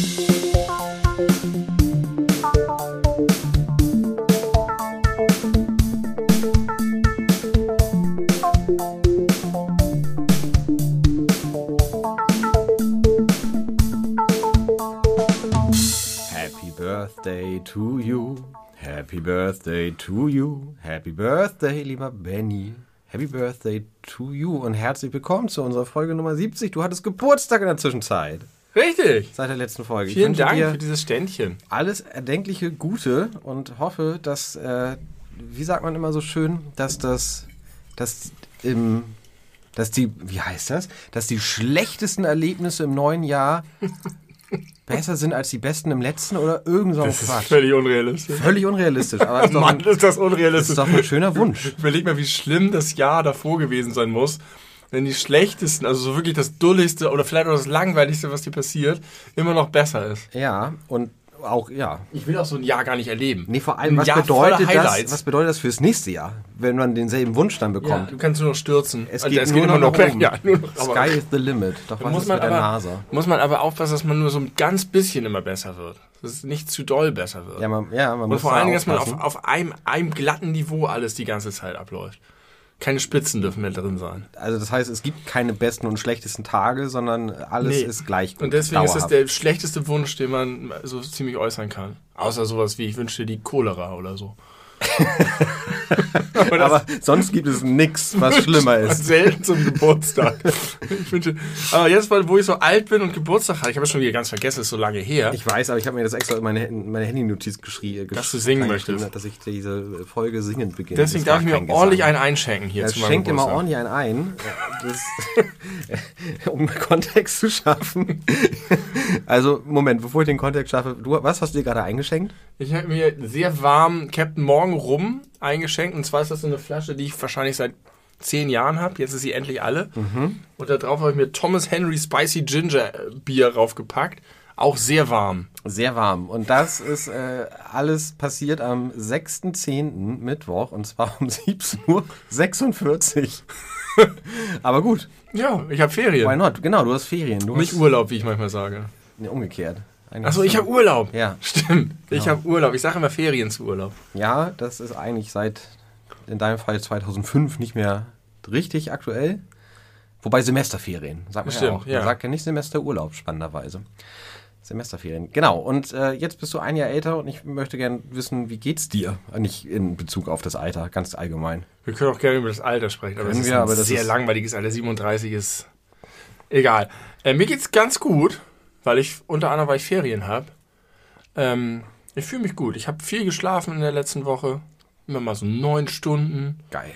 Happy Birthday to you. Happy Birthday to you. Happy Birthday, lieber Benny. Happy Birthday to you und herzlich willkommen zu unserer Folge Nummer 70. Du hattest Geburtstag in der Zwischenzeit. Richtig. Seit der letzten Folge. Vielen Dank für dieses Ständchen. alles erdenkliche Gute und hoffe, dass, äh, wie sagt man immer so schön, dass das, dass im, dass die, wie heißt das, dass die schlechtesten Erlebnisse im neuen Jahr besser sind als die besten im letzten oder irgend so ein Das ist Quatsch. völlig unrealistisch. Völlig unrealistisch, aber ist Mann, ein, ist das ist unrealistisch. doch ein schöner Wunsch. Überleg mal, wie schlimm das Jahr davor gewesen sein muss, wenn die schlechtesten, also so wirklich das dulligste oder vielleicht auch das langweiligste, was dir passiert, immer noch besser ist. Ja, und auch, ja. Ich will auch so ein Jahr gar nicht erleben. Nee, vor allem, Ein was Jahr bedeutet, das, was bedeutet das fürs nächste Jahr, wenn man denselben Wunsch dann Ja, bekommt? du kannst nur noch stürzen. Es Also, geht nur immer noch noch weg. oben. Ja, nur noch, Sky is the limit. Doch was muss ist man, mit der aber, NASA? muss man aber aufpassen, dass man nur so ein ganz bisschen immer besser wird. Dass es nicht zu doll besser wird. Ja, man, ja, man Und muss vor allen Dingen, dass man auf, auf einem, einem glatten Niveau alles die ganze Zeit abläuft. Keine Spitzen dürfen mehr drin sein. Also das heißt, es gibt keine besten und schlechtesten Tage, sondern alles Nee. ist gleich gut. Und deswegen ist das dauerhaft. der schlechteste Wunsch, den man so ziemlich äußern kann. Außer sowas wie, ich wünsche dir die Cholera oder so. Aber Aber sonst gibt es nichts, was schlimmer ist selten zum Geburtstag. Ich wünsche, aber jetzt, wo ich so alt bin und Geburtstag hatte, ich habe es schon wieder ganz vergessen, ist so lange her. Ich weiß, aber ich habe mir das extra in meine, in meine Handy-Notiz geschrieben, Dass du singen möchtest. dass ich diese Folge singend beginne. Deswegen darf ich mir ordentlich einen einschenken hier Ja, zu schenkt immer Geburtstag. ordentlich einen ein, das, um Kontext zu schaffen. Also, Moment, bevor ich den Kontext schaffe, du, was hast du dir gerade eingeschenkt? Ich habe mir sehr warm Captain Morgan Rum eingeschenkt. Und zwar ist das so eine Flasche, die ich wahrscheinlich seit zehn Jahren habe. Jetzt ist sie endlich alle. Und da drauf habe ich mir Thomas Henry Spicy Ginger Bier raufgepackt. Auch sehr warm. Sehr warm. Und das ist äh, alles passiert am 6.10. Mittwoch und zwar um 17.46 Uhr. Aber gut, Ja, ich habe Ferien. why not? Genau, du hast Ferien. Du Nicht hast, Urlaub, wie ich manchmal sage. Nee, umgekehrt. Achso, ich habe Urlaub. Ja. Stimmt. Ich habe Urlaub. Ich sage immer Ferien zu Urlaub. Ja, das ist eigentlich seit, in deinem Fall 2005, nicht mehr richtig aktuell. Wobei Semesterferien, sagt man ja Stimmt, auch. Man ja. sagt ja nicht Semesterurlaub, spannenderweise. Semesterferien. Genau, und äh, jetzt bist du ein Jahr älter und ich möchte gerne wissen, wie geht's dir? Nicht in Bezug auf das Alter, ganz allgemein. Wir können auch gerne über das Alter sprechen, aber Können es ist wir, ein aber das sehr ist- langweiliges Alter. 37 ist egal. Äh, mir geht's ganz gut, weil ich unter anderem, weil ich Ferien habe. Ähm, ich fühle mich gut. Ich habe viel geschlafen in der letzten Woche. Immer mal so neun Stunden. Geil.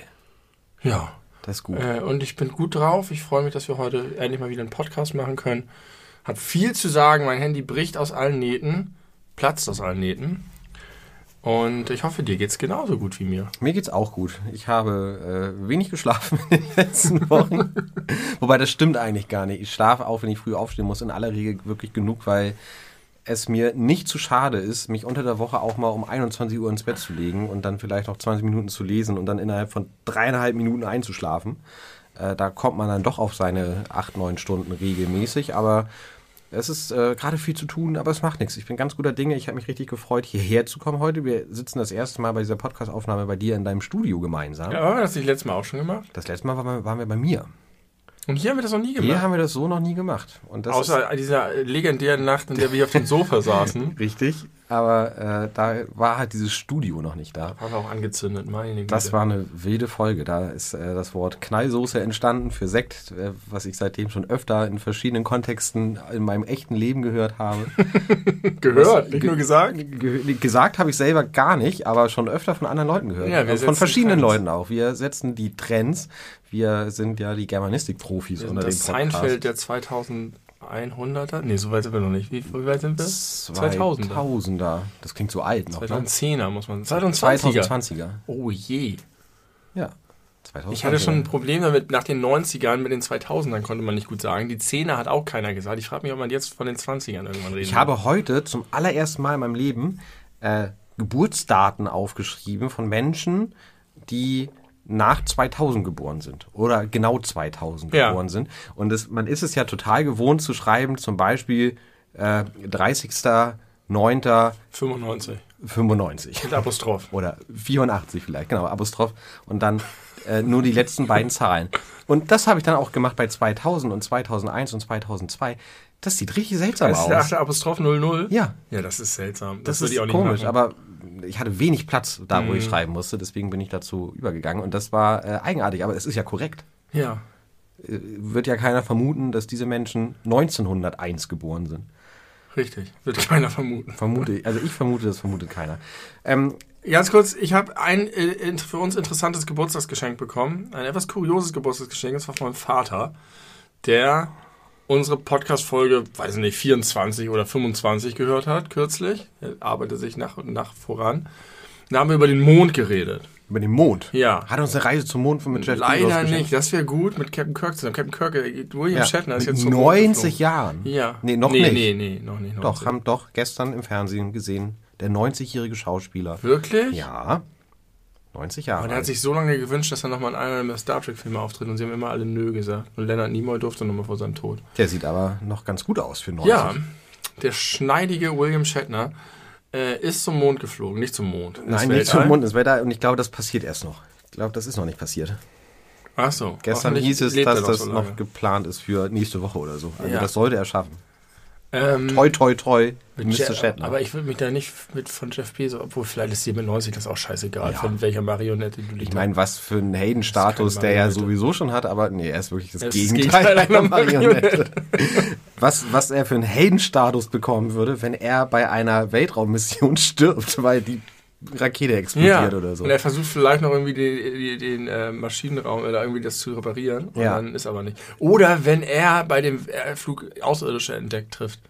Ja. Das ist gut. Äh, und ich bin gut drauf. Ich freue mich, dass wir heute endlich mal wieder einen Podcast machen können. Hab viel zu sagen. Mein Handy bricht aus allen Nähten, platzt aus allen Nähten. Und ich hoffe, dir geht's genauso gut wie mir. Mir geht's auch gut. Ich habe äh, wenig geschlafen in den letzten Wochen. Wobei das stimmt eigentlich gar nicht. Ich schlafe auch, wenn ich früh aufstehen muss, in aller Regel wirklich genug, weil es mir nicht zu schade ist, mich unter der Woche auch mal um 21 Uhr ins Bett zu legen und dann vielleicht noch 20 Minuten zu lesen und dann innerhalb von dreieinhalb Minuten einzuschlafen. Äh, da kommt man dann doch auf seine acht, neun Stunden regelmäßig, aber es ist äh, gerade viel zu tun, aber es macht nichts. Ich bin ganz guter Dinge. Ich habe mich richtig gefreut, hierher zu kommen heute. Wir sitzen das erste Mal bei dieser Podcast-Aufnahme bei dir in deinem Studio gemeinsam. Ja, haben wir das nicht letztes Mal auch schon gemacht? Das letzte Mal waren wir, waren wir bei mir. Und hier haben wir das noch nie Hier gemacht. haben wir das so noch nie gemacht. Außer dieser legendären Nacht, in der wir hier auf dem Sofa saßen. richtig. Aber äh, da war halt dieses Studio noch nicht da. Wir auch angezündet, meine Güte. Das war eine wilde Folge. Da ist äh, das Wort Knallsoße entstanden für Sekt, äh, was ich seitdem schon öfter in verschiedenen Kontexten in meinem echten Leben gehört habe. gehört, Was- nicht nur gesagt. Ge gesagt habe ich selber gar nicht, aber schon öfter von anderen Leuten gehört. Ja, von verschiedenen Trends. Leuten auch. Wir setzen die Trends. Wir sind ja die Germanistik-Profis unter dem das Podcast. Seinfeld der 2100er. Nee, so weit sind wir noch nicht. Wie, wie weit sind wir? 2000er. 2000er. Das klingt so alt noch, ne? 2010er muss man. 2020er. 2020er. Oh je. Ja. 2020er. Ich hatte schon ein Problem damit, nach den 90ern mit den 2000ern konnte man nicht gut sagen. Die 10er hat auch keiner gesagt. Ich frage mich, ob man jetzt von den 20ern irgendwann reden Ich habe heute zum allerersten Mal in meinem Leben äh, Geburtsdaten aufgeschrieben von Menschen, die nach 2000 geboren sind oder genau 2000 Ja. geboren sind. Und es, man ist es ja total gewohnt zu schreiben, zum Beispiel äh, 30.09. 95. 95. Mit Apostroph. Oder 84 vielleicht, genau, Apostroph. Und dann äh, nur die letzten beiden Zahlen. Und das habe ich dann auch gemacht bei 2000 und 2001 und 2002. Das sieht richtig seltsam Das ist aus. der achte Apostroph 00? Ja. Ja, das ist seltsam. Das, würde ist ich auch nicht komisch, aber ich hatte wenig Platz da, wo ich Mhm. schreiben musste, deswegen bin ich dazu übergegangen und das war äh, eigenartig, aber es ist ja korrekt. Ja. Äh, Wird ja keiner vermuten, dass diese Menschen 1901 geboren sind. Richtig. Wird keiner vermuten. Vermute ich, also ich vermute, das vermutet keiner. Ähm, Ganz kurz, ich habe ein äh, für uns interessantes Geburtstagsgeschenk bekommen. Ein etwas kurioses Geburtstagsgeschenk. Das war von meinem Vater, der unsere Podcast-Folge, weiß ich nicht, 24 oder 25 gehört hat, kürzlich. Er arbeitet sich nach und nach voran. Da haben wir über den Mond geredet. über den Mond. Ja. Hat uns eine Reise zum Mond von mit Jeff Leider nicht. Das wäre gut mit Captain Kirk zusammen. Captain Kirk, äh, William Ja. Shatner ist Mit jetzt zum Mond 90 geflogen. Jahren. Ja. Nee, noch nee, nicht. Nee, nee, noch nicht. Doch, 90. haben doch gestern im Fernsehen gesehen, der 90-jährige Schauspieler. Wirklich? Ja. 90 Jahre. Aber der hat alt. sich so lange gewünscht, dass er nochmal in einer der Star Trek-Filme auftritt und sie haben immer alle Nö gesagt. Und Leonard Nimoy durfte nochmal vor seinem Tod. der sieht aber noch ganz gut aus für 90. Ja, der schneidige William Shatner äh, ist zum Mond geflogen, nicht zum Mond. Nein, nicht Weltall. zum Mond ins Wetter und ich glaube, das passiert erst noch. Ich glaube, das ist noch nicht passiert. Ach so. Gestern hieß es, er dass das noch lange. geplant ist für nächste Woche oder so. Also Ja. das sollte er schaffen. Ähm, Toi, toi, toi, mit Mr. Je- Shatner. Aber ich würde mich da nicht mit von Jeff Bezos, obwohl vielleicht ist dir mit 90 das auch scheißegal, Ja. von welcher Marionette du dich ich meine, was für einen keine der ja Marionette. sowieso schon hat, aber nee, er ist wirklich das, das Gegenteil einer einer Marionette. was, was er für einen Heldenstatus bekommen würde, wenn er bei einer Weltraummission stirbt, weil die Rakete explodiert ja. oder so. Und er versucht vielleicht noch irgendwie die, die, den äh, Maschinenraum oder irgendwie das zu reparieren. Ja. dann ist aber nicht. Oder wenn er bei dem äh, Flug Außerirdische entdeckt trifft.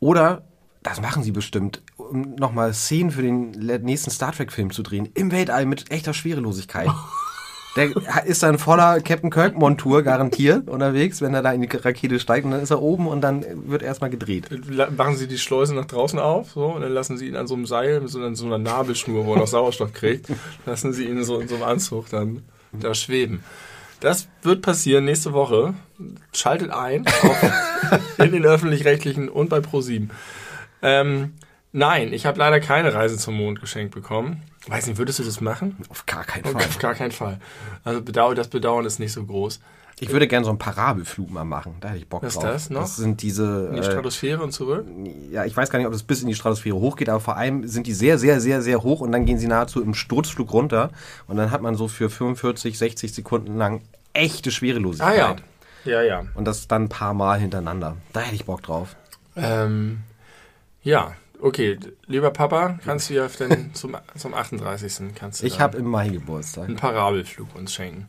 Oder, das machen sie bestimmt, um nochmal Szenen für den nächsten Star Trek-Film zu drehen, im Weltall mit echter Schwerelosigkeit. Der ist dann voller Captain Kirk-Montur garantiert unterwegs, wenn er da in die Rakete steigt und dann ist er oben und dann wird erstmal gedreht. Machen sie die Schleuse nach draußen auf, so, und dann lassen sie ihn an so einem Seil, mit so einer, so einer Nabelschnur, wo er noch Sauerstoff kriegt, lassen sie ihn so in so einem Anzug dann da schweben. Das wird passieren nächste Woche. Schaltet ein in den öffentlich-rechtlichen und bei ProSieben. Ähm, nein, ich habe leider keine Reise zum Mond geschenkt bekommen. Weiß nicht, würdest du das machen? Auf gar keinen Fall. Auf gar keinen Fall. Also bedau das Bedauern ist nicht so groß. Ich würde gerne so einen Parabelflug mal machen. Da hätte ich Bock Was ist drauf. das noch? Das sind diese. In die äh, Stratosphäre und zurück? ja, ich weiß gar nicht, ob es bis in die Stratosphäre hochgeht, aber vor allem sind die sehr, sehr, sehr, sehr hoch und dann gehen sie nahezu im Sturzflug runter und dann hat man so für 45, 60 Sekunden lang echte Ah Schwerelosigkeit. ja. Ja, ja. Und das dann ein paar Mal hintereinander. Da hätte ich Bock drauf. Ähm, ja, okay. Lieber Papa, kannst du ja dann zum, zum 38. kannst du Ich habe im Mai Geburtstag. einen Parabelflug uns schenken.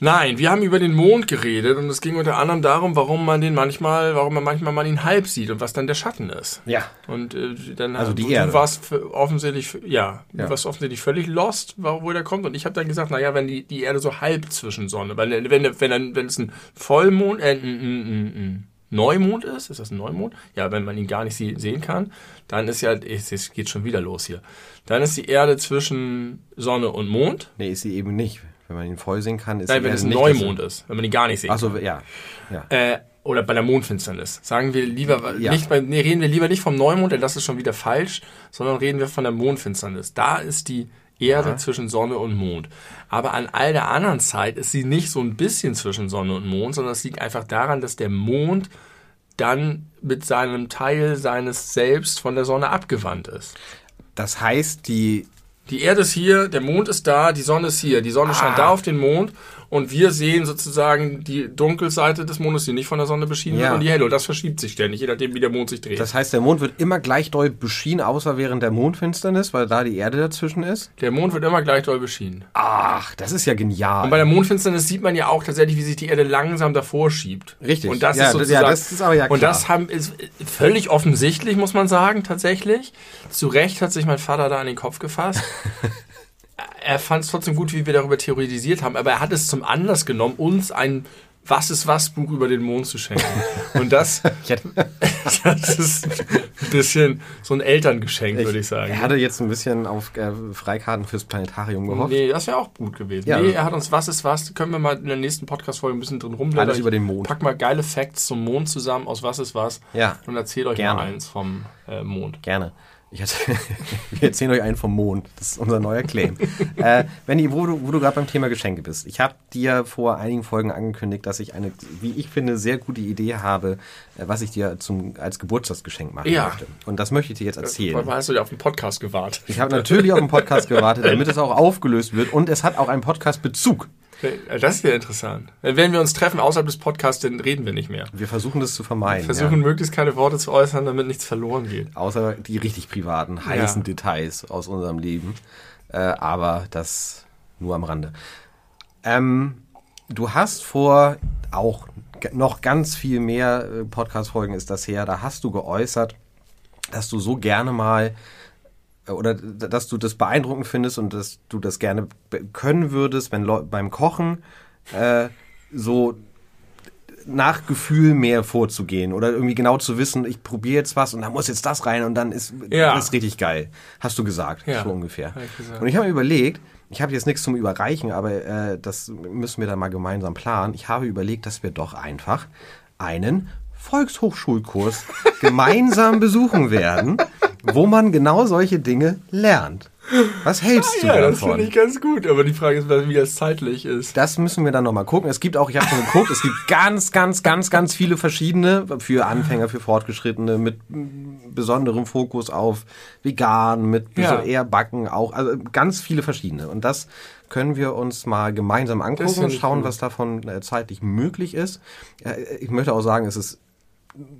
Nein, wir haben über den Mond geredet und es ging unter anderem darum, warum man den manchmal, warum man manchmal mal ihn halb sieht und was dann der Schatten ist. Ja. Und äh, dann Also die du, Erde. du warst offensichtlich, ja, Ja. du warst offensichtlich völlig lost, wo der kommt. Und ich habe dann gesagt, naja, wenn die, die Erde so halb zwischen Sonne, weil wenn, wenn, wenn, wenn es ein Vollmond, äh, ein, ein, ein, ein Neumond ist, ist das ein Neumond? Ja, wenn man ihn gar nicht sehen kann, dann ist ja, es geht schon wieder los hier. Dann ist die Erde zwischen Sonne und Mond. Nee, ist sie eben nicht. Wenn man ihn voll sehen kann, ist Nein, wenn Erde es ein Neumond ist, wenn man ihn gar nicht sehen Achso, ja. ja. äh, oder bei der Mondfinsternis. Sagen wir lieber Ja. nicht bei, nee, reden wir lieber nicht vom Neumond, denn das ist schon wieder falsch, sondern reden wir von der Mondfinsternis. Da ist die Erde Ja. zwischen Sonne und Mond. Aber an all der anderen Zeit ist sie nicht so ein bisschen zwischen Sonne und Mond, sondern es liegt einfach daran, dass der Mond dann mit seinem Teil seines Selbst von der Sonne abgewandt ist. Das heißt, die. Die Erde ist hier, der Mond ist da, die Sonne ist hier. Die Sonne scheint Ah. da auf den Mond und wir sehen sozusagen die Dunkelseite des Mondes, die nicht von der Sonne beschienen Ja. wird, und die helle. Und das verschiebt sich ständig, je nachdem, wie der Mond sich dreht. Das heißt, der Mond wird immer gleich doll beschienen, außer während der Mondfinsternis, weil da die Erde dazwischen ist. der Mond wird immer gleich doll beschienen. Ach, das ist ja genial. Und bei der Mondfinsternis sieht man ja auch tatsächlich, wie sich die Erde langsam davor schiebt. Richtig. Und das Ja, ist sozusagen, ja, das ist aber ja Und klar. das haben, ist völlig offensichtlich, muss man sagen, tatsächlich. Zu Recht hat sich mein Vater da an den Kopf gefasst. er fand es trotzdem gut, wie wir darüber theoretisiert haben, aber er hat es zum Anlass genommen, uns ein Was ist was Buch über den Mond zu schenken. Und das, das ist ein bisschen so ein Elterngeschenk, würde ich sagen. Er hatte jetzt ein bisschen auf äh, Freikarten fürs Planetarium gehofft. Nee, das wäre auch gut gewesen. Ja. Nee, er hat uns Was ist was, können wir mal in der nächsten Podcast-Folge ein bisschen drin rumblättern. Alles über den Mond. Pack mal geile Facts zum Mond zusammen aus Was ist was Ja. und erzählt euch Gerne. mal eins vom äh, Mond. Gerne. Ich hatte, wir erzählen euch einen vom Mond. Das ist unser neuer Claim. äh, wo du, wo du gerade beim Thema Geschenke bist. Ich habe dir vor einigen Folgen angekündigt, dass ich eine, wie ich finde, sehr gute Idee habe, äh, was ich dir zum, als Geburtstagsgeschenk machen Ja. möchte. Und das möchte ich dir jetzt erzählen. Weil hast du ja auf den Podcast gewartet. Ich habe natürlich auf einen Podcast gewartet, damit es auch aufgelöst wird. Und es hat auch einen Podcast-Bezug. Äh, Das ist ja interessant. Wenn wir uns treffen außerhalb des Podcasts, dann reden wir nicht mehr. Wir versuchen das zu vermeiden. Versuchen ja. möglichst keine Worte zu äußern, damit nichts verloren geht. Außer die richtig privaten, heißen Ja. Details aus unserem Leben. Äh, aber das nur am Rande. Ähm, du hast vor auch noch ganz viel mehr äh, Podcast-Folgen ist das her, da hast du geäußert, dass du so gerne mal äh, oder d- dass du das beeindruckend findest und dass du das gerne können würdest, wenn Leu beim Kochen äh, so nach Gefühl mehr vorzugehen oder irgendwie genau zu wissen, ich probiere jetzt was und da muss jetzt das rein und dann ist Ja. das ist richtig geil. Hast du gesagt, Ja, so ungefähr. hab ich gesagt. Und ich habe mir überlegt, ich habe jetzt nichts zum Überreichen, aber äh, das müssen wir dann mal gemeinsam planen. Ich habe überlegt, dass wir doch einfach einen Volkshochschulkurs gemeinsam besuchen werden, wo man genau solche Dinge lernt. Was hältst du Ja, das davon? finde ich ganz gut. Aber die Frage ist, wie das zeitlich ist. Das müssen wir dann nochmal gucken. Es gibt auch, ich habe schon geguckt, es gibt ganz, ganz, ganz, ganz viele verschiedene für Anfänger, für Fortgeschrittene mit besonderem Fokus auf vegan, mit Ja. eher Backen auch, also ganz viele verschiedene. Und das können wir uns mal gemeinsam angucken und schauen, was davon äh, zeitlich möglich ist. Äh, Ich möchte auch sagen, es ist das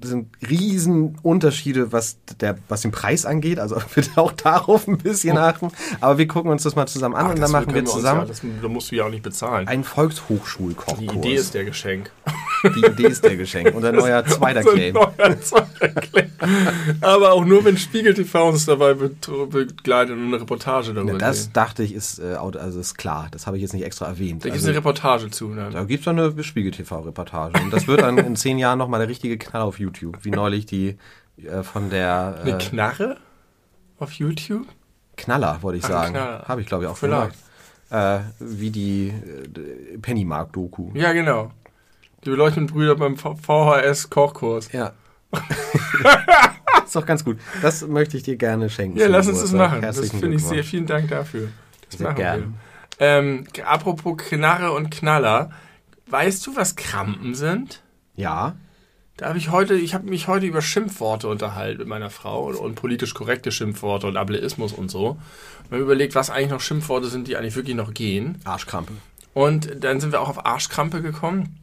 sind riesen Unterschiede, was der, was den Preis angeht. Also bitte auch darauf ein bisschen achten. Aber wir gucken uns das mal zusammen an Ach, und dann machen wir zusammen Ja, das, da musst du ja auch nicht bezahlen. einen Volkshochschulkochkurs. Die Idee ist der Geschenk. Die Idee ist der Geschenk. Unser neuer zweiter ein Claim. neuer zweiter Claim. Aber auch nur, wenn Spiegel TV uns dabei begleitet und eine Reportage darüber Das sehen. dachte ich ist, äh, also ist klar. Das habe ich jetzt nicht extra erwähnt. Da gibt es Also, eine Reportage zu. Ne? da gibt es eine Spiegel-TV-Reportage. Und das wird dann in zehn Jahren nochmal der richtige Knall auf YouTube. Wie neulich die äh, von der Eine äh, Knarre auf YouTube? Knaller, wollte ich Ach, sagen. Habe ich, glaube ich, auch gesagt. Äh, wie die äh, Pennymark-Doku. Ja, genau. Die beleuchteten Brüder beim VHS-Kochkurs. Ja. ist doch ganz gut. Das möchte ich dir gerne schenken. Ja, lass uns das machen. Das Herzlichen finde ich sehr. Vielen Dank dafür. Das Sehr machen gern. wir. Ähm, apropos Knarre und Knaller. Weißt du, was Krampen sind? Ja. Da habe ich heute, ich habe mich heute über Schimpfworte unterhalten mit meiner Frau und, und politisch korrekte Schimpfworte und Ableismus und so. Und wir haben überlegt, was eigentlich noch Schimpfworte sind, die eigentlich wirklich noch gehen. Arschkrampe. Und dann sind wir auch auf Arschkrampe gekommen.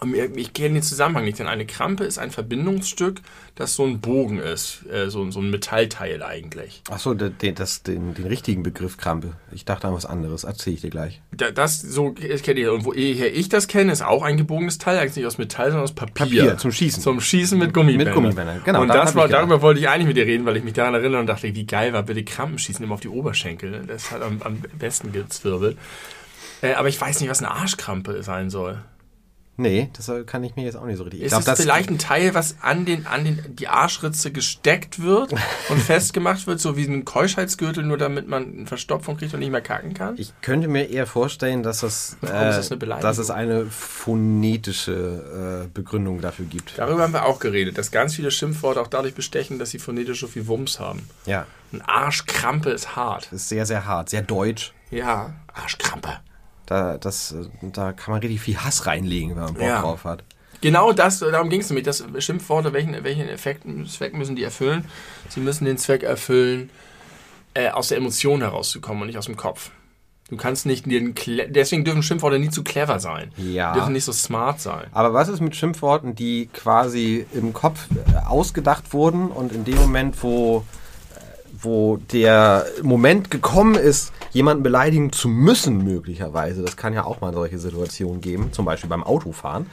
Und mir, ich kenne den Zusammenhang nicht, denn eine Krampe ist ein Verbindungsstück, das so ein Bogen ist, äh, so, ein Metallteil eigentlich. Achso, den, den, den richtigen Begriff Krampe. Ich dachte an was anderes. Erzähle ich dir gleich. Da, das so kenne ich. Und woher ich das kenne, ist auch ein gebogenes Teil, eigentlich nicht aus Metall, sondern aus Papier. Papier, zum Schießen. Zum Schießen mit Gummibändern. Mit Gummibändern, genau, Und das war, darüber wollte ich eigentlich mit dir reden, weil ich mich daran erinnere und dachte, wie geil war bitte Krampenschießen immer auf die Oberschenkel. Das hat am, am besten gezwirbelt. Äh, aber ich weiß nicht, was eine Arschkrampe sein soll. Nee, das kann ich mir jetzt auch nicht so richtig. Ich Ist glaub, es das vielleicht ein Teil, was an den, an den, die Arschritze gesteckt wird und festgemacht wird, so wie ein Keuschheitsgürtel, nur damit man eine Verstopfung kriegt und nicht mehr kacken kann? Ich könnte mir eher vorstellen, dass es, äh, das dass es eine phonetische äh, Begründung dafür gibt. Darüber haben wir auch geredet, dass ganz viele Schimpfworte auch dadurch bestechen, dass sie phonetisch so viel Wumms haben. Ja, Ein Arschkrampe ist hart. ist sehr, sehr hart, sehr deutsch. Ja, Arschkrampe. Da, das, da kann man richtig viel Hass reinlegen, wenn man Bock Ja. drauf hat. Genau das, darum ging es nämlich, dass Schimpfworte, welchen, welchen Effekt, Zweck müssen die erfüllen? Sie müssen den Zweck erfüllen, äh, aus der Emotion herauszukommen und nicht aus dem Kopf. Du kannst nicht den, deswegen dürfen Schimpfworte nie zu clever sein. Ja. Die dürfen nicht so smart sein. Aber was ist mit Schimpfworten, die quasi im Kopf äh, ausgedacht wurden und in dem Moment, wo, äh, wo der Moment gekommen ist, jemanden beleidigen zu müssen, möglicherweise, das kann ja auch mal solche Situationen geben, zum Beispiel beim Autofahren.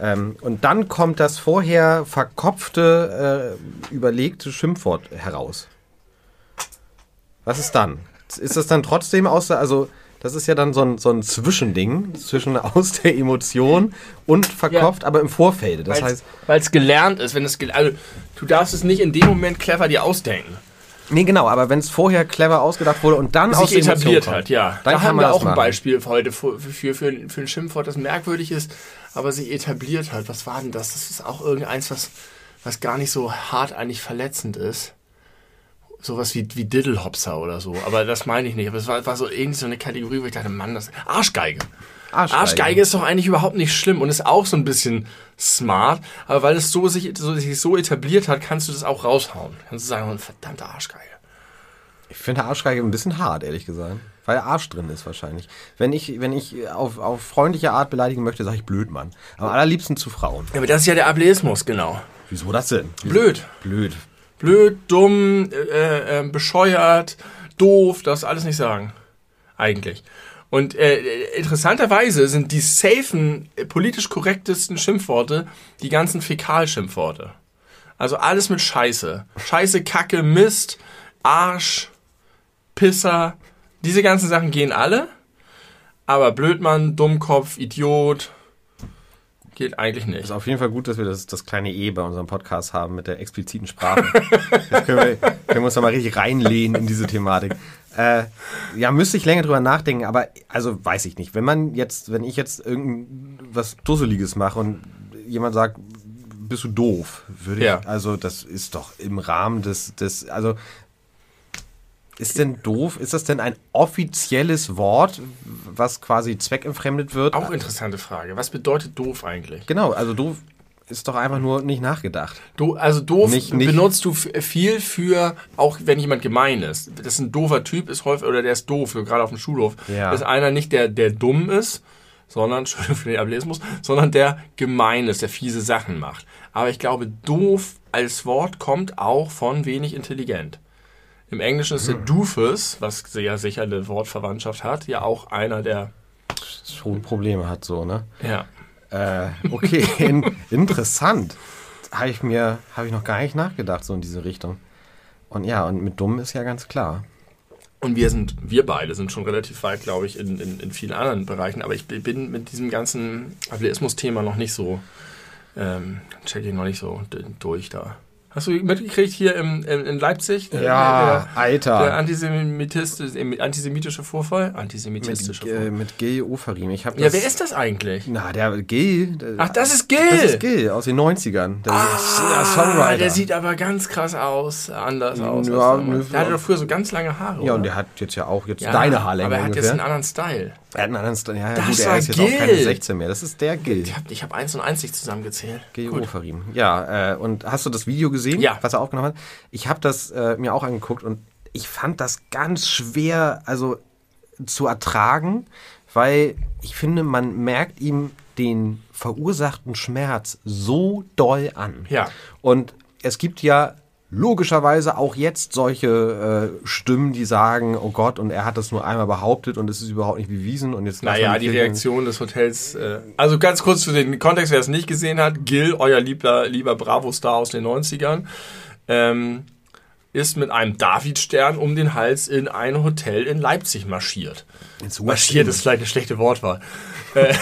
Ähm, und dann kommt das vorher verkopfte, äh, überlegte Schimpfwort heraus. Was ist dann? Ist das dann trotzdem aus der, also Das ist ja dann so ein, so ein Zwischending zwischen aus der Emotion und verkopft, aber im Vorfeld. Das heißt, Weil es gelernt ist, wenn es also, du darfst es nicht in dem Moment clever dir ausdenken. Nee, genau, aber wenn es vorher clever ausgedacht wurde und dann aus sich Emotion etabliert kommt, hat, ja. dann da haben wir auch ein. Beispiel heute für, für, für ein Schimpfwort, das merkwürdig ist, aber sich etabliert hat. Was war denn das? Das ist auch irgendeins, was, was gar nicht so hart eigentlich verletzend ist. Sowas wie, wie Diddlehopser oder so. Aber das meine ich nicht. Aber es war, war so irgendwie so eine Kategorie, wo ich dachte, Mann, das. Arschgeige. Arschgeige. Arschgeige ist doch eigentlich überhaupt nicht schlimm und ist auch so ein bisschen smart. Aber weil es so sich so, sich so etabliert hat, kannst du das auch raushauen. Kannst du sagen, verdammte Arschgeige. Ich finde Arschgeige ein bisschen hart, ehrlich gesagt. Weil Arsch drin ist wahrscheinlich. Wenn ich, wenn ich auf, auf freundliche Art beleidigen möchte, sage ich Blödmann. Am allerliebsten zu Frauen. Ja, aber das ist ja der Ableismus, genau. Wieso das denn? Blöd. Blöd. blöd, dumm, äh, äh, bescheuert, doof, das alles nicht sagen. Eigentlich. Und äh, interessanterweise sind die safen, äh, politisch korrektesten Schimpfworte die ganzen Fäkalschimpfworte. Also alles mit Scheiße. Scheiße, Kacke, Mist, Arsch, Pisser. Diese ganzen Sachen gehen alle. Aber Blödmann, Dummkopf, Idiot geht eigentlich nicht. Ist auf jeden Fall gut, dass wir das, das kleine E bei unserem Podcast haben mit der expliziten Sprache. Jetzt können wir, können wir uns da mal richtig reinlehnen in diese Thematik. Äh, ja, müsste ich länger drüber nachdenken, aber also weiß ich nicht. Wenn man jetzt, wenn ich jetzt irgendwas Dusseliges mache und jemand sagt, bist du doof, würde ich, Ja. also das ist doch im Rahmen des, des, also ist denn doof, ist das denn ein offizielles Wort, was quasi zweckentfremdet wird? Auch interessante Frage. Was bedeutet doof eigentlich? Genau, also doof ist doch einfach nur nicht nachgedacht. Do, also doof Nicht- nicht- benutzt du viel für, auch wenn jemand gemein ist. Das ist ein doofer Typ, ist häufig, oder der ist doof, gerade auf dem Schulhof. Ja. Das ist einer nicht, der, der dumm ist, sondern, Entschuldigung für den Ableismus, sondern der gemein ist, der fiese Sachen macht. Aber ich glaube, doof als Wort kommt auch von wenig intelligent. Im Englischen ist der Hm. Doofus, was ja sicher eine Wortverwandtschaft hat, ja auch einer der, schon Probleme hat, so, ne? ja. Äh, okay, in, interessant. Habe ich mir, habe ich noch gar nicht nachgedacht, so in diese Richtung. Und ja, und mit dumm ist ja ganz klar. Und wir sind, wir beide sind schon relativ weit, glaube ich, in, in, in vielen anderen Bereichen. Aber ich bin mit diesem ganzen Ableismus-Thema noch nicht so, ähm, check ich noch nicht so durch da. Hast du mitgekriegt hier im, in, in Leipzig? Der, der, der Alter. antisemitistische, äh, antisemitische Vorfall? Antisemitistische Mit, Vorfall. mit Gil Oferim. Ich habe Ja, wer ist das eigentlich? Na, der Gil. Der, Ach, das ist Gil! Das ist Gil aus den 90ern. Der Ah, Songwriter. der sieht aber ganz krass aus, anders aus. Ja, der hatte doch früher so ganz lange Haare. ja, und oder? der hat jetzt ja auch jetzt Ja, deine Haarlänge Aber er hat ungefähr. jetzt einen anderen Style. Er hat einen anderen St- Ja, ja Das gut, er ist jetzt auch keine Gil. 16 mehr. Das ist der Gil. Ich habe ich hab eins und eins nicht zusammengezählt. Gil Gut. Oferim. Ja, äh, und hast du das Video gesehen, Ja. was er aufgenommen hat? Ich habe das äh, mir auch angeguckt und ich fand das ganz schwer, also zu ertragen, weil ich finde, man merkt ihm den verursachten Schmerz so doll an. Ja. Und es gibt ja logischerweise auch jetzt solche äh, Stimmen, die sagen, oh Gott, und er hat das nur einmal behauptet und es ist überhaupt nicht bewiesen und jetzt Naja, die Reaktion des Hotels. Äh, also ganz kurz für den Kontext, wer es nicht gesehen hat. Gil, euer lieber, lieber Bravo-Star aus den 90ern, ähm, ist mit einem Davidstern um den Hals in ein Hotel in Leipzig marschiert. ins Marschiert ist vielleicht eine schlechte Wortwahl. Äh,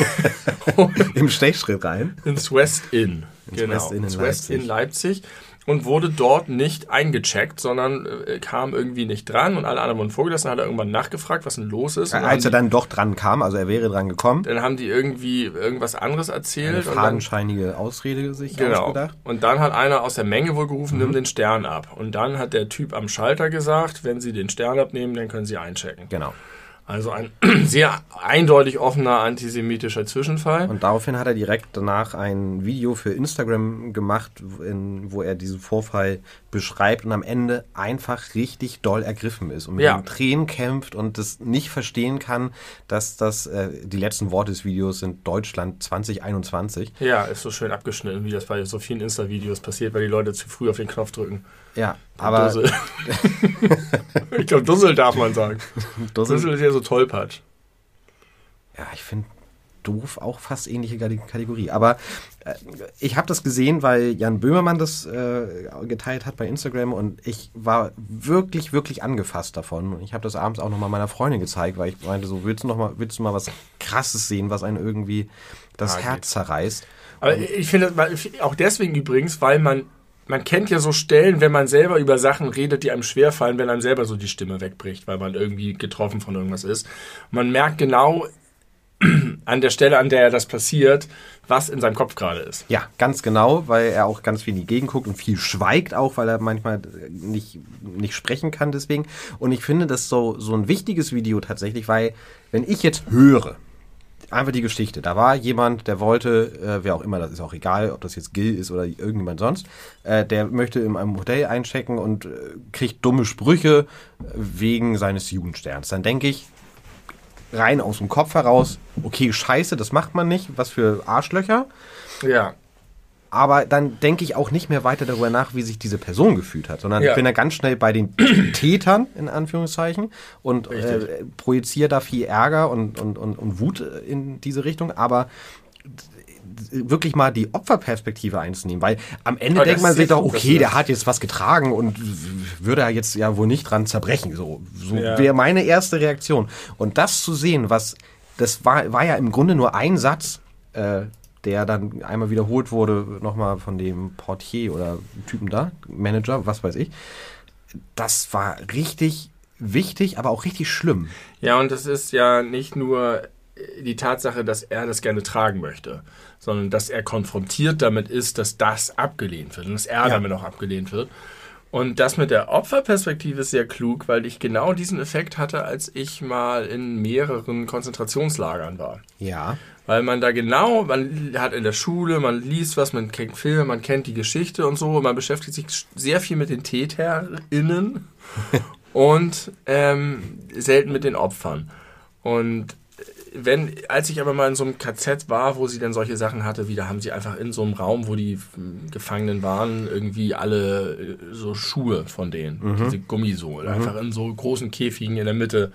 im Stechschritt rein. ins West Inn. genau. West Inn in ins West Leipzig. Inn Leipzig. Und wurde dort nicht eingecheckt, sondern äh, kam irgendwie nicht dran und alle anderen wurden vorgelassen, hat er irgendwann nachgefragt, was denn los ist. Und Als er dann doch dran kam, also er wäre dran gekommen, dann haben die irgendwie irgendwas anderes erzählt. eine und dann, fadenscheinige Ausrede sich genau. ausgedacht. Und dann hat einer aus der Menge wohl gerufen, nimm den Stern ab. Und dann hat der Typ am Schalter gesagt, wenn Sie den Stern abnehmen, dann können Sie einchecken. Genau. Also ein sehr eindeutig offener antisemitischer Zwischenfall. Und daraufhin hat er direkt danach ein Video für Instagram gemacht, in, wo er diesen Vorfall beschreibt und am Ende einfach richtig doll ergriffen ist und mit Ja. den Tränen kämpft und das nicht verstehen kann, dass das äh, die letzten Worte des Videos sind Deutschland 2021. Ja, ist so schön abgeschnitten, wie das bei so vielen Insta-Videos passiert, weil die Leute zu früh auf den Knopf drücken. Ja, aber Dussel. ich glaube, Dussel darf man sagen. Dussel, Dussel ist ja so tollpatsch. ja, ich finde doof auch fast ähnliche Kategorie. Aber äh, ich habe das gesehen, weil Jan Böhmermann das äh, geteilt hat bei Instagram und ich war wirklich, wirklich angefasst davon. Und ich habe das abends auch nochmal meiner Freundin gezeigt, weil ich meinte, so willst du noch mal, willst du mal was Krasses sehen, was einen irgendwie das okay. Herz zerreißt. Aber und ich finde, auch deswegen übrigens, weil man man kennt ja so Stellen, wenn man selber über Sachen redet, die einem schwerfallen, wenn einem selber so die Stimme wegbricht, weil man irgendwie getroffen von irgendwas ist. Man merkt genau an der Stelle, an der er das passiert, was in seinem Kopf gerade ist. Ja, ganz genau, weil er auch ganz viel in die Gegend guckt und viel schweigt auch, weil er manchmal nicht, nicht sprechen kann deswegen. Und ich finde das so, so ein wichtiges Video tatsächlich, weil wenn ich jetzt höre, einfach die Geschichte. Da war jemand, der wollte, äh, wer auch immer, das ist auch egal, ob das jetzt Gil ist oder irgendjemand sonst, äh, der möchte in einem Hotel einchecken und äh, kriegt dumme Sprüche wegen seines Jugendsterns. Dann denke ich, rein aus dem Kopf heraus, okay, scheiße, das macht man nicht, was für Arschlöcher. Ja. Aber dann denke ich auch nicht mehr weiter darüber nach, wie sich diese Person gefühlt hat, sondern ja. ich bin da ganz schnell bei den Tätern, in Anführungszeichen, und äh, projiziere da viel Ärger und, und, und, und Wut in diese Richtung. Aber wirklich mal die Opferperspektive einzunehmen, weil am Ende denkt man sich doch, okay, der hat jetzt was getragen und würde er jetzt ja wohl nicht dran zerbrechen. So, so ja. wäre meine erste Reaktion. Und das zu sehen, was, das war, war ja im Grunde nur ein Satz, äh, der dann einmal wiederholt wurde, nochmal von dem Portier oder Typen da, Manager, was weiß ich. Das war richtig wichtig, aber auch richtig schlimm. Ja, und das ist ja nicht nur die Tatsache, dass er das gerne tragen möchte, sondern dass er konfrontiert damit ist, dass das abgelehnt wird und dass er ja. damit auch abgelehnt wird. Und das mit der Opferperspektive ist sehr klug, weil ich genau diesen Effekt hatte, als ich mal in mehreren Konzentrationslagern war. Ja. Weil man da genau, man hat in der Schule, man liest was, man kennt Filme, man kennt die Geschichte und so, man beschäftigt sich sehr viel mit den TäterInnen und ähm, selten mit den Opfern. Und wenn, als ich aber mal in so einem KZ war, wo sie dann solche Sachen hatte, wie da haben sie einfach in so einem Raum, wo die Gefangenen waren, irgendwie alle äh, so Schuhe von denen, mhm. diese Gummisohlen, mhm. einfach in so großen Käfigen in der Mitte,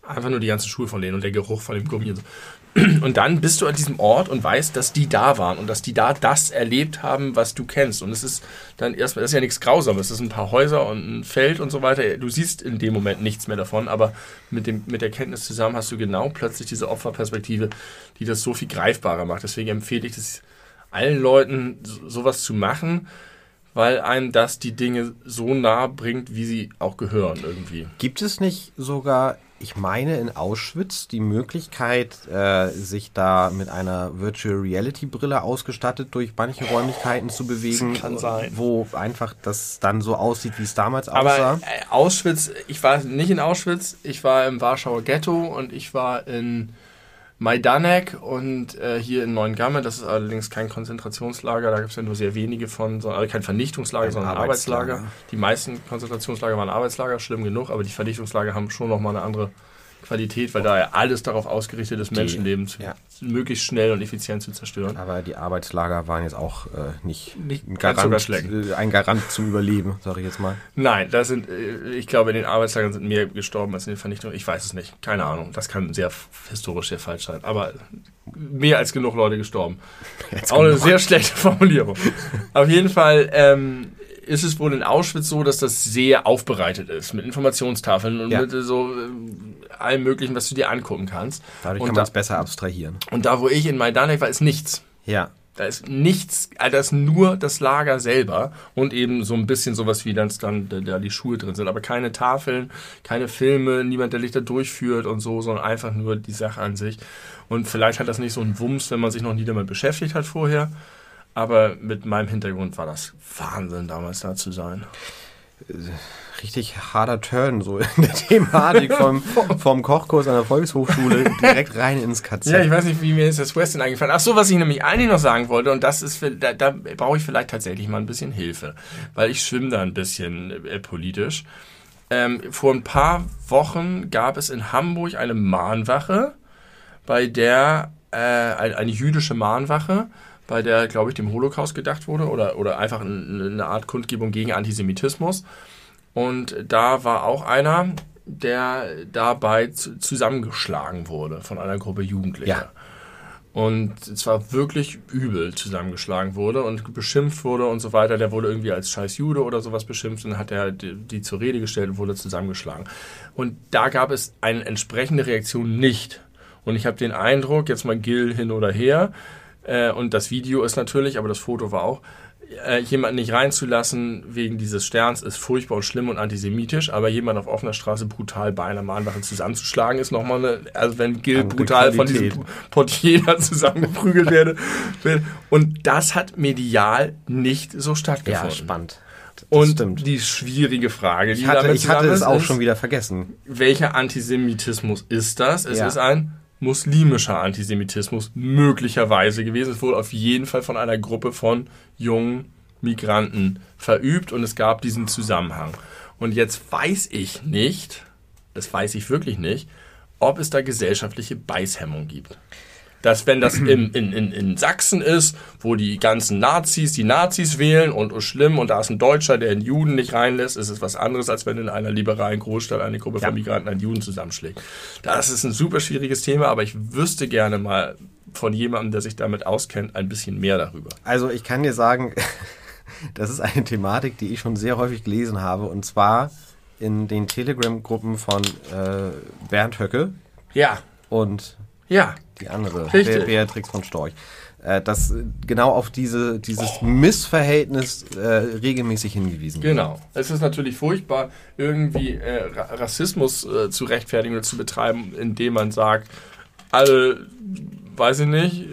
einfach nur die ganzen Schuhe von denen und der Geruch von dem Gummi. Und so. Und dann bist du an diesem Ort und weißt, dass die da waren und dass die da das erlebt haben, was du kennst. Und es ist dann erstmal, das ist ja nichts Grausames. Das sind ein paar Häuser und ein Feld und so weiter. Du siehst in dem Moment nichts mehr davon, aber mit, dem, mit der Kenntnis zusammen hast du genau plötzlich diese Opferperspektive, die das so viel greifbarer macht. Deswegen empfehle ich das allen Leuten, sowas zu machen weil einem das die Dinge so nah bringt, wie sie auch gehören irgendwie. Gibt es nicht sogar ich meine, in Auschwitz die Möglichkeit, äh, sich da mit einer Virtual Reality Brille ausgestattet durch manche Räumlichkeiten zu bewegen, kann sein. wo einfach das dann so aussieht, wie es damals aussah. Aber äh, Auschwitz, ich war nicht in Auschwitz, ich war im Warschauer Ghetto und ich war in Majdanek und äh, hier in Neuengamme, das ist allerdings kein Konzentrationslager, da gibt es ja nur sehr wenige von, so, also kein Vernichtungslager, ein sondern Arbeitslager. Arbeitslager. Die meisten Konzentrationslager waren Arbeitslager, schlimm genug, aber die Vernichtungslager haben schon nochmal eine andere Qualität, weil da ja alles darauf ausgerichtet ist, Menschenleben zu, ja. möglichst schnell und effizient zu zerstören. Aber die Arbeitslager waren jetzt auch äh, nicht, nicht ein, Garant, äh, ein Garant zum Überleben, sage ich jetzt mal. Nein, da sind, äh, ich glaube, in den Arbeitslagern sind mehr gestorben als in den Vernichtungen. Ich weiß es nicht, keine Ahnung. Das kann sehr historisch sehr falsch sein. Aber mehr als genug Leute gestorben. Jetzt auch eine sehr schlechte Formulierung. Auf jeden Fall ähm, ist es wohl in Auschwitz so, dass das sehr aufbereitet ist mit Informationstafeln und ja. mit so äh, allem Möglichen, was du dir angucken kannst. Dadurch und kann man es besser abstrahieren. Und da, wo ich in Majdanek war, ist nichts. Ja. Da ist nichts, also da ist nur das Lager selber und eben so ein bisschen sowas wie dann, dann da die Schuhe drin sind, aber keine Tafeln, keine Filme, niemand, der Lichter durchführt und so, sondern einfach nur die Sache an sich. Und vielleicht hat das nicht so einen Wumms, wenn man sich noch nie damit beschäftigt hat vorher. Aber mit meinem Hintergrund war das Wahnsinn, damals da zu sein. Richtig harter Turn, so in der Thematik vom, vom Kochkurs an der Volkshochschule direkt rein ins KZ. Ja, ich weiß nicht, wie mir ist das Western eingefallen. Ach so, was ich nämlich eigentlich noch sagen wollte, und das ist, da, da brauche ich vielleicht tatsächlich mal ein bisschen Hilfe, weil ich schwimme da ein bisschen äh, politisch. Ähm, vor ein paar Wochen gab es in Hamburg eine Mahnwache, bei der äh, eine jüdische Mahnwache, bei der, glaube ich, dem Holocaust gedacht wurde oder, oder einfach eine Art Kundgebung gegen Antisemitismus. Und da war auch einer, der dabei zusammengeschlagen wurde von einer Gruppe Jugendlicher. Ja. und zwar wirklich übel zusammengeschlagen wurde und beschimpft wurde und so weiter. Der wurde irgendwie als scheiß Jude oder sowas beschimpft und hat er die, die zur Rede gestellt und wurde zusammengeschlagen. Und da gab es eine entsprechende Reaktion nicht. Und ich habe den Eindruck, jetzt mal Gil hin oder her, äh, und das Video ist natürlich, aber das Foto war auch, äh, jemanden nicht reinzulassen wegen dieses Sterns ist furchtbar und schlimm und antisemitisch, aber jemanden auf offener Straße brutal bei einer Mahnwache zusammenzuschlagen ist nochmal eine, also wenn Gil brutal von diesem Portier da zusammengeprügelt werde. Und das hat medial nicht so Ja, stattgefunden. spannend. Das und stimmt. die schwierige Frage, die Ich hatte, ich hatte es auch ist, schon wieder vergessen. welcher Antisemitismus ist das? Es Ja. ist ein muslimischer Antisemitismus möglicherweise gewesen. Es wurde auf jeden Fall von einer Gruppe von jungen Migranten verübt und es gab diesen Zusammenhang. Und jetzt weiß ich nicht, das weiß ich wirklich nicht, ob es da gesellschaftliche Beißhemmung gibt. Dass wenn das in, in, in, in Sachsen ist, wo die ganzen Nazis die Nazis wählen und oh schlimm und da ist ein Deutscher, der einen Juden nicht reinlässt, ist es was anderes, als wenn in einer liberalen Großstadt eine Gruppe Ja. von Migranten einen Juden zusammenschlägt. Das ist ein super schwieriges Thema, aber ich wüsste gerne mal von jemandem, der sich damit auskennt, ein bisschen mehr darüber. Also ich kann dir sagen, das ist eine Thematik, die ich schon sehr häufig gelesen habe. Und zwar in den Telegram-Gruppen von äh, Bernd Höcke Ja, und ja, die andere, Richtig. Be Beatrix von Storch. Äh, dass genau auf diese, dieses Missverhältnis äh, regelmäßig hingewiesen wird. Genau. Es ist natürlich furchtbar, irgendwie äh, Ra Rassismus äh, zu rechtfertigen oder zu betreiben, indem man sagt, alle, weiß ich nicht,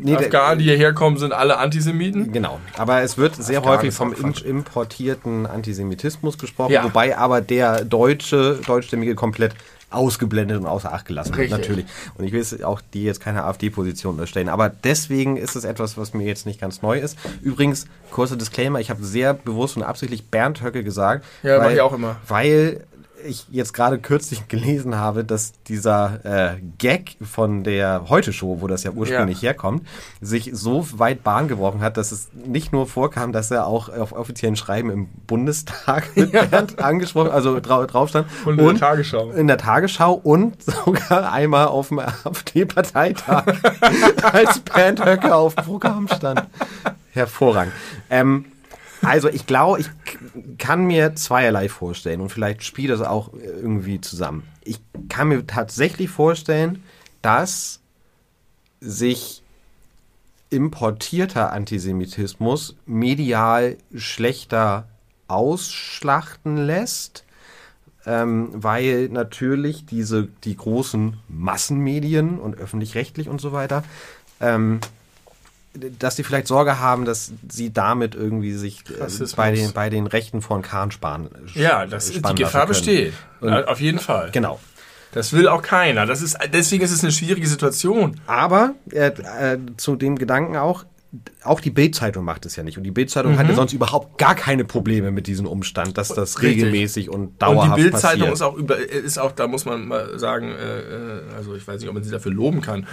Nee, Afghanen, die hierher kommen, sind alle Antisemiten. Genau, aber es wird sehr Afghanen häufig vom importierten Antisemitismus gesprochen, Ja. wobei aber der deutsche, deutschstämmige komplett ausgeblendet und außer Acht gelassen wird, natürlich. Und ich will jetzt auch die jetzt keine AfD-Position unterstellen, aber deswegen ist es etwas, was mir jetzt nicht ganz neu ist. Übrigens, kurzer Disclaimer, ich habe sehr bewusst und absichtlich Bernd Höcke gesagt. Ja, mach ich auch immer. Weil ich jetzt gerade kürzlich gelesen habe, dass dieser äh, Gag von der Heute-Show, wo das ja ursprünglich herkommt, sich so weit Bahn gebrochen hat, dass es nicht nur vorkam, dass er auch auf offiziellen Schreiben im Bundestag Bernd angesprochen, also drau drauf stand. Und in der Tagesschau. In der Tagesschau und sogar einmal auf dem AfD-Parteitag, als Bernd Höcke auf dem Programm stand. Hervorragend. Ähm, also ich glaube, ich kann mir zweierlei vorstellen und vielleicht spielt das auch irgendwie zusammen. Ich kann mir tatsächlich vorstellen, dass sich importierter Antisemitismus medial schlechter ausschlachten lässt, ähm, weil natürlich diese die großen Massenmedien und öffentlich-rechtlich und so weiter ähm, dass sie vielleicht Sorge haben, dass sie damit irgendwie sich äh, Rassismus. bei den, bei den Rechten von Kahn sparen. Ja, das, die Gefahr besteht. Und- Ja, auf jeden Fall. Genau. Das will auch keiner. Das ist, deswegen ist es eine schwierige Situation. Aber äh, äh, zu dem Gedanken auch, auch die Bild-Zeitung macht es ja nicht. Und die Bild-Zeitung hat ja sonst überhaupt gar keine Probleme mit diesem Umstand, dass das Mhm. Richtig. regelmäßig und Und dauerhaft die Bild-Zeitung passiert. ist auch über, ist auch, da muss man mal sagen, äh, äh, also ich weiß nicht, ob man sie dafür loben kann,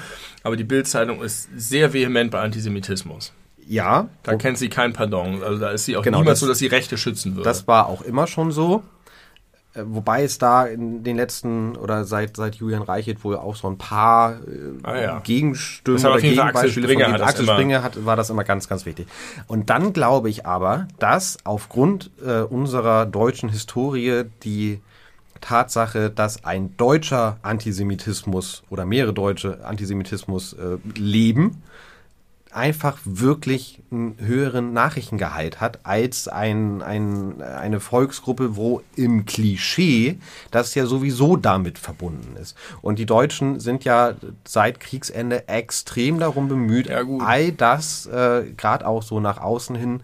aber die Bild-Zeitung ist sehr vehement bei Antisemitismus. ja, Da kennt sie kein Pardon. Also da ist sie auch Genau, niemals das- so, dass sie Rechte schützen würde. Das war auch immer schon so. Wobei es da in den letzten oder seit, seit Julian Reichelt wohl auch so ein paar äh, Ah, ja. Gegenstimmen auf oder Fall Axel Gegenbeispiele Springer Axel Springer hat, war das immer ganz, ganz wichtig. Und dann glaube ich aber, dass aufgrund äh, unserer deutschen Historie die Tatsache, dass ein deutscher Antisemitismus oder mehrere deutsche Antisemitismus äh, leben, einfach wirklich einen höheren Nachrichtengehalt hat als ein, ein, eine Volksgruppe, wo im Klischee das ja sowieso damit verbunden ist. Und die Deutschen sind ja seit Kriegsende extrem darum bemüht, Ja, all das äh, gerade auch so nach außen hin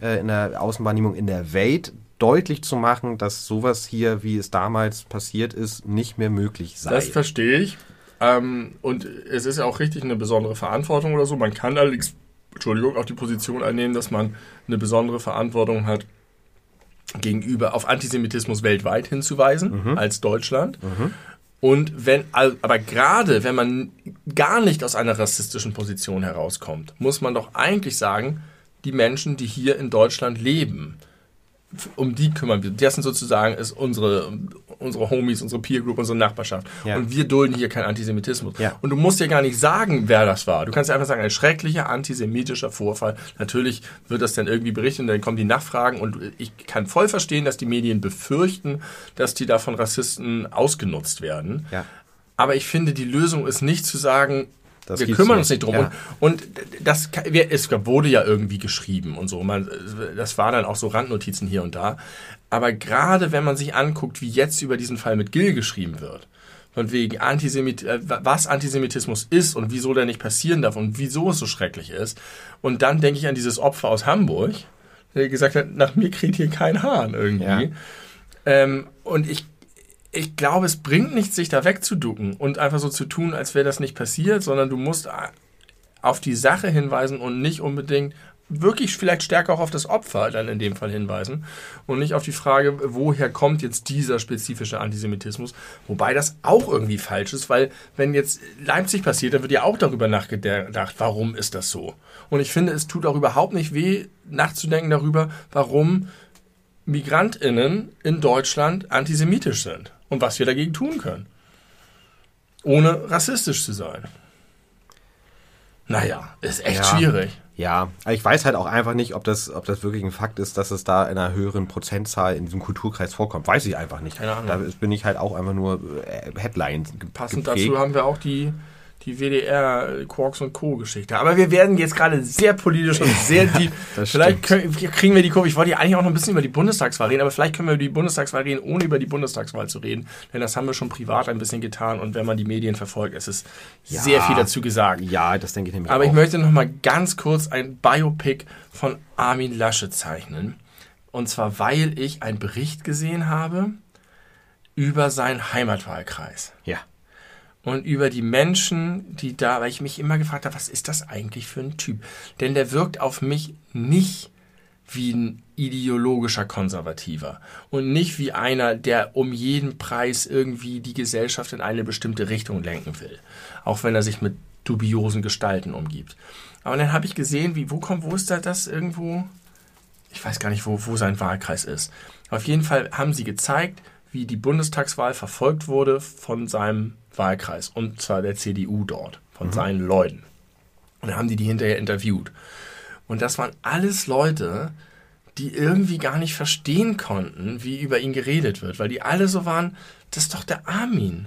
äh, in der Außenwahrnehmung in der Welt deutlich zu machen, dass sowas hier, wie es damals passiert ist, nicht mehr möglich sei. Das verstehe ich. Ähm, und es ist ja auch richtig eine besondere Verantwortung oder so. Man kann allerdings, Entschuldigung, auch die Position einnehmen, dass man eine besondere Verantwortung hat, gegenüber auf Antisemitismus weltweit hinzuweisen, als Deutschland. Und wenn, aber gerade wenn man gar nicht aus einer rassistischen Position herauskommt, muss man doch eigentlich sagen, die Menschen, die hier in Deutschland leben, um die kümmern wir. Das sind sozusagen ist unsere, unsere Homies, unsere Peer Group, unsere Nachbarschaft. Ja. Und wir dulden hier keinen Antisemitismus. Ja. Und du musst ja gar nicht sagen, wer das war. Du kannst ja einfach sagen, ein schrecklicher antisemitischer Vorfall. Natürlich wird das dann irgendwie berichtet und dann kommen die Nachfragen und ich kann voll verstehen, dass die Medien befürchten, dass die da von Rassisten ausgenutzt werden. Ja. Aber ich finde, die Lösung ist nicht zu sagen, Das wir kümmern uns nicht drum. Ja. Und, und das es wurde ja irgendwie geschrieben und so. Man, das war dann auch so Randnotizen hier und da. Aber gerade wenn man sich anguckt, wie jetzt über diesen Fall mit Gill geschrieben wird, von wegen Antisemit äh, was Antisemitismus ist und wieso der nicht passieren darf und wieso es so schrecklich ist. Und dann denke ich an dieses Opfer aus Hamburg, der gesagt hat, nach mir kriegt hier kein Hahn irgendwie. Ja. Ähm, und ich, ich glaube, es bringt nichts, sich da wegzuducken und einfach so zu tun, als wäre das nicht passiert, sondern du musst a- auf die Sache hinweisen und nicht unbedingt wirklich vielleicht stärker auch auf das Opfer dann in dem Fall hinweisen und nicht auf die Frage, woher kommt jetzt dieser spezifische Antisemitismus, wobei das auch irgendwie falsch ist, weil wenn jetzt Leipzig passiert, dann wird ja auch darüber nachgedacht, warum ist das so? Und ich finde, es tut auch überhaupt nicht weh, nachzudenken darüber, warum MigrantInnen in Deutschland antisemitisch sind und was wir dagegen tun können. Ohne rassistisch zu sein. Naja, ist echt Ja. schwierig. Ja, ich weiß halt auch einfach nicht, ob das, ob das wirklich ein Fakt ist, dass es da in einer höheren Prozentzahl in diesem Kulturkreis vorkommt. Weiß ich einfach nicht. Keine Ahnung. Da bin ich halt auch einfach nur äh, Headlines. Passend geprägt. dazu haben wir auch die, die WDR Quarks und Co. Geschichte. Aber wir werden jetzt gerade sehr politisch und sehr deep. Das vielleicht können, kriegen wir die Kurve. Ich wollte ja eigentlich auch noch ein bisschen über die Bundestagswahl reden, aber vielleicht können wir über die Bundestagswahl reden, ohne über die Bundestagswahl zu reden. Denn das haben wir schon privat ein bisschen getan und wenn man die Medien verfolgt, es ist Ja. sehr viel dazu gesagt. Ja, das denke ich nämlich Aber auch. ich möchte noch mal ganz kurz ein Biopic von Armin Lasche zeichnen. Und zwar, weil ich einen Bericht gesehen habe über seinen Heimatwahlkreis ja. Und über die Menschen, die da, weil ich mich immer gefragt habe, was ist das eigentlich für ein Typ? Denn der wirkt auf mich nicht wie ein ideologischer Konservativer und nicht wie einer, der um jeden Preis irgendwie die Gesellschaft in eine bestimmte Richtung lenken will, auch wenn er sich mit dubiosen Gestalten umgibt. Aber dann habe ich gesehen, wie, wo kommt, wo ist da das irgendwo? Ich weiß gar nicht, wo, wo sein Wahlkreis ist. Auf jeden Fall haben sie gezeigt, wie die Bundestagswahl verfolgt wurde von seinem Wahlkreis. Und zwar der CDU dort, von seinen Leuten. Und dann haben die die hinterher interviewt. Und das waren alles Leute, die irgendwie gar nicht verstehen konnten, wie über ihn geredet wird, weil die alle so waren, das ist doch der Armin.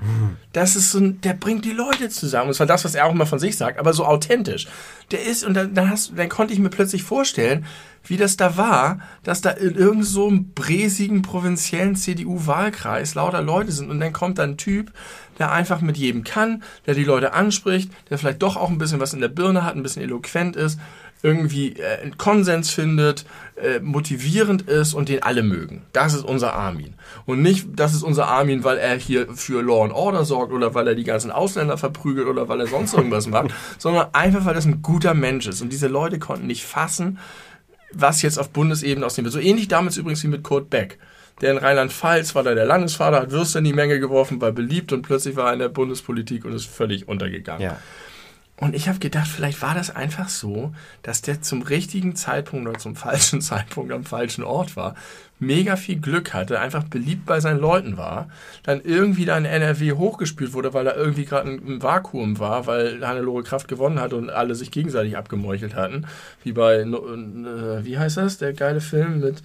Das ist so ein, der bringt die Leute zusammen. Und zwar das, was er auch immer von sich sagt, aber so authentisch. Der ist, und dann, dann, hast, dann konnte ich mir plötzlich vorstellen, wie das da war, dass da in irgend so bräsigen, provinziellen CDU-Wahlkreis lauter Leute sind. Und dann kommt da ein Typ, der einfach mit jedem kann, der die Leute anspricht, der vielleicht doch auch ein bisschen was in der Birne hat, ein bisschen eloquent ist, irgendwie äh, einen Konsens findet, äh, motivierend ist und den alle mögen. Das ist unser Armin. Und nicht, das ist unser Armin, weil er hier für Law and Order sorgt oder weil er die ganzen Ausländer verprügelt oder weil er sonst irgendwas macht, sondern einfach, weil das ein guter Mensch ist. Und diese Leute konnten nicht fassen, was jetzt auf Bundesebene aus dem wird. So ähnlich damals übrigens wie mit Kurt Beck. Der in Rheinland-Pfalz war da der Landesvater, hat Würste in die Menge geworfen, war beliebt und plötzlich war er in der Bundespolitik und ist völlig untergegangen. Ja. Und ich habe gedacht, vielleicht war das einfach so, dass der zum richtigen Zeitpunkt oder zum falschen Zeitpunkt am falschen Ort war, mega viel Glück hatte, einfach beliebt bei seinen Leuten war, dann irgendwie da in NRW hochgespielt wurde, weil er irgendwie gerade im Vakuum war, weil Hannelore Kraft gewonnen hat und alle sich gegenseitig abgemeuchelt hatten, wie bei, äh, wie heißt das, der geile Film mit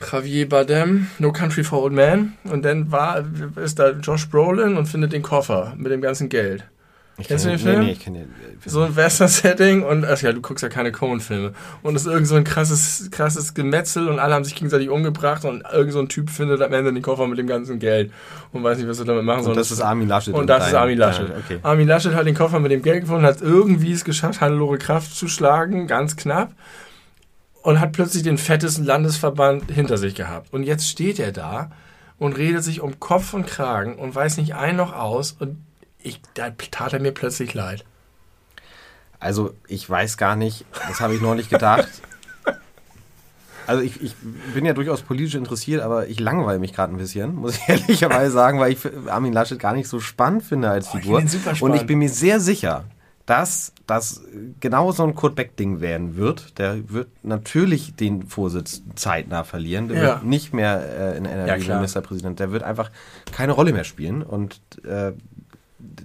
Javier Bardem, No Country for Old Men. Und dann war, ist da Josh Brolin und findet den Koffer mit dem ganzen Geld. Ich Kennst du kenn- den Film? Nee, nee, ich kenne den. äh, So ein Western-Setting und, ach ja, du guckst ja keine Cohen-Filme. Und es ist irgend so ein krasses, krasses Gemetzel und alle haben sich gegenseitig umgebracht und irgend so ein Typ findet am Ende den Koffer mit dem ganzen Geld und weiß nicht, was er damit machen soll. Und das ist Armin Laschet. Und das ist Armin Laschet. dein- Okay. Armin Laschet hat den Koffer mit dem Geld gefunden, hat irgendwie es geschafft, Hannelore Kraft zu schlagen, ganz knapp. Und hat plötzlich den fettesten Landesverband hinter sich gehabt. Und jetzt steht er da und redet sich um Kopf und Kragen und weiß nicht ein noch aus. Und ich, da tat er mir plötzlich leid. Also ich weiß gar nicht, das habe ich neulich gedacht. Also ich, ich bin ja durchaus politisch interessiert, aber ich langweile mich gerade ein bisschen, muss ich ehrlicherweise sagen, weil ich Armin Laschet gar nicht so spannend finde als Oh, ich Figur. super Und ich bin mir sehr sicher, dass das genau so ein Kurt Beck-Ding werden wird. Der wird natürlich den Vorsitz zeitnah verlieren. Der Ja. wird nicht mehr äh, in NRW Ja. Ministerpräsident. Der wird einfach keine Rolle mehr spielen. Und äh,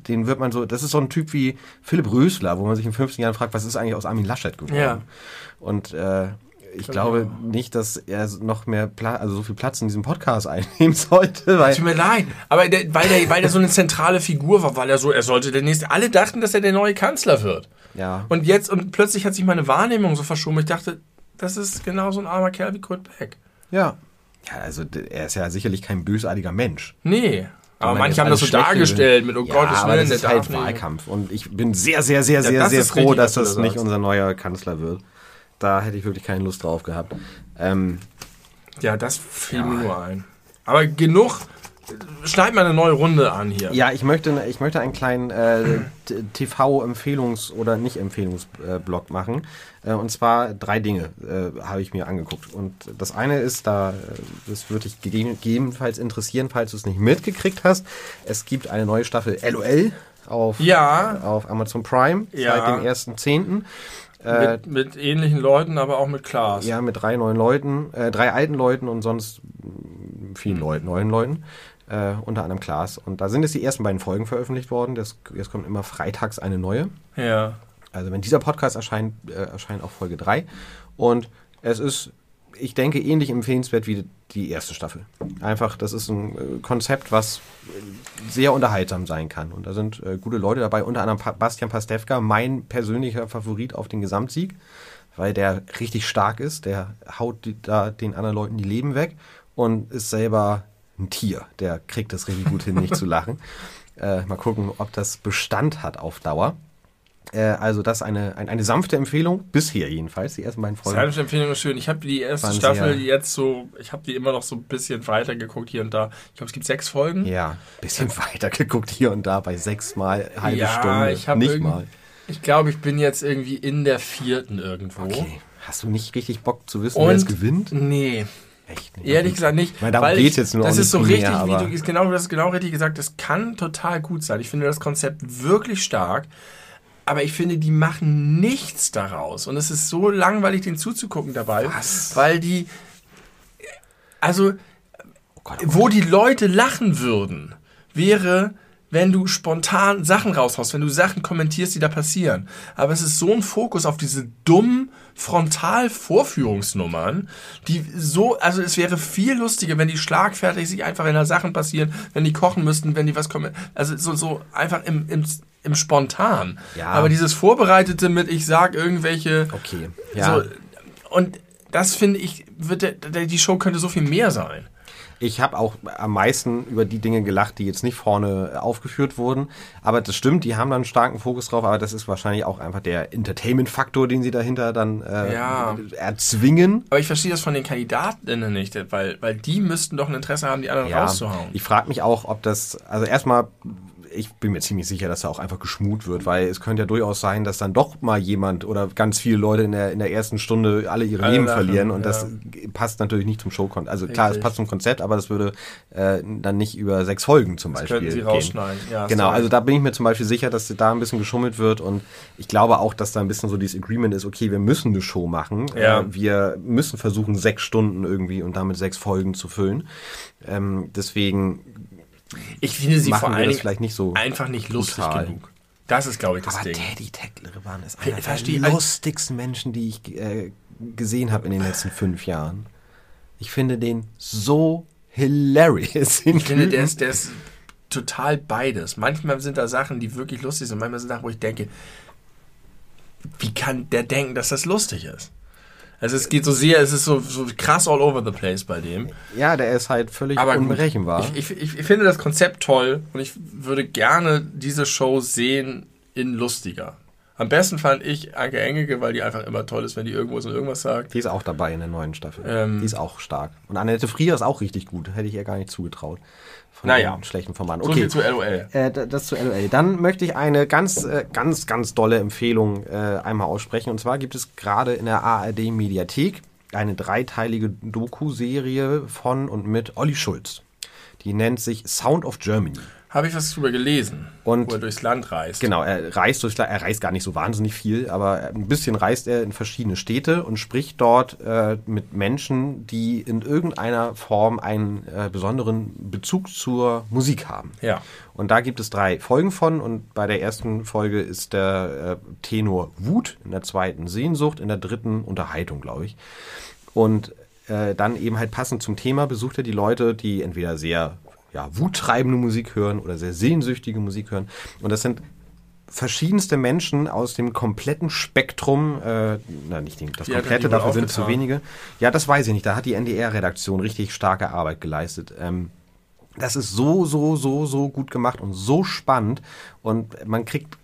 den wird man so, das ist so ein Typ wie Philipp Rösler, wo man sich in 15 Jahren fragt, was ist eigentlich aus Armin Laschet geworden? Ja. Und äh, ich glaube nicht, dass er noch mehr Platz, also so viel Platz in diesem Podcast einnehmen sollte, weil Tut mir leid. Aber der, weil, der, weil der so eine zentrale Figur war, weil er so, er sollte der nächste. Alle dachten, dass er der neue Kanzler wird. ja, Und jetzt, und plötzlich hat sich meine Wahrnehmung so verschoben. Ich dachte, das ist genau so ein armer Kerl wie Kurt Beck. ja, ja, also er ist ja sicherlich kein bösartiger Mensch. Nee. Aber manche haben das so dargestellt mit, oh ja, Gottes Willen, das ist halt nicht. Wahlkampf. Und ich bin sehr, sehr, sehr, sehr, das sehr froh, dass das da nicht unser neuer Kanzler wird. Da hätte ich wirklich keine Lust drauf gehabt. Ähm, Ja, das fiel mir nur ein. Aber genug. Schneid mal eine neue Runde an hier. Ja, ich möchte, ich möchte einen kleinen äh, TV-Empfehlungs- oder Nicht-Empfehlungsblock machen. Äh, und zwar drei Dinge äh, habe ich mir angeguckt. Und das eine ist, da, äh, das würde dich gegeben- gegebenenfalls interessieren, falls du es nicht mitgekriegt hast. Es gibt eine neue Staffel LOL auf, Ja. auf Amazon Prime Ja. seit dem 1.10. Äh, Mit, mit ähnlichen Leuten, aber auch mit Klaas. ja, mit drei neuen Leuten, äh, drei alten Leuten und sonst mh, vielen Leuten, neuen Leuten. Äh, unter anderem Klaas. Und da sind jetzt die ersten beiden Folgen veröffentlicht worden. Das, jetzt kommt immer freitags eine neue. Ja. Also wenn dieser Podcast erscheint, äh, erscheint auch Folge 3. Und es ist, ich denke, ähnlich empfehlenswert wie die erste Staffel. Einfach, das ist ein äh, Konzept, was sehr unterhaltsam sein kann. Und da sind äh, gute Leute dabei, unter anderem pa Bastian Pastewka, mein persönlicher Favorit auf den Gesamtsieg, weil der richtig stark ist. Der haut die, da den anderen Leuten die Leben weg und ist selber ein Tier. Der kriegt das richtig gut hin, nicht zu lachen. Äh, mal gucken, ob das Bestand hat auf Dauer. Äh, also das ist eine, ein, eine sanfte Empfehlung, bisher jedenfalls, die ersten beiden Folgen. Seine Empfehlung ist schön. Ich habe die erste Staffel jetzt so, ich habe die immer noch so ein bisschen weiter geguckt hier und da. Ich glaube, es gibt sechs Folgen. Ja, bisschen weiter geguckt hier und da bei sechs Mal halbe Ja, Stunde. ich hab Nicht mal. Ich glaube, ich bin jetzt irgendwie in der vierten irgendwo. Okay. Hast du nicht richtig Bock zu wissen, wer es gewinnt? nee, Echt nicht. ehrlich gesagt nicht. Darum weil geht's ich- jetzt nur Das ist so richtig, primär, wie du, ist genau, du hast genau richtig gesagt, das kann total gut sein. Ich finde das Konzept wirklich stark. Aber ich finde, die machen nichts daraus. Und es ist so langweilig, den zuzugucken dabei. Was? Weil die. Also, Oh Gott, wo die Leute lachen würden, wäre, wenn du spontan Sachen raushaust, wenn du Sachen kommentierst, die da passieren. Aber es ist so ein Fokus auf diese dummen Frontal-Vorführungsnummern, die so, also es wäre viel lustiger, wenn die schlagfertig sich einfach in der Sachen passieren, wenn die kochen müssten, wenn die was kommen, also so, so einfach im, im, im Spontan. Ja. Aber dieses Vorbereitete mit, ich sag irgendwelche, Okay, ja. so, und das finde ich, wird der, der, die Show könnte so viel mehr sein. Ich habe auch am meisten über die Dinge gelacht, die jetzt nicht vorne aufgeführt wurden. Aber das stimmt, die haben dann einen starken Fokus drauf, aber das ist wahrscheinlich auch einfach der Entertainment-Faktor, den sie dahinter dann äh, Ja. erzwingen. Aber ich verstehe das von den Kandidatinnen nicht, weil, weil die müssten doch ein Interesse haben, die anderen rauszuhauen. Ich frage mich auch, ob das, also erstmal, ich bin mir ziemlich sicher, dass da auch einfach geschmut wird, weil es könnte ja durchaus sein, dass dann doch mal jemand oder ganz viele Leute in der, in der ersten Stunde alle ihre Alle Leben lachen, verlieren und ja. das passt natürlich nicht zum Showkonzept. Also klar, es Richtig. passt zum Konzept, aber das würde äh, dann nicht über sechs Folgen zum Beispiel könnten sie gehen. rausschneiden. Ja, hast genau, du also da bin ich mir zum Beispiel sicher, dass da ein bisschen geschummelt wird und ich glaube auch, dass da ein bisschen so dieses Agreement ist, okay, wir müssen eine Show machen, Ja. äh, wir müssen versuchen, sechs Stunden irgendwie und damit sechs Folgen zu füllen. Ähm, deswegen Ich finde sie machen vor allen Dingen nicht so einfach nicht lustig brutal. genug. Das ist, glaube ich, das Aber Ding. Teddy Teckleban ist Ver- einer versteh- der lustigsten Menschen, die ich äh, gesehen habe in den letzten fünf Jahren. Ich finde den so hilarious. Ich finde, der ist, der ist total beides. Manchmal sind da Sachen, die wirklich lustig sind. Manchmal sind Sachen, wo ich denke, wie kann der denken, dass das lustig ist? Also es geht so sehr, es ist so, so krass all over the place bei dem. ja, der ist halt völlig Aber gut, unberechenbar. Ich, ich, ich finde das Konzept toll und ich würde gerne diese Show sehen in lustiger. Am besten fand ich Anke Engelke, weil die einfach immer toll ist, wenn die irgendwo so irgendwas sagt. die ist auch dabei in der neuen Staffel. Ähm. die ist auch stark. Und Annette Frier ist auch richtig gut. Hätte ich ihr gar nicht zugetraut. Von Naja. schlechten Formaten. So Okay. viel zu LOL. Äh, da- das zu LOL. Dann möchte ich eine ganz, äh, ganz, ganz dolle Empfehlung äh, einmal aussprechen. Und zwar gibt es gerade in der ARD Mediathek eine dreiteilige Doku-Serie von und mit Olli Schulz. Die nennt sich Sound of Germany. Habe ich was drüber gelesen, Und- wo er durchs Land reist. Genau, er reist durch, er reist gar nicht so wahnsinnig viel, aber ein bisschen reist er in verschiedene Städte und spricht dort äh, mit Menschen, die in irgendeiner Form einen äh, besonderen Bezug zur Musik haben. Ja. Und da gibt es drei Folgen von und bei der ersten Folge ist der äh, Tenor Wut, in der zweiten Sehnsucht, in der dritten Unterhaltung, glaube ich. Und äh, dann eben halt passend zum Thema besucht er die Leute, die entweder sehr ja, wuttreibende Musik hören oder sehr sehnsüchtige Musik hören. Und das sind verschiedenste Menschen aus dem kompletten Spektrum, äh, na nicht den, das komplette, die wohl dafür sind zu wenige. Ja, das weiß ich nicht. Da hat die NDR-Redaktion richtig starke Arbeit geleistet. Ähm, das ist so, so, so, so gut gemacht und so spannend und man kriegt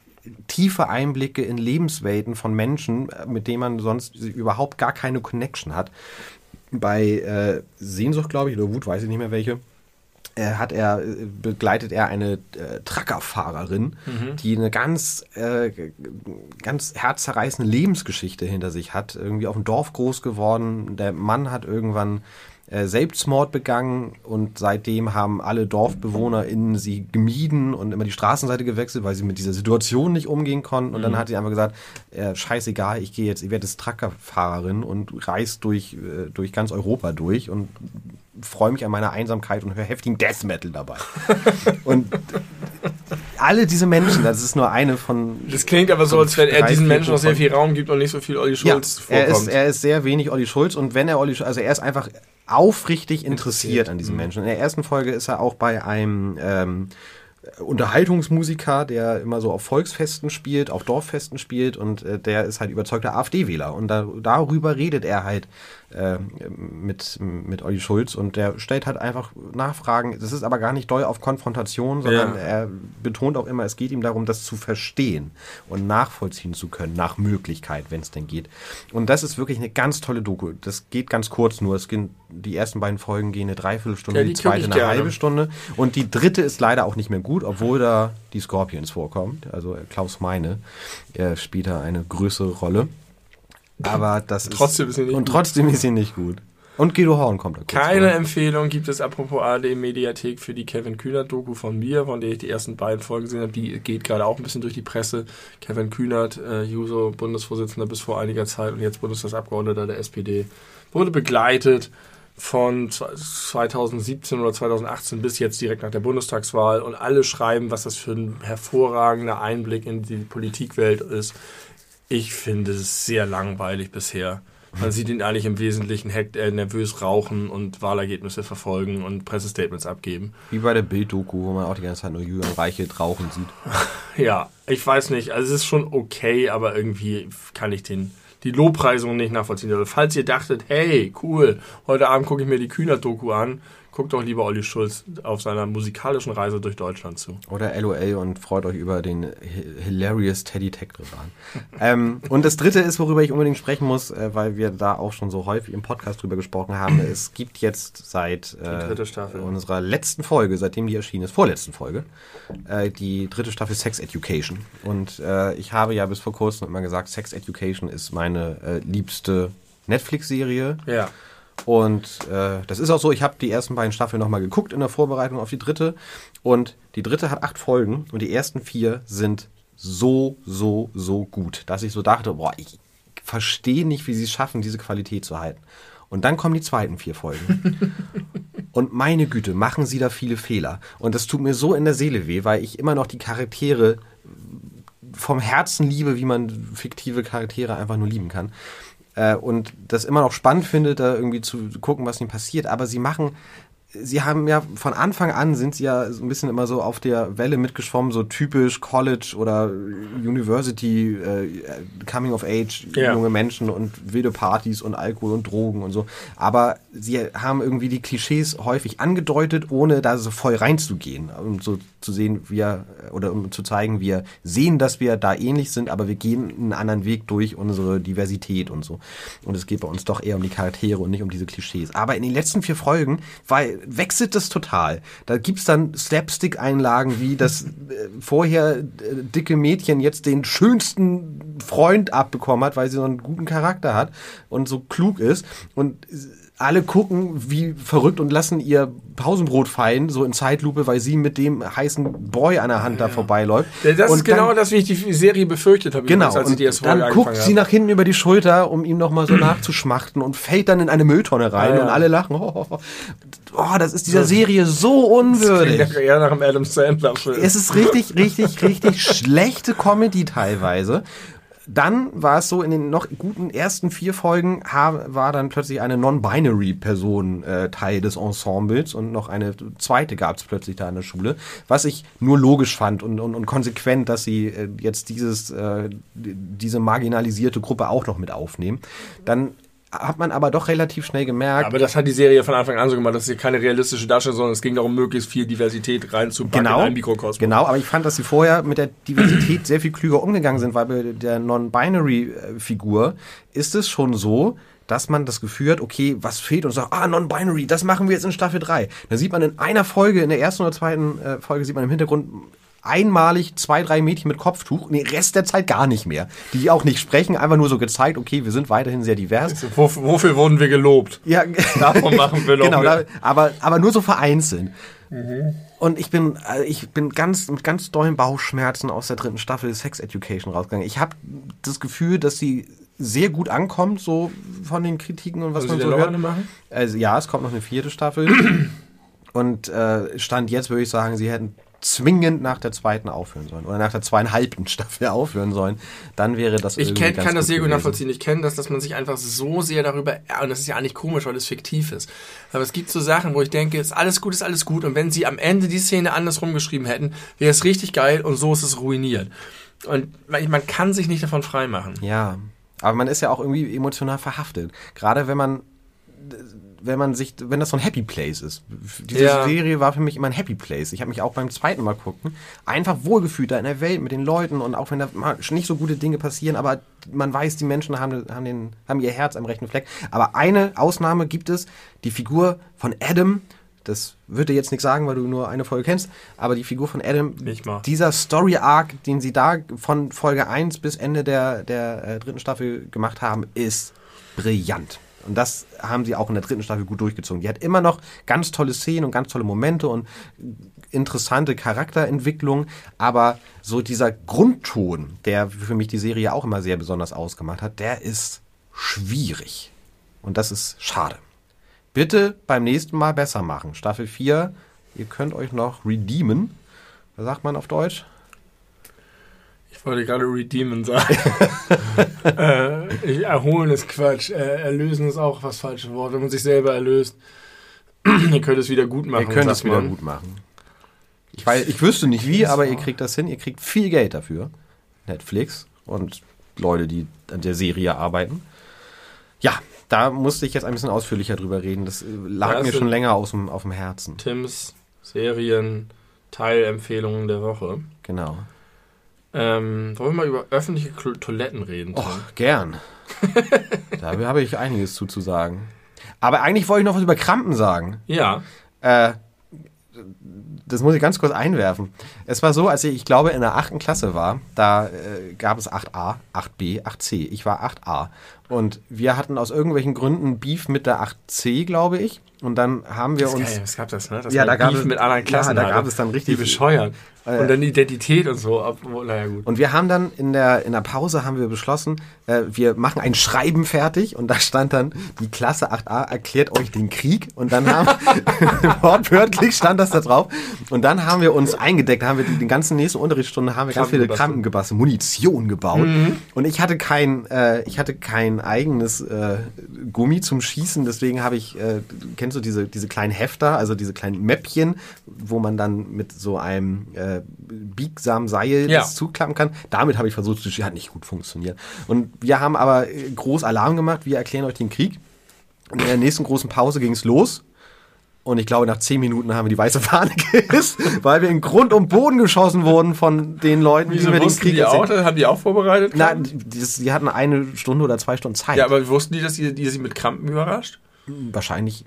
tiefe Einblicke in Lebenswelten von Menschen, äh, mit denen man sonst überhaupt gar keine Connection hat. Bei äh, Sehnsucht, glaube ich, oder Wut, weiß ich nicht mehr welche, hat er, äh, begleitet er eine äh, Truckerfahrerin, die eine ganz, äh, ganz herzzerreißende Lebensgeschichte hinter sich hat. Irgendwie auf dem Dorf groß geworden. Der Mann hat irgendwann äh, Selbstmord begangen und seitdem haben alle DorfbewohnerInnen sie gemieden und immer die Straßenseite gewechselt, weil sie mit dieser Situation nicht umgehen konnten. Und dann hat sie einfach gesagt, äh, scheißegal, ich gehe jetzt, ich werde jetzt Truckerfahrerin und reise durch, äh, durch ganz Europa durch und freue mich an meiner Einsamkeit und höre heftigen Death Metal dabei. und alle diese Menschen, das ist nur eine von Das klingt aber so, als wenn er diesen Menschen noch sehr viel Raum gibt und nicht so viel Olli Schulz ja, er vorkommt. ist, er ist sehr wenig Olli Schulz und wenn er Olli Schulz, also er ist einfach aufrichtig interessiert an diesem Menschen. In der ersten Folge ist er auch bei einem ähm, Unterhaltungsmusiker, der immer so auf Volksfesten spielt, auf Dorffesten spielt und äh, der ist halt überzeugter AfD-Wähler und da, darüber redet er halt äh, mit, mit Olli Schulz und der stellt halt einfach Nachfragen. Das ist aber gar nicht doll auf Konfrontation, sondern Ja. er betont auch immer, es geht ihm darum, das zu verstehen und nachvollziehen zu können, nach Möglichkeit, wenn es denn geht. Und das ist wirklich eine ganz tolle Doku. Das geht ganz kurz nur. Es gehen, die ersten beiden Folgen gehen eine Dreiviertelstunde, Ja, die die zweite eine gerne. halbe Stunde. Und die dritte ist leider auch nicht mehr gut, obwohl da die Scorpions vorkommt. Also äh, Klaus Meine äh, spielt da eine größere Rolle. Aber das ist. Trotzdem ist sie nicht Und gut. trotzdem ist sie nicht gut. Und Guido Horn kommt da kurz Keine vor. Empfehlung gibt es apropos ARD Mediathek für die Kevin Kühnert Doku von mir, von der ich die ersten beiden Folgen gesehen habe. Die geht gerade auch ein bisschen durch die Presse. Kevin Kühnert, äh, Juso, Bundesvorsitzender bis vor einiger Zeit und jetzt Bundestagsabgeordneter der SPD, wurde begleitet von 2017 oder 2018 bis jetzt direkt nach der Bundestagswahl und alle schreiben, was das für ein hervorragender Einblick in die Politikwelt ist. Ich finde es sehr langweilig bisher. Man sieht ihn eigentlich im Wesentlichen hekt, äh, nervös rauchen und Wahlergebnisse verfolgen und Pressestatements abgeben. Wie bei der Bild-Doku, wo man auch die ganze Zeit nur Julian Reichelt rauchen sieht. Ja, ich weiß nicht. Also es ist schon okay, aber irgendwie kann ich den die Lobpreisung nicht nachvollziehen. Also falls ihr dachtet, hey, cool, heute Abend gucke ich mir die Kühner-Doku an, guckt doch lieber Olli Schulz auf seiner musikalischen Reise durch Deutschland zu. Oder LOL und freut euch über den hi- hilarious Teddy Tech an. ähm, und das dritte ist, worüber ich unbedingt sprechen muss, äh, weil wir da auch schon so häufig im Podcast drüber gesprochen haben. Es gibt jetzt seit äh, unserer letzten Folge, seitdem die erschienen ist, vorletzten Folge, äh, die dritte Staffel Sex Education. Und äh, ich habe ja bis vor kurzem immer gesagt, Sex Education ist meine äh, liebste Netflix-Serie. Ja. Und äh, das ist auch so, ich habe die ersten beiden Staffeln nochmal geguckt in der Vorbereitung auf die dritte. Und die dritte hat acht Folgen und die ersten vier sind so, so, so gut, dass ich so dachte, boah, ich verstehe nicht, wie sie es schaffen, diese Qualität zu halten. Und dann kommen die zweiten vier Folgen. Und meine Güte, machen sie da viele Fehler. Und das tut mir so in der Seele weh, weil ich immer noch die Charaktere vom Herzen liebe, wie man fiktive Charaktere einfach nur lieben kann. Äh, und das immer noch spannend finde, da irgendwie zu gucken, was ihnen passiert. Aber sie machen, sie haben ja von Anfang an sind sie ja so ein bisschen immer so auf der Welle mitgeschwommen, so typisch College oder University, äh, Coming of Age, Ja. junge Menschen und wilde Partys und Alkohol und Drogen und so. Aber sie haben irgendwie die Klischees häufig angedeutet, ohne da so voll reinzugehen, um so zu sehen, wir, oder um zu zeigen, wir sehen, dass wir da ähnlich sind, aber wir gehen einen anderen Weg durch unsere Diversität und so. Und es geht bei uns doch eher um die Charaktere und nicht um diese Klischees. Aber in den letzten vier Folgen weil, wechselt das total. Da gibt's dann Slapstick-Einlagen, wie das äh, vorher äh, dicke Mädchen jetzt den schönsten Freund abbekommen hat, weil sie so einen guten Charakter hat und so klug ist. Und alle gucken wie verrückt und lassen ihr Pausenbrot fallen, so in Zeitlupe, weil sie mit dem heißen Boy an der Hand da vorbeiläuft. Das und ist genau dann, das, wie ich die Serie befürchtet habe, Genau, übrigens, als ich und die erst dann guckt sie nach hinten über die Schulter, um ihm nochmal so nachzuschmachten und fällt dann in eine Mülltonne rein Ah, ja. und alle lachen. Oh, oh, oh, das ist dieser Serie so unwürdig. Ja eher nach einem Adam Sandler-Film. Es ist richtig, richtig, richtig schlechte Comedy teilweise. Dann war es so, in den noch guten ersten vier Folgen war dann plötzlich eine Non-Binary-Person äh, Teil des Ensembles und noch eine zweite gab es plötzlich da in der Schule, was ich nur logisch fand und, und, und konsequent, dass sie äh, jetzt dieses, äh, diese marginalisierte Gruppe auch noch mit aufnehmen. Dann hat man aber doch relativ schnell gemerkt, Aber das hat die Serie von Anfang an so gemacht. Das ist hier keine realistische Darstellung, sondern es ging darum, möglichst viel Diversität reinzupacken Genau, in einen Mikrokosmos. genau, aber ich fand, dass sie vorher mit der Diversität sehr viel klüger umgegangen sind, weil bei der Non-Binary-Figur ist es schon so, dass man das Gefühl hat, okay, was fehlt und sagt, ah, Non-Binary, das machen wir jetzt in Staffel 3. Da sieht man in einer Folge, in der ersten oder zweiten äh, Folge, sieht man im Hintergrund einmalig zwei, drei Mädchen mit Kopftuch und den Rest der Zeit gar nicht mehr. Die auch nicht sprechen, einfach nur so gezeigt, okay, wir sind weiterhin sehr divers. Wo, wofür wurden wir gelobt? Ja, Davon machen wir noch genau, da, aber, aber nur so vereinzelt. Und ich bin, äh, ich bin ganz mit ganz dollen Bauchschmerzen aus der dritten Staffel Sex Education rausgegangen. Ich habe das Gefühl, dass sie sehr gut ankommt, so von den Kritiken und was Soll man so hört. machen? Also ja, es kommt noch eine vierte Staffel. und äh, Stand jetzt würde ich sagen, sie hätten zwingend nach der zweiten aufhören sollen oder nach der zweieinhalbten Staffel aufhören sollen. Dann wäre das Ich kenn, kann das sehr gut nachvollziehen. Ich kenne das, dass man sich einfach so sehr darüber, und das ist ja eigentlich komisch, weil es fiktiv ist. Aber es gibt so Sachen, wo ich denke, ist alles gut, ist alles gut. Und wenn sie am Ende die Szene andersrum geschrieben hätten, wäre es richtig geil und so ist es ruiniert. Und man man kann sich nicht davon freimachen. Ja, aber man ist ja auch irgendwie emotional verhaftet. Gerade wenn man, wenn man sich, wenn das so ein Happy Place ist. Diese Ja. Serie war für mich immer ein Happy Place. Ich habe mich auch beim zweiten Mal gucken einfach wohlgefühlt da in der Welt mit den Leuten und auch wenn da mal nicht so gute Dinge passieren, aber man weiß, die Menschen haben, haben, den, haben ihr Herz am rechten Fleck. Aber eine Ausnahme gibt es, die Figur von Adam, das würde jetzt nichts sagen, weil du nur eine Folge kennst, aber die Figur von Adam, dieser Story-Arc, den sie da von Folge 1 bis Ende der, der äh, dritten Staffel gemacht haben, ist brillant. Und das haben sie auch in der dritten Staffel gut durchgezogen. Die hat immer noch ganz tolle Szenen und ganz tolle Momente und interessante Charakterentwicklung, aber so dieser Grundton, der für mich die Serie auch immer sehr besonders ausgemacht hat, der ist schwierig. Und das ist schade. Bitte beim nächsten Mal besser machen. Staffel 4, ihr könnt euch noch redeemen. Was sagt man auf Deutsch? Ich wollte gerade redeemen sagen. äh, erholen ist Quatsch. Äh, erlösen ist auch was falsche Wort. Wenn man sich selber erlöst, ihr könnt es wieder gut machen. ihr könnt es wieder man. gut machen. Ich, weiß, ich wüsste nicht wie, aber ihr kriegt das hin. Ihr kriegt viel Geld dafür. Netflix und Leute, die an der Serie arbeiten. Ja, da musste ich jetzt ein bisschen ausführlicher drüber reden. Das äh, lag Ja, mir schon länger aus dem, auf dem Herzen. Tims Serien Teilempfehlungen der Woche. Genau. Ähm, wollen wir mal über öffentliche Toiletten reden? Tim? Och, gern. da habe ich einiges zuzusagen. Aber eigentlich wollte ich noch was über Krampen sagen. Ja. Äh, das muss ich ganz kurz einwerfen. Es war so, als ich, ich glaube, in der achten Klasse war, da äh, gab es 8a, 8b, 8c. Ich war 8a. Und wir hatten aus irgendwelchen Gründen Beef mit der 8c, glaube ich. Und dann haben wir Das uns. geil, es gab das, ne? Dass Ja, da gab Beef es- mit anderen Klassen ja, da gab es dann richtig- Die bescheuert. Äh, Und dann Identität und so. Obwohl, naja, gut. Und wir haben dann in der, in der Pause haben wir beschlossen, äh, wir machen ein Schreiben fertig und da stand dann, die Klasse 8a erklärt euch den Krieg und dann haben, wortwörtlich stand das da drauf und dann haben wir uns eingedeckt, haben wir die, die ganze nächste Unterrichtsstunde haben wir ganz viele gebastelt, Munition gebaut Mhm. und ich hatte kein, äh, ich hatte kein eigenes äh, Gummi zum Schießen, deswegen habe ich, äh, kennst du diese, diese kleinen Hefter, also diese kleinen Mäppchen, wo man dann mit so einem äh, biegsamen Seil Ja. das zuklappen kann. Damit habe ich versucht zu schießen, hat nicht gut funktioniert. Und wir haben aber äh, groß Alarm gemacht, wir erklären euch den Krieg. Und in der nächsten großen Pause ging es los. Und ich glaube, nach zehn Minuten haben wir die weiße Fahne gehisst, weil wir in Grund und Boden geschossen wurden von den Leuten, Wieso die wir den Krieg die auch? Haben die auch vorbereitet? Krampen? die, das- die hatten eine Stunde oder zwei Stunden Zeit. ja, aber wussten die, dass ihr, die sie mit Krampen überrascht? Wahrscheinlich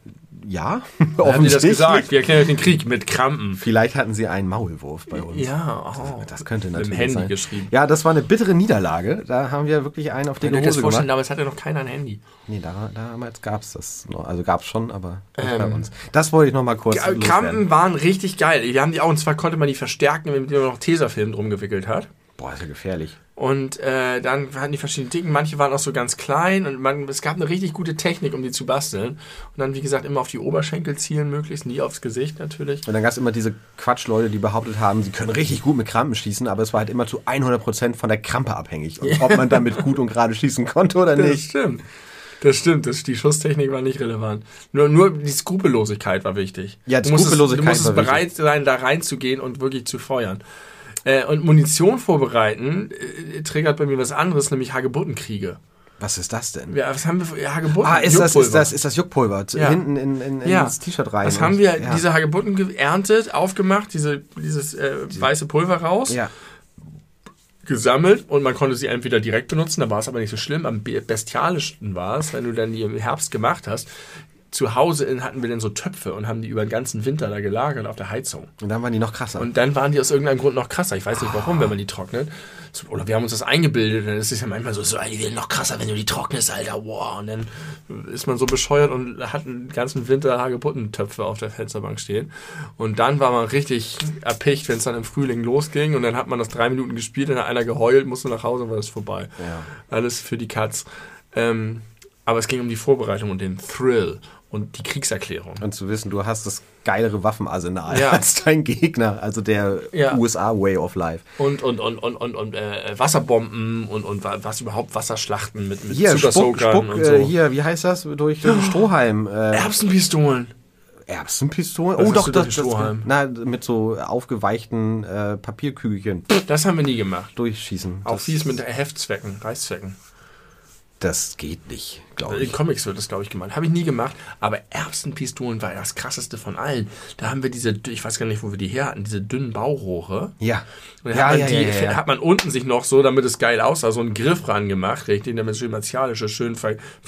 ja, Haben die das offensichtlich. gesagt? Wir erklären euch den Krieg mit Krampen. Vielleicht hatten sie einen Maulwurf bei uns. Ja, oh. Das könnte natürlich dem Handy sein. geschrieben. Ja, das war eine bittere Niederlage. Da haben wir wirklich einen auf das Hose vorstellen, gemacht. damals hatte noch keiner ein Handy. Nee, da, damals gab es das noch. Also gab es schon, aber nicht Ähm, bei uns. Das wollte ich noch mal kurz. Krampen waren richtig geil. Wir haben die auch, und zwar konnte man die verstärken, indem man noch Tesafilm drum gewickelt hat. Boah, ist ja gefährlich. Und äh, dann hatten die verschiedene Dicken. Manche waren auch so ganz klein und man, es gab eine richtig gute Technik, um die zu basteln. Und dann, wie gesagt, immer auf die Oberschenkel zielen, möglichst nie aufs Gesicht natürlich. Und dann gab es immer diese Quatschleute, die behauptet haben, sie können richtig gut mit Krampen schießen, aber es war halt immer zu 100% von der Krampe abhängig. Und ob man damit gut und gerade schießen konnte oder Das nicht. stimmt. Das stimmt, das, die Schusstechnik war nicht relevant. Nur, nur die Skrupellosigkeit war wichtig. Ja, die du musstest, Skrupellosigkeit Du musstest war bereit sein, da reinzugehen und wirklich zu feuern. Äh, und Munition vorbereiten äh, triggert bei mir was anderes, nämlich Hagebuttenkriege. Was ist das denn? Ja, was haben wir für Hagebutten? Ah, ist das, ist Juckpulver. das, ist das Juckpulver? Ja. Hinten in, in, in Ja. ins T-Shirt rein. Was und- haben wir? Ja. Diese Hagebutten geerntet, aufgemacht, diese, dieses äh, weiße Pulver raus, gesammelt und man konnte sie entweder direkt benutzen, da war es aber nicht so schlimm. Am be- bestialischsten war es, wenn du dann die im Herbst gemacht hast. Zu Hause in, hatten wir dann so Töpfe und haben die über den ganzen Winter da gelagert auf der Heizung. Und dann waren die noch krasser. Und dann waren die aus irgendeinem Grund noch krasser. Ich weiß nicht warum, wenn man die trocknet. So, Oder wir haben uns das eingebildet. Dann ist es ja manchmal so, so ey, die werden noch krasser, wenn du die trocknest, Alter. Wow. Und dann ist man so bescheuert und hat einen ganzen Winter Hagebuttentöpfe auf der Fensterbank stehen. Und dann war man richtig erpicht, wenn es dann im Frühling losging. Und dann hat man das drei Minuten gespielt, dann hat einer geheult, musste nach Hause und war das vorbei. Ja. Alles für die Katz. Ähm, aber es ging um die Vorbereitung und den Thrill und die Kriegserklärung. Und zu wissen, du hast das geilere Waffenarsenal Ja. als dein Gegner, also der Ja. USA Way of Life. Und, und, und, und, und, und äh, Wasserbomben und, und wa- was überhaupt Wasserschlachten mit, mit Hier, Spuck, Zuckersokern Spuck und so. äh, hier, wie heißt das? Durch, durch den Strohhalm. Äh, Erbsenpistolen. Erbsenpistolen? Was Oh, doch, das, das, na, mit so aufgeweichten äh, Papierkügelchen Das haben wir nie gemacht. durchschießen. Auch fies mit Heftzwecken, Reißzwecken. Das geht nicht, glaube In ich. Comics wird das, glaube ich, gemacht. Habe ich nie gemacht. Aber Erbsenpistolen war das krasseste von allen. Da haben wir diese, ich weiß gar nicht, wo wir die her hatten, diese dünnen Baurohre. Ja. Und dann Ja, hat, man ja, die, ja, hat man unten sich noch so, damit es geil aussah, so einen Griff ran gemacht, richtig, damit es schön martialisch ist, schön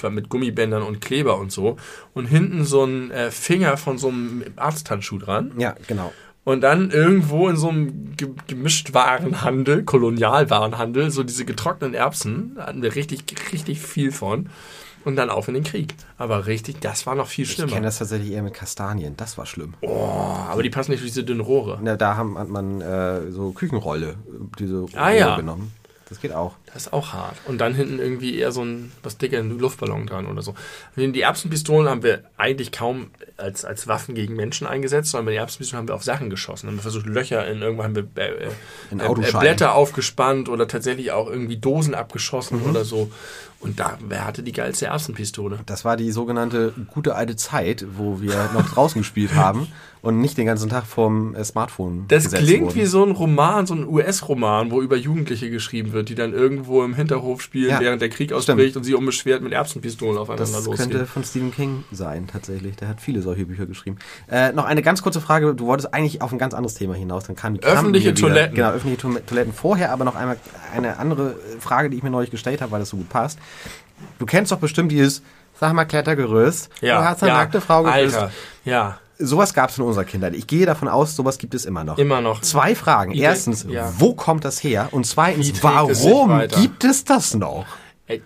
mit Gummibändern und Kleber und so. Und hinten so ein äh, Finger von so einem Arzthandschuh dran. Ja, genau. Und dann irgendwo in so einem Ge Gemischtwarenhandel, Kolonialwarenhandel, so diese getrockneten Erbsen, da hatten wir richtig, richtig viel von. Und dann auf in den Krieg. Aber richtig, das war noch viel Ich kenne schlimmer. das tatsächlich eher mit Kastanien. Das war schlimm. Oh, aber die passen nicht durch diese dünnen Rohre. Na, da haben, hat man äh, so Küchenrolle, äh, diese Ah, Rolle ja. genommen. Das geht auch. Das ist auch hart. Und dann hinten irgendwie eher so ein, was dicker, Luftballon dran oder so. Die Erbsenpistolen haben wir eigentlich kaum als, als Waffen gegen Menschen eingesetzt, sondern bei den Erbsenpistolen haben wir auf Sachen geschossen. Haben wir versucht, Löcher in irgendwann haben wir äh, In äh, äh. Blätter aufgespannt oder tatsächlich auch irgendwie Dosen abgeschossen Mhm. oder so. Und da, wer hatte die geilste Erbsenpistole? Das war die sogenannte gute alte Zeit, wo wir noch draußen gespielt haben und nicht den ganzen Tag vorm äh, Smartphone Das klingt wurden. wie so ein Roman, so ein US-Roman, wo über Jugendliche geschrieben wird, die dann irgendwo im Hinterhof spielen, Ja, während der Krieg stimmt. ausbricht und sie unbeschwert mit Erbsenpistolen aufeinander Das losgehen. könnte von Stephen King sein, tatsächlich. Der hat viele solche Bücher geschrieben. Äh, noch eine ganz kurze Frage. Du wolltest eigentlich auf ein ganz anderes Thema hinaus. Dann kam Öffentliche hier wieder. Toiletten. Genau, öffentliche To Toiletten. Vorher aber noch einmal eine andere Frage, die ich mir neulich gestellt habe, weil das so gut passt. Du kennst doch bestimmt dieses, sag mal, Klettergerüst. ja, du hast eine ja, nackte Frau geküsst. Alter, ja, Sowas gab es in unserer Kindheit. Ich gehe davon aus, sowas gibt es immer noch. immer noch. Zwei Fragen. Idee- Erstens, ja. wo kommt das her? Und zweitens, es warum weiter? gibt es das noch?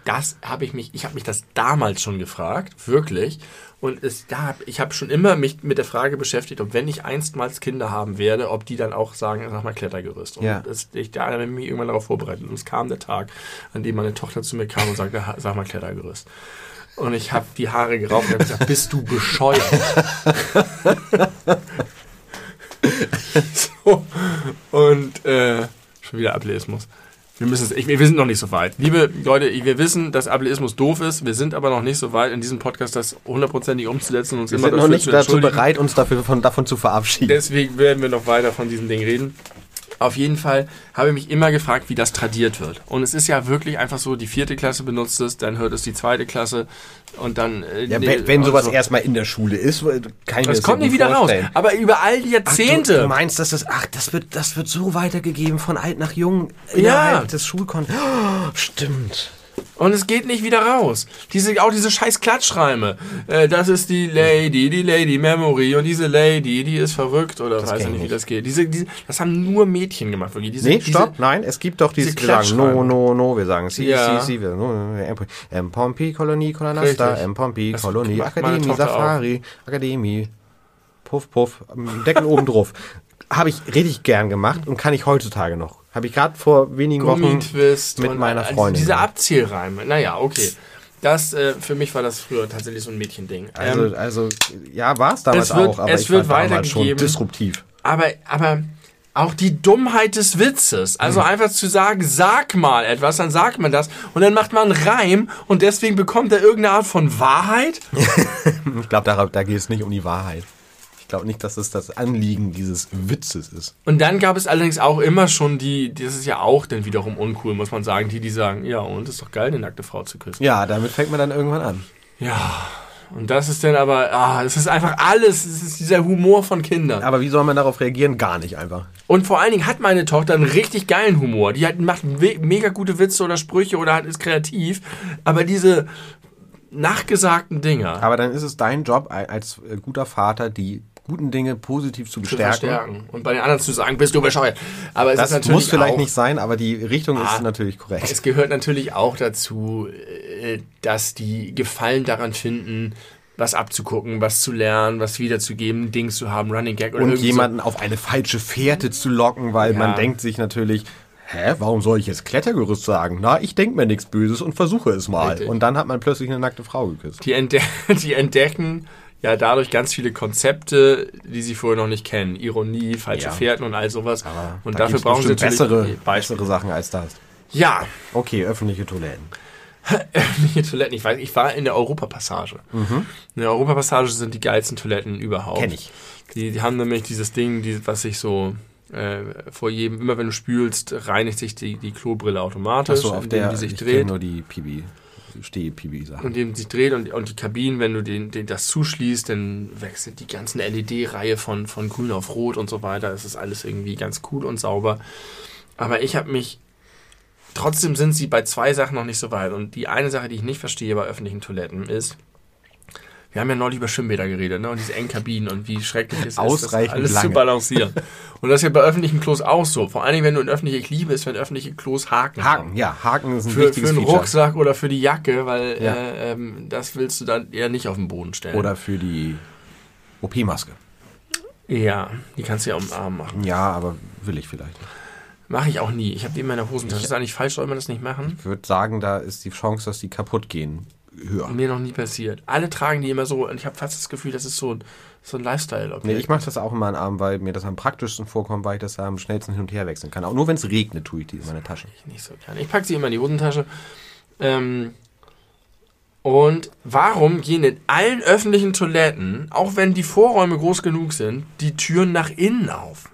Das habe ich mich, ich habe mich das damals schon gefragt, wirklich. Und es, da ich habe schon immer mich mit der Frage beschäftigt, ob wenn ich einstmals Kinder haben werde, ob die dann auch sagen, sag mal Klettergerüst. Und Ja. das, ich da habe ich mich irgendwann darauf vorbereitet. Und es kam der Tag, an dem meine Tochter zu mir kam und sagte, "Ha- sag mal Klettergerüst. Und ich habe die Haare gerauft und habe gesagt, bist du bescheuert? so. Und äh, schon wieder Ableismus. Wir, müssen es, ich, wir sind noch nicht so weit. Liebe Leute, wir wissen, dass Ableismus doof ist. Wir sind aber noch nicht so weit, in diesem Podcast das hundertprozentig umzusetzen und uns Wir immer sind noch nicht zu dazu bereit, uns dafür von, davon zu verabschieden. Deswegen werden wir noch weiter von diesem Ding reden. Auf jeden Fall habe ich mich immer gefragt, wie das tradiert wird. Und es ist ja wirklich einfach so, die vierte Klasse benutzt es, dann hört es die zweite Klasse und dann... Äh, Ja, wenn, wenn sowas so. erstmal in der Schule ist, kann ich Das das kommt nicht wieder raus. vorstellen. Aber über all die Ach, Jahrzehnte... du, du meinst, dass das, ach, das wird, das wird so weitergegeben von alt nach jung Ja. innerhalb des Schulkontexts. Oh, stimmt. Und es geht nicht wieder raus. Diese, auch diese scheiß Klatschreime. Äh, das ist die Lady, die Lady Memory und diese Lady, die ist verrückt oder Das weiß ich nicht, ich wie das geht. Diese, diese, das haben nur Mädchen gemacht, wirklich. Diese, Nee, diese, stopp, nein, es gibt doch dieses, diese wir sagen no, no, no, wir sagen si, Ja. si, si, wir, no, em Pompi, Kolonie, Kolonasta, Pompi, Das Kolonie, Akademie, Safari, Akademie, Puff, Puff, ähm, Deckel oben drauf. Habe ich richtig gern gemacht und kann ich heutzutage noch. Habe ich gerade vor wenigen Wochen mit meiner Freundin. Diese Abzählreime. Naja, okay. Das, äh, für mich war das früher tatsächlich so ein Mädchending. Also, ähm, also ja, war es damals wird- auch, aber es ich wird war damals schon disruptiv. aber, aber auch die Dummheit des Witzes. Also Mhm. einfach zu sagen, sag mal etwas, dann sagt man das und dann macht man einen Reim und deswegen bekommt er irgendeine Art von Wahrheit. Ich glaube, da, da geht es nicht um die Wahrheit. Ich glaube nicht, dass es das Anliegen dieses Witzes ist. Und dann gab es allerdings auch immer schon die, das ist ja auch dann wiederum uncool, muss man sagen, die, die sagen, ja, und ist doch geil, eine nackte Frau zu küssen. Ja, damit fängt man dann irgendwann an. Ja. Und das ist dann aber, ah, es ist einfach alles, es ist dieser Humor von Kindern. Aber wie soll man darauf reagieren? Gar nicht einfach. Und vor allen Dingen hat meine Tochter einen richtig geilen Humor. Die hat, macht mega gute Witze oder Sprüche oder hat, ist kreativ. Aber diese nachgesagten Dinger Aber dann ist es dein Job als äh, guter Vater, die guten Dinge positiv zu zu bestärken. verstärken. Und bei den anderen zu sagen, bist du bescheuert. Aber es ist Das natürlich muss vielleicht auch, nicht sein, aber die Richtung Ah. ist natürlich korrekt. Es gehört natürlich auch dazu, äh, dass die Gefallen daran finden, was abzugucken, was zu lernen, was wiederzugeben, Dings zu haben, Running Gag oder Und irgend so. jemanden auf eine falsche Fährte zu locken, weil Ja. man denkt sich natürlich, hä, warum soll ich jetzt Klettergerüst sagen? Na, ich denke mir nichts Böses und versuche es mal. Richtig. Und dann hat man plötzlich eine nackte Frau geküsst. Die, entde die entdecken ja dadurch ganz viele Konzepte, die sie vorher noch nicht kennen. Ironie, falsche Ja. Fährten und all sowas. Aber und da dafür brauchen sie bessere, bessere Sachen als das. Ja, Okay, öffentliche Toiletten. öffentliche Toiletten. Ich weiß, ich war in der Europapassage. In der Europapassage sind die geilsten Toiletten überhaupt. Mhm. Kenn ich. Die, die haben nämlich dieses Ding, die, was sich so äh, vor jedem, immer wenn du spülst, reinigt sich die, die Klobrille automatisch, Achso, auf indem der, die sich ich dreht. nur die Pibi, Steh-Pibi-Sachen. Und dem sich dreht und, und die Kabinen, wenn du den, den, das zuschließt, dann wechselt die ganzen LED-Reihe von, von grün auf rot und so weiter. Es ist alles irgendwie ganz cool und sauber. Aber ich habe mich, trotzdem sind sie bei zwei Sachen noch nicht so weit. Und die eine Sache, die ich nicht verstehe bei öffentlichen Toiletten ist, wir haben ja neulich über Schwimmbäder geredet, ne? Und diese engen Kabinen und wie schrecklich es ist, Ausreichend das alles lange. zu balancieren. und das ist ja bei öffentlichen Klos auch so. Vor allen Dingen, wenn du in öffentliche, ich liebe es, wenn öffentliche Klos Haken haben Haken, ja, Haken ist ein für, wichtiges für Feature. Rucksack oder für die Jacke, weil Ja. äh, ähm, das willst du dann eher nicht auf den Boden stellen. Oder für die OP-Maske. ja, die kannst du ja um den Arm machen. Ja, aber will ich vielleicht. Mache ich auch nie. Ich habe die in meiner Hosentasche. Das ist eigentlich falsch, soll man das nicht machen? Ich würde sagen, da ist die Chance, dass die kaputt gehen, höher. Mir noch nie passiert. Alle tragen die immer so und ich habe fast das Gefühl, das ist so ein, so ein Lifestyle. Nee, ich mache das auch in meinen Arm, weil mir das am praktischsten vorkommt, weil ich das am schnellsten hin und her wechseln kann. Auch nur wenn es regnet, tue ich die in meine Tasche. nicht so gerne. Ich packe sie immer in die Hosentasche. Ähm, und warum gehen in allen öffentlichen Toiletten, auch wenn die Vorräume groß genug sind, die Türen nach innen auf?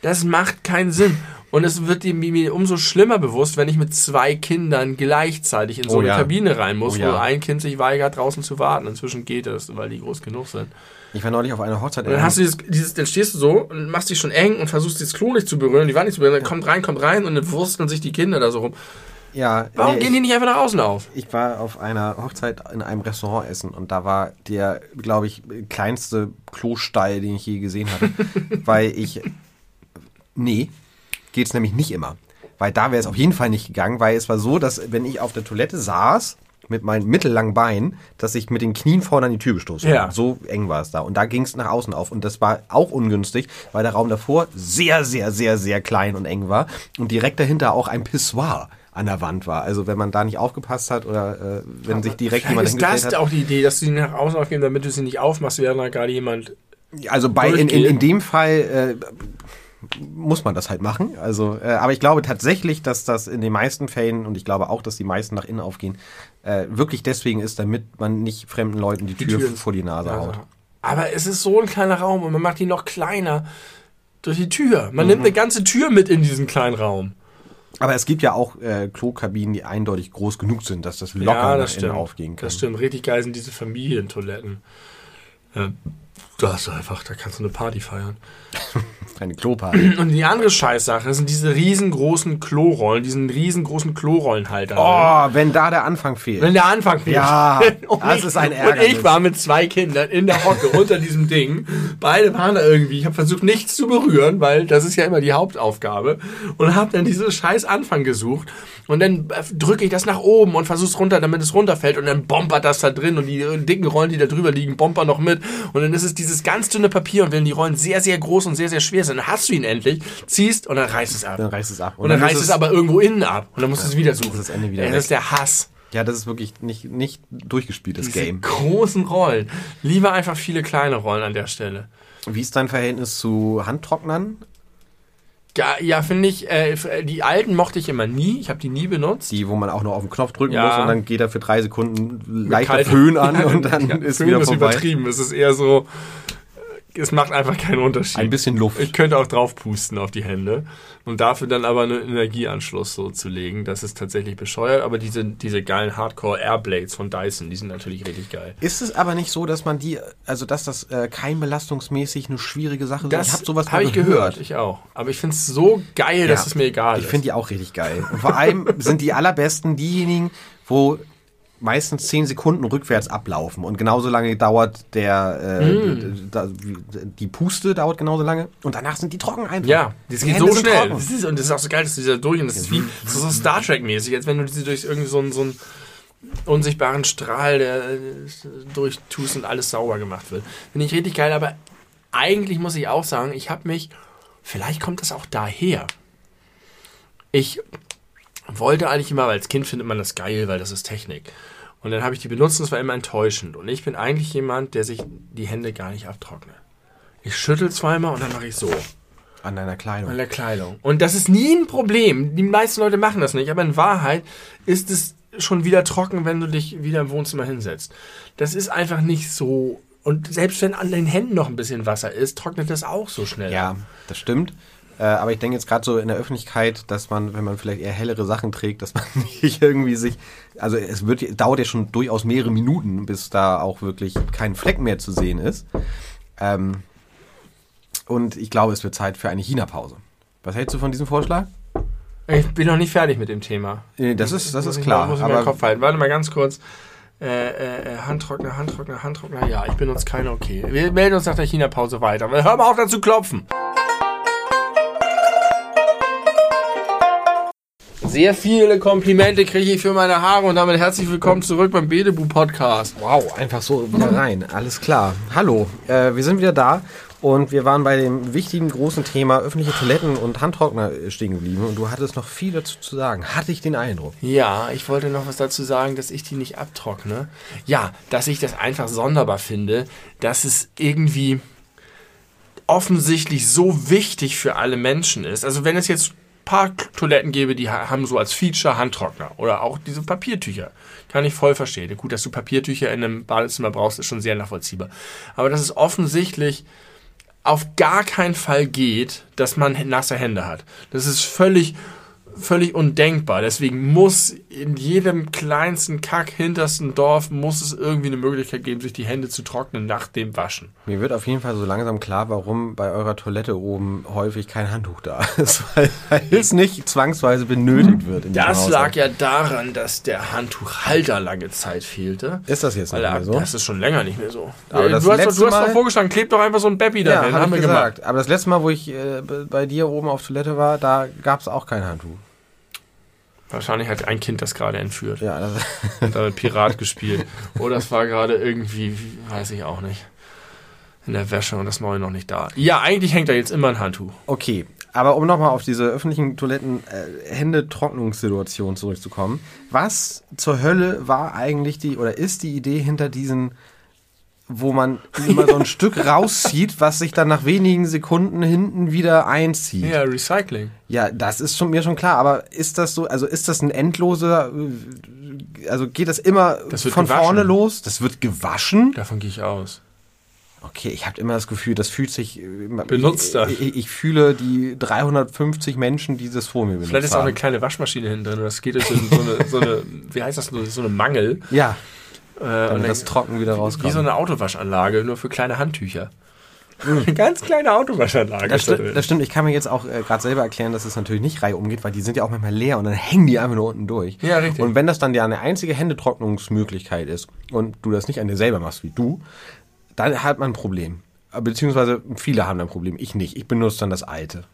Das macht keinen Sinn. Und es wird mir- umso schlimmer bewusst, wenn ich mit zwei Kindern gleichzeitig in so Oh eine ja. Kabine rein muss, Oh ja. wo ein Kind sich weigert, draußen zu warten. Inzwischen geht es, weil die groß genug sind. Ich war neulich auf einer Hochzeit. Und dann hast du dieses, dieses, dann stehst du so und machst dich schon eng und versuchst dieses Klo nicht zu berühren, die Wand nicht zu berühren, dann kommt rein, kommt rein und dann wursteln sich die Kinder da so rum. ja, Warum nee, gehen die nicht einfach nach außen auf? Ich war auf einer Hochzeit in einem Restaurant essen und da war der, glaube ich, kleinste Klostall, den ich je gesehen hatte. weil ich. Nee, geht's nämlich nicht immer. Weil da wäre es auf jeden Fall nicht gegangen, weil es war so, dass wenn ich auf der Toilette saß, mit meinen mittellangen Beinen, dass ich mit den Knien vorne an die Tür gestoßen Ja. habe. So eng war es da. Und da ging es nach außen auf. Und das war auch ungünstig, weil der Raum davor sehr, sehr, sehr, sehr klein und eng war. Und direkt dahinter auch ein Pissoir an der Wand war. Also wenn man da nicht aufgepasst hat oder äh, wenn sich direkt jemand ist das hat. auch die Idee, dass du sie nach außen aufgeben, damit du sie nicht aufmachst, während da gerade jemand. Also bei in, in, in dem Fall äh, muss man das halt machen. Also, äh, aber ich glaube tatsächlich, dass das in den meisten Fällen und ich glaube auch, dass die meisten nach innen aufgehen, äh, wirklich deswegen ist, damit man nicht fremden Leuten die, Tür Türen- vor die Nase haut. Aber es ist so ein kleiner Raum und man macht ihn noch kleiner durch die Tür. Man Mhm. nimmt eine ganze Tür mit in diesen kleinen Raum. Aber es gibt ja auch äh, Klokabinen, die eindeutig groß genug sind, dass das locker nach innen aufgehen kann. Das stimmt. Richtig geil sind diese Familientoiletten. Ja, da hast du einfach, da kannst du eine Party feiern. Eine Klopapier. Und die andere Scheißsache sind diese riesengroßen Klorollen, diesen riesengroßen Klorollenhalter. Oh, wenn da der Anfang fehlt. Wenn der Anfang fehlt. Ja, und das ich, ist ein Und Ärgernis. ich war mit zwei Kindern in der Hocke unter diesem Ding. Beide waren da irgendwie. Ich habe versucht, nichts zu berühren, weil das ist ja immer die Hauptaufgabe. Und habe dann diesen scheiß Anfang gesucht. Und dann drücke ich das nach oben und versuche es runter, damit es runterfällt. Und dann bombert das da drin. Und die dicken Rollen, die da drüber liegen, bombern noch mit. Und dann ist es dieses ganz dünne Papier. Und wenn die Rollen sehr, sehr groß und sehr, sehr schwer sind, dann hast du ihn endlich, ziehst und dann reißt es ab. Dann reißt es ab. Und dann reißt es aber irgendwo innen ab. Und dann musst du es wieder suchen. das Ende wieder. Das ist der Hass. Ja, das ist wirklich nicht, nicht durchgespieltes Diese Game. großen Rollen. Lieber einfach viele kleine Rollen an der Stelle. Wie ist dein Verhältnis zu Handtrocknern? Ja, ja finde ich, äh, die alten mochte ich immer nie. Ich habe die nie benutzt. Die, wo man auch nur auf den Knopf drücken Ja. muss und dann geht er für drei Sekunden leichter Föhn an und dann Ja, ist Föhn wieder ist vorbei. übertrieben. Es ist eher so, äh, es macht einfach keinen Unterschied. Ein bisschen Luft. Ich könnte auch drauf pusten auf die Hände und dafür dann aber einen Energieanschluss so zu legen. Das ist tatsächlich bescheuert, aber diese, diese geilen Hardcore Airblades von Dyson, die sind natürlich richtig geil. Ist es aber nicht so, dass man die, also dass das äh, keimbelastungsmäßig eine schwierige Sache ist? Ich habe sowas mal ich gehört. Ich auch. Aber ich finde es so geil, dass Ja. es mir egal Ich ist. finde die auch richtig geil. Und vor allem sind die allerbesten diejenigen, wo meistens zehn Sekunden rückwärts ablaufen und genauso lange dauert der äh, Mm. da, die Puste dauert genauso lange und danach sind die trocken einfach. Ja, das Die geht Hände so schnell. Das ist, und das ist auch so geil, dass du dieser durch und das ist wie so, so Star Trek mäßig, als wenn du sie durch irgendwie so einen, so einen unsichtbaren Strahl der, äh, durchtust und alles sauber gemacht wird. Finde ich richtig geil, aber eigentlich muss ich auch sagen, ich habe mich, vielleicht kommt das auch daher. Ich wollte eigentlich immer, weil als Kind findet man das geil, weil das ist Technik. Und dann habe ich die benutzt und es war immer enttäuschend. Und ich bin eigentlich jemand, der sich die Hände gar nicht abtrocknet. Ich schüttel zweimal und dann mache ich so. An deiner Kleidung. An der Kleidung. Und das ist nie ein Problem. Die meisten Leute machen das nicht. Aber in Wahrheit ist es schon wieder trocken, wenn du dich wieder im Wohnzimmer hinsetzt. Das ist einfach nicht so. Und selbst wenn an den Händen noch ein bisschen Wasser ist, trocknet das auch so schnell. Ja, das stimmt. Äh, aber ich denke jetzt gerade so in der Öffentlichkeit, dass man, wenn man vielleicht eher hellere Sachen trägt, dass man nicht irgendwie sich, also es wird, dauert ja schon durchaus mehrere Minuten, bis da auch wirklich kein Fleck mehr zu sehen ist. Ähm, und ich glaube, es wird Zeit für eine China-Pause. Was hältst du von diesem Vorschlag? Ich bin noch nicht fertig mit dem Thema. Nee, Das ist, das Muss ist ich klar. Muss ich aber Kopf halten. Warte mal ganz kurz. Äh, äh, äh, Handtrockner, Handtrockner, Handtrockner. Ja, ich benutze keine, okay. Wir melden uns nach der China-Pause weiter. Hör mal auf, da zu klopfen. Sehr viele Komplimente kriege ich für meine Haare und damit herzlich willkommen zurück beim Bedebu Podcast. Wow, einfach so wieder rein. Alles klar. Hallo, äh, wir sind wieder da und wir waren bei dem wichtigen großen Thema öffentliche Toiletten und Handtrockner äh, stehen geblieben und du hattest noch viel dazu zu sagen. Hatte ich den Eindruck. Ja, ich wollte noch was dazu sagen, dass ich die nicht abtrockne. Ja, dass ich das einfach sonderbar finde, dass es irgendwie offensichtlich so wichtig für alle Menschen ist. Also wenn es jetzt paar Toiletten gäbe, die ha- haben so als Feature Handtrockner oder auch diese Papiertücher. Kann ich voll verstehen. Gut, dass du Papiertücher in einem Badezimmer brauchst, ist schon sehr nachvollziehbar. Aber dass es offensichtlich auf gar keinen Fall geht, dass man nasse Hände hat. Das ist völlig, völlig undenkbar. Deswegen muss in jedem kleinsten Kack hintersten Dorf muss es irgendwie eine Möglichkeit geben, sich die Hände zu trocknen nach dem Waschen. Mir wird auf jeden Fall so langsam klar, warum bei eurer Toilette oben häufig kein Handtuch da ist, weil es nicht zwangsweise benötigt wird. Das lag ja daran, dass der Handtuchhalter lange Zeit fehlte. Ist das jetzt nicht mehr so? Das ist schon länger nicht mehr so. Aber du hast, doch- du hast doch vorgeschlagen, kleb doch einfach so ein Baby ja, dahin. hab haben ich wir gesagt. gemacht. Aber das letzte Mal, wo ich äh, bei dir oben auf Toilette war, da gab es auch kein Handtuch. Wahrscheinlich hat ein Kind das gerade entführt. Ja, das, und damit Pirat gespielt. Oder es war gerade irgendwie, weiß ich auch nicht, in der Wäsche und das neue noch nicht da. Ja, eigentlich hängt da jetzt immer ein Handtuch. Okay, aber um nochmal auf diese öffentlichen Toiletten äh, Händetrocknungssituation zurückzukommen. Was zur Hölle war eigentlich die oder ist die Idee hinter diesen, wo man immer so ein Stück rauszieht, was sich dann nach wenigen Sekunden hinten wieder einzieht? Ja, Recycling. Ja, das ist schon, mir schon klar, aber ist das so, also ist das ein endloser, also geht das immer Das wird von gewaschen. vorne los? Das wird gewaschen? Davon gehe ich aus. Okay, ich habe immer das Gefühl, das fühlt sich. äh, Benutzter. Ich, ich, ich fühle die 350 Menschen, die das vor mir benutzt Vielleicht ist auch eine kleine Waschmaschine hinten drin. Das geht in so eine, so eine wie heißt das, so eine Mangel. Ja, Äh, und damit das trocken wieder rauskommt. wie so eine Autowaschanlage, nur für kleine Handtücher. Eine ganz kleine Autowaschanlage. Das, ist da sti das stimmt, ich kann mir jetzt auch äh, gerade selber erklären, dass es natürlich nicht reihum geht, weil die sind ja auch manchmal leer und dann hängen die einfach nur unten durch. Ja, richtig. Und wenn das dann ja eine einzige Händetrocknungsmöglichkeit ist und du das nicht an dir selber machst wie du, dann hat man ein Problem. Beziehungsweise viele haben ein Problem, ich nicht. Ich benutze dann das alte.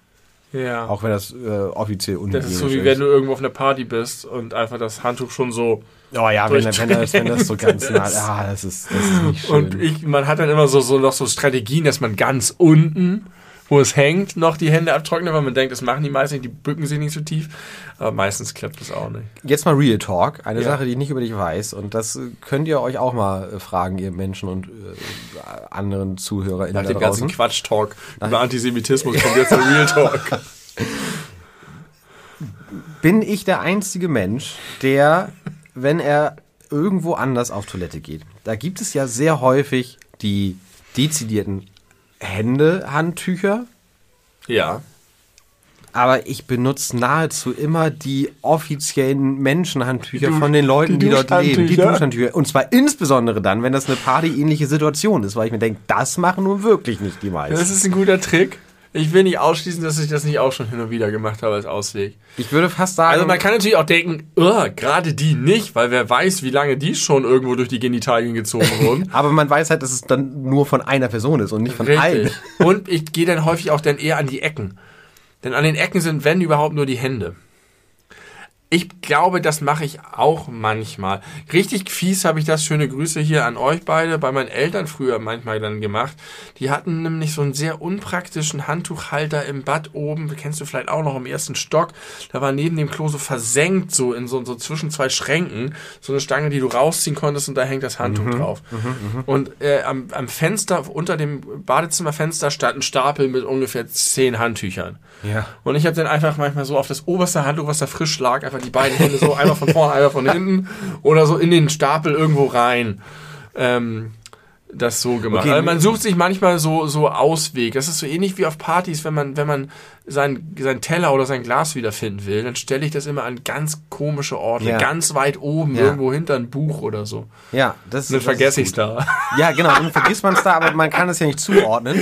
ja. Auch wenn das äh, offiziell das unhygienisch ist so, wie wenn du irgendwo auf einer Party bist und einfach das Handtuch schon so. Oh ja, wenn, wenn, das, wenn das so ganz nah ist. ja, das ist, das ist nicht schön. Und ich, man hat dann immer so, so noch so Strategien, dass man ganz unten, wo es hängt, noch die Hände abtrocknet, weil man denkt, das machen die meisten nicht, die bücken sich nicht so tief. Aber meistens klappt das auch nicht. Jetzt mal Real Talk, eine Ja. Sache, die ich nicht über dich weiß. Und das könnt ihr euch auch mal äh, fragen, ihr Menschen und äh, anderen ZuhörerInnen Nach dem ganzen draußen. Quatsch-Talk über Antisemitismus kommt jetzt der Real Talk. Bin ich der einzige Mensch, der, wenn er irgendwo anders auf Toilette geht, da gibt es ja sehr häufig die dezidierten Hände-Handtücher, Ja. aber ich benutze nahezu immer die offiziellen Menschenhandtücher Die von den Leuten, die die, dort leben. Die? Duschhandtücher. Und zwar insbesondere dann, wenn das eine partyähnliche Situation ist, weil ich mir denke, das machen nun wirklich nicht die meisten. Das ist ein guter Trick. Ich will nicht ausschließen, dass ich das nicht auch schon hin und wieder gemacht habe als Ausweg. ich würde fast sagen, Also man kann natürlich auch denken, "Ugh, gerade die nicht, weil wer weiß, wie lange die schon irgendwo durch die Genitalien gezogen wurden. aber man weiß halt, dass es dann nur von einer Person ist und nicht von allen. Richtig. Und ich gehe dann häufig auch dann eher an die Ecken. Denn an den Ecken sind, wenn überhaupt, nur die Hände. Ich glaube, das mache ich auch manchmal. Richtig fies habe ich das. Schöne Grüße hier an euch beide. Bei meinen Eltern früher manchmal dann gemacht. Die hatten nämlich so einen sehr unpraktischen Handtuchhalter im Bad oben. Kennst du vielleicht auch noch im ersten Stock. Da war neben dem Klo so versenkt, so in so, so zwischen zwei Schränken, so eine Stange, die du rausziehen konntest und da hängt das Handtuch drauf. Und äh, am, am Fenster, unter dem Badezimmerfenster stand ein Stapel mit ungefähr zehn Handtüchern. Ja. Und ich habe dann einfach manchmal so auf das oberste Handtuch, was da frisch lag, einfach die beiden Hände so einmal von vorne, einmal von hinten oder so in den Stapel irgendwo rein. Ähm, das so gemacht. Okay. Also man sucht sich manchmal so, so Ausweg. Das ist so ähnlich wie auf Partys, wenn man, wenn man sein, sein Teller oder sein Glas wiederfinden will, dann stelle ich das immer an ganz komische Orte, Ja. ganz weit oben, Ja. irgendwo hinter ein Buch oder so. Ja, das, Dann das vergesse ist ich es da. Ja, genau, dann vergisst man es da, aber man kann es ja nicht zuordnen.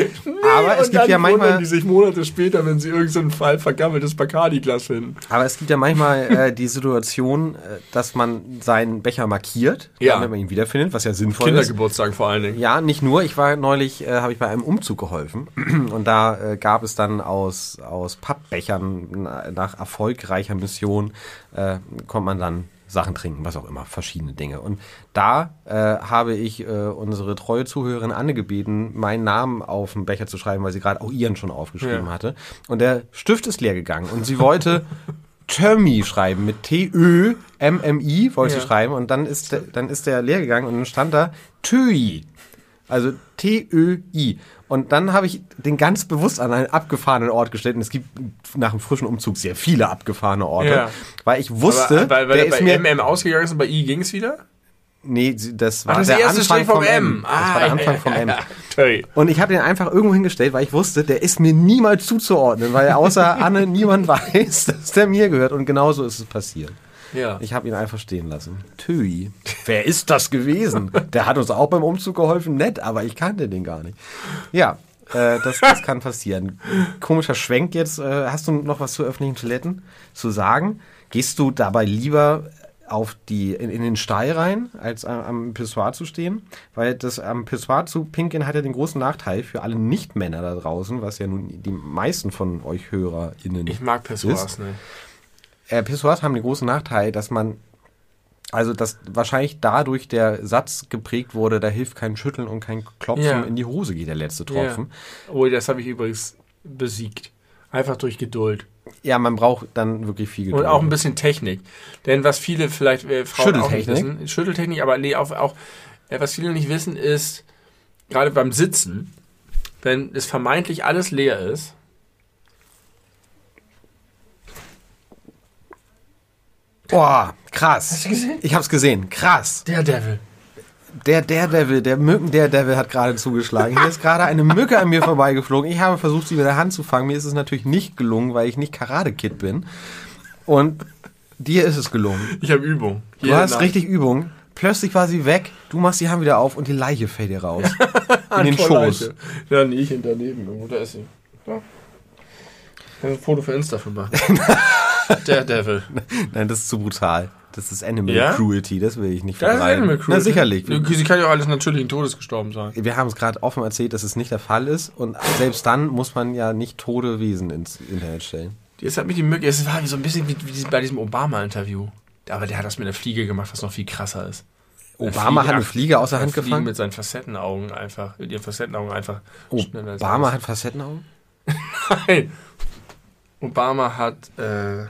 aber es gibt dann ja manchmal, die sich Monate später, wenn sie irgendein Fall vergammeltes Bacardi-Glas finden. aber es gibt ja manchmal äh, die Situation, äh, dass man seinen Becher markiert, Ja. damit man ihn wiederfindet, was ja sinnvoll ist. Kindergeburtstag vor allen Dingen. Ja, nicht nur. Ich war neulich, äh, habe ich bei einem Umzug geholfen und da äh, gab es dann aus aus Pappbechern na- nach erfolgreicher Mission äh, kommt man dann Sachen trinken, was auch immer, verschiedene Dinge. Und da äh, habe ich äh, unsere treue Zuhörerin Anne gebeten, meinen Namen auf den Becher zu schreiben, weil sie gerade auch ihren schon aufgeschrieben Ja. hatte. Und der Stift ist leer gegangen und sie wollte Tömi schreiben mit T-Ö-M-M-I wollte Ja. sie schreiben und dann ist der, dann ist der leer gegangen und dann stand da Töi. Also T-Ö-I. Und dann habe ich den ganz bewusst an einen abgefahrenen Ort gestellt. Und es gibt nach dem frischen Umzug sehr viele abgefahrene Orte. Ja. Weil ich wusste, Aber, weil, weil der ist bei mir. MM ausgegangen ist und bei I ging es wieder? Nee, das war Ach, das der erste Anfang vom M. M. Das war der Anfang vom M. Toll. Und ich habe den einfach irgendwo hingestellt, weil ich wusste, der ist mir niemals zuzuordnen, weil außer Anne niemand weiß, dass der mir gehört. Und genauso ist es passiert. Ja. Ich habe ihn einfach stehen lassen. Tüi. Wer ist das gewesen? Der hat uns auch beim Umzug geholfen. Nett, aber ich kannte den gar nicht. Ja, äh, das, das kann passieren. Komischer Schwenk jetzt. Äh, hast du noch was zu öffentlichen Toiletten zu sagen? Gehst du dabei lieber auf die, in, in den Stall rein, als am, am Pissoir zu stehen? Weil das am Pissoir zu pinkeln hat ja den großen Nachteil für alle Nicht-Männer da draußen, was ja nun die meisten von euch HörerInnen Ich mag ist. nicht. Äh, Pissoirs haben den großen Nachteil, dass man, also dass wahrscheinlich dadurch der Satz geprägt wurde, da hilft kein Schütteln und kein Klopfen, Ja. in die Hose geht der letzte Ja. Tropfen. Oh, das habe ich übrigens besiegt. Einfach durch Geduld. Ja. man braucht dann wirklich viel Und auch ein bisschen Technik. Denn was viele vielleicht äh, Frauen auch nicht wissen, Schütteltechnik, aber nee, auch, auch äh, was viele nicht wissen, ist, gerade beim Sitzen, wenn es vermeintlich alles leer ist, Boah, krass. du gesehen? Ich hab's gesehen. Krass. der Devil. Der Daredevil, der Mücken-Daredevil hat gerade zugeschlagen. Hier ist gerade eine Mücke an mir vorbeigeflogen. Ich habe versucht, sie mit der Hand zu fangen. Mir ist es natürlich nicht gelungen, weil ich nicht Karate-Kid bin. Und dir ist es gelungen. Ich habe Übung. Du hast richtig Übung. Plötzlich war sie weg, du machst die Hand wieder auf und die Leiche fällt dir raus. In den Schoß. Leiche. Ja, nee, ich daneben irgendwo. Da ist sie. Ja. Kann ein Foto für Insta für machen. Der Devil. Nein, das ist zu brutal. Das ist Animal Ja? Cruelty, das will ich nicht Das ist. Animal Cruelty. Na sicherlich. Sie kann ja auch alles natürlichen Todes gestorben sein. Wir haben es gerade offen erzählt, dass es nicht der Fall ist und selbst dann muss man ja nicht tote Wesen ins Internet stellen. Jetzt hat mich die Möglichkeit, es war so ein bisschen wie, wie bei diesem Obama-Interview. Aber der hat das mit einer Fliege gemacht, was noch viel krasser ist. Obama hat eine Fliege aus der Hand gefangen. mit seinen Facettenaugen einfach, mit ihren Facettenaugen einfach Obama hat Facettenaugen? Nein. Obama hat, äh,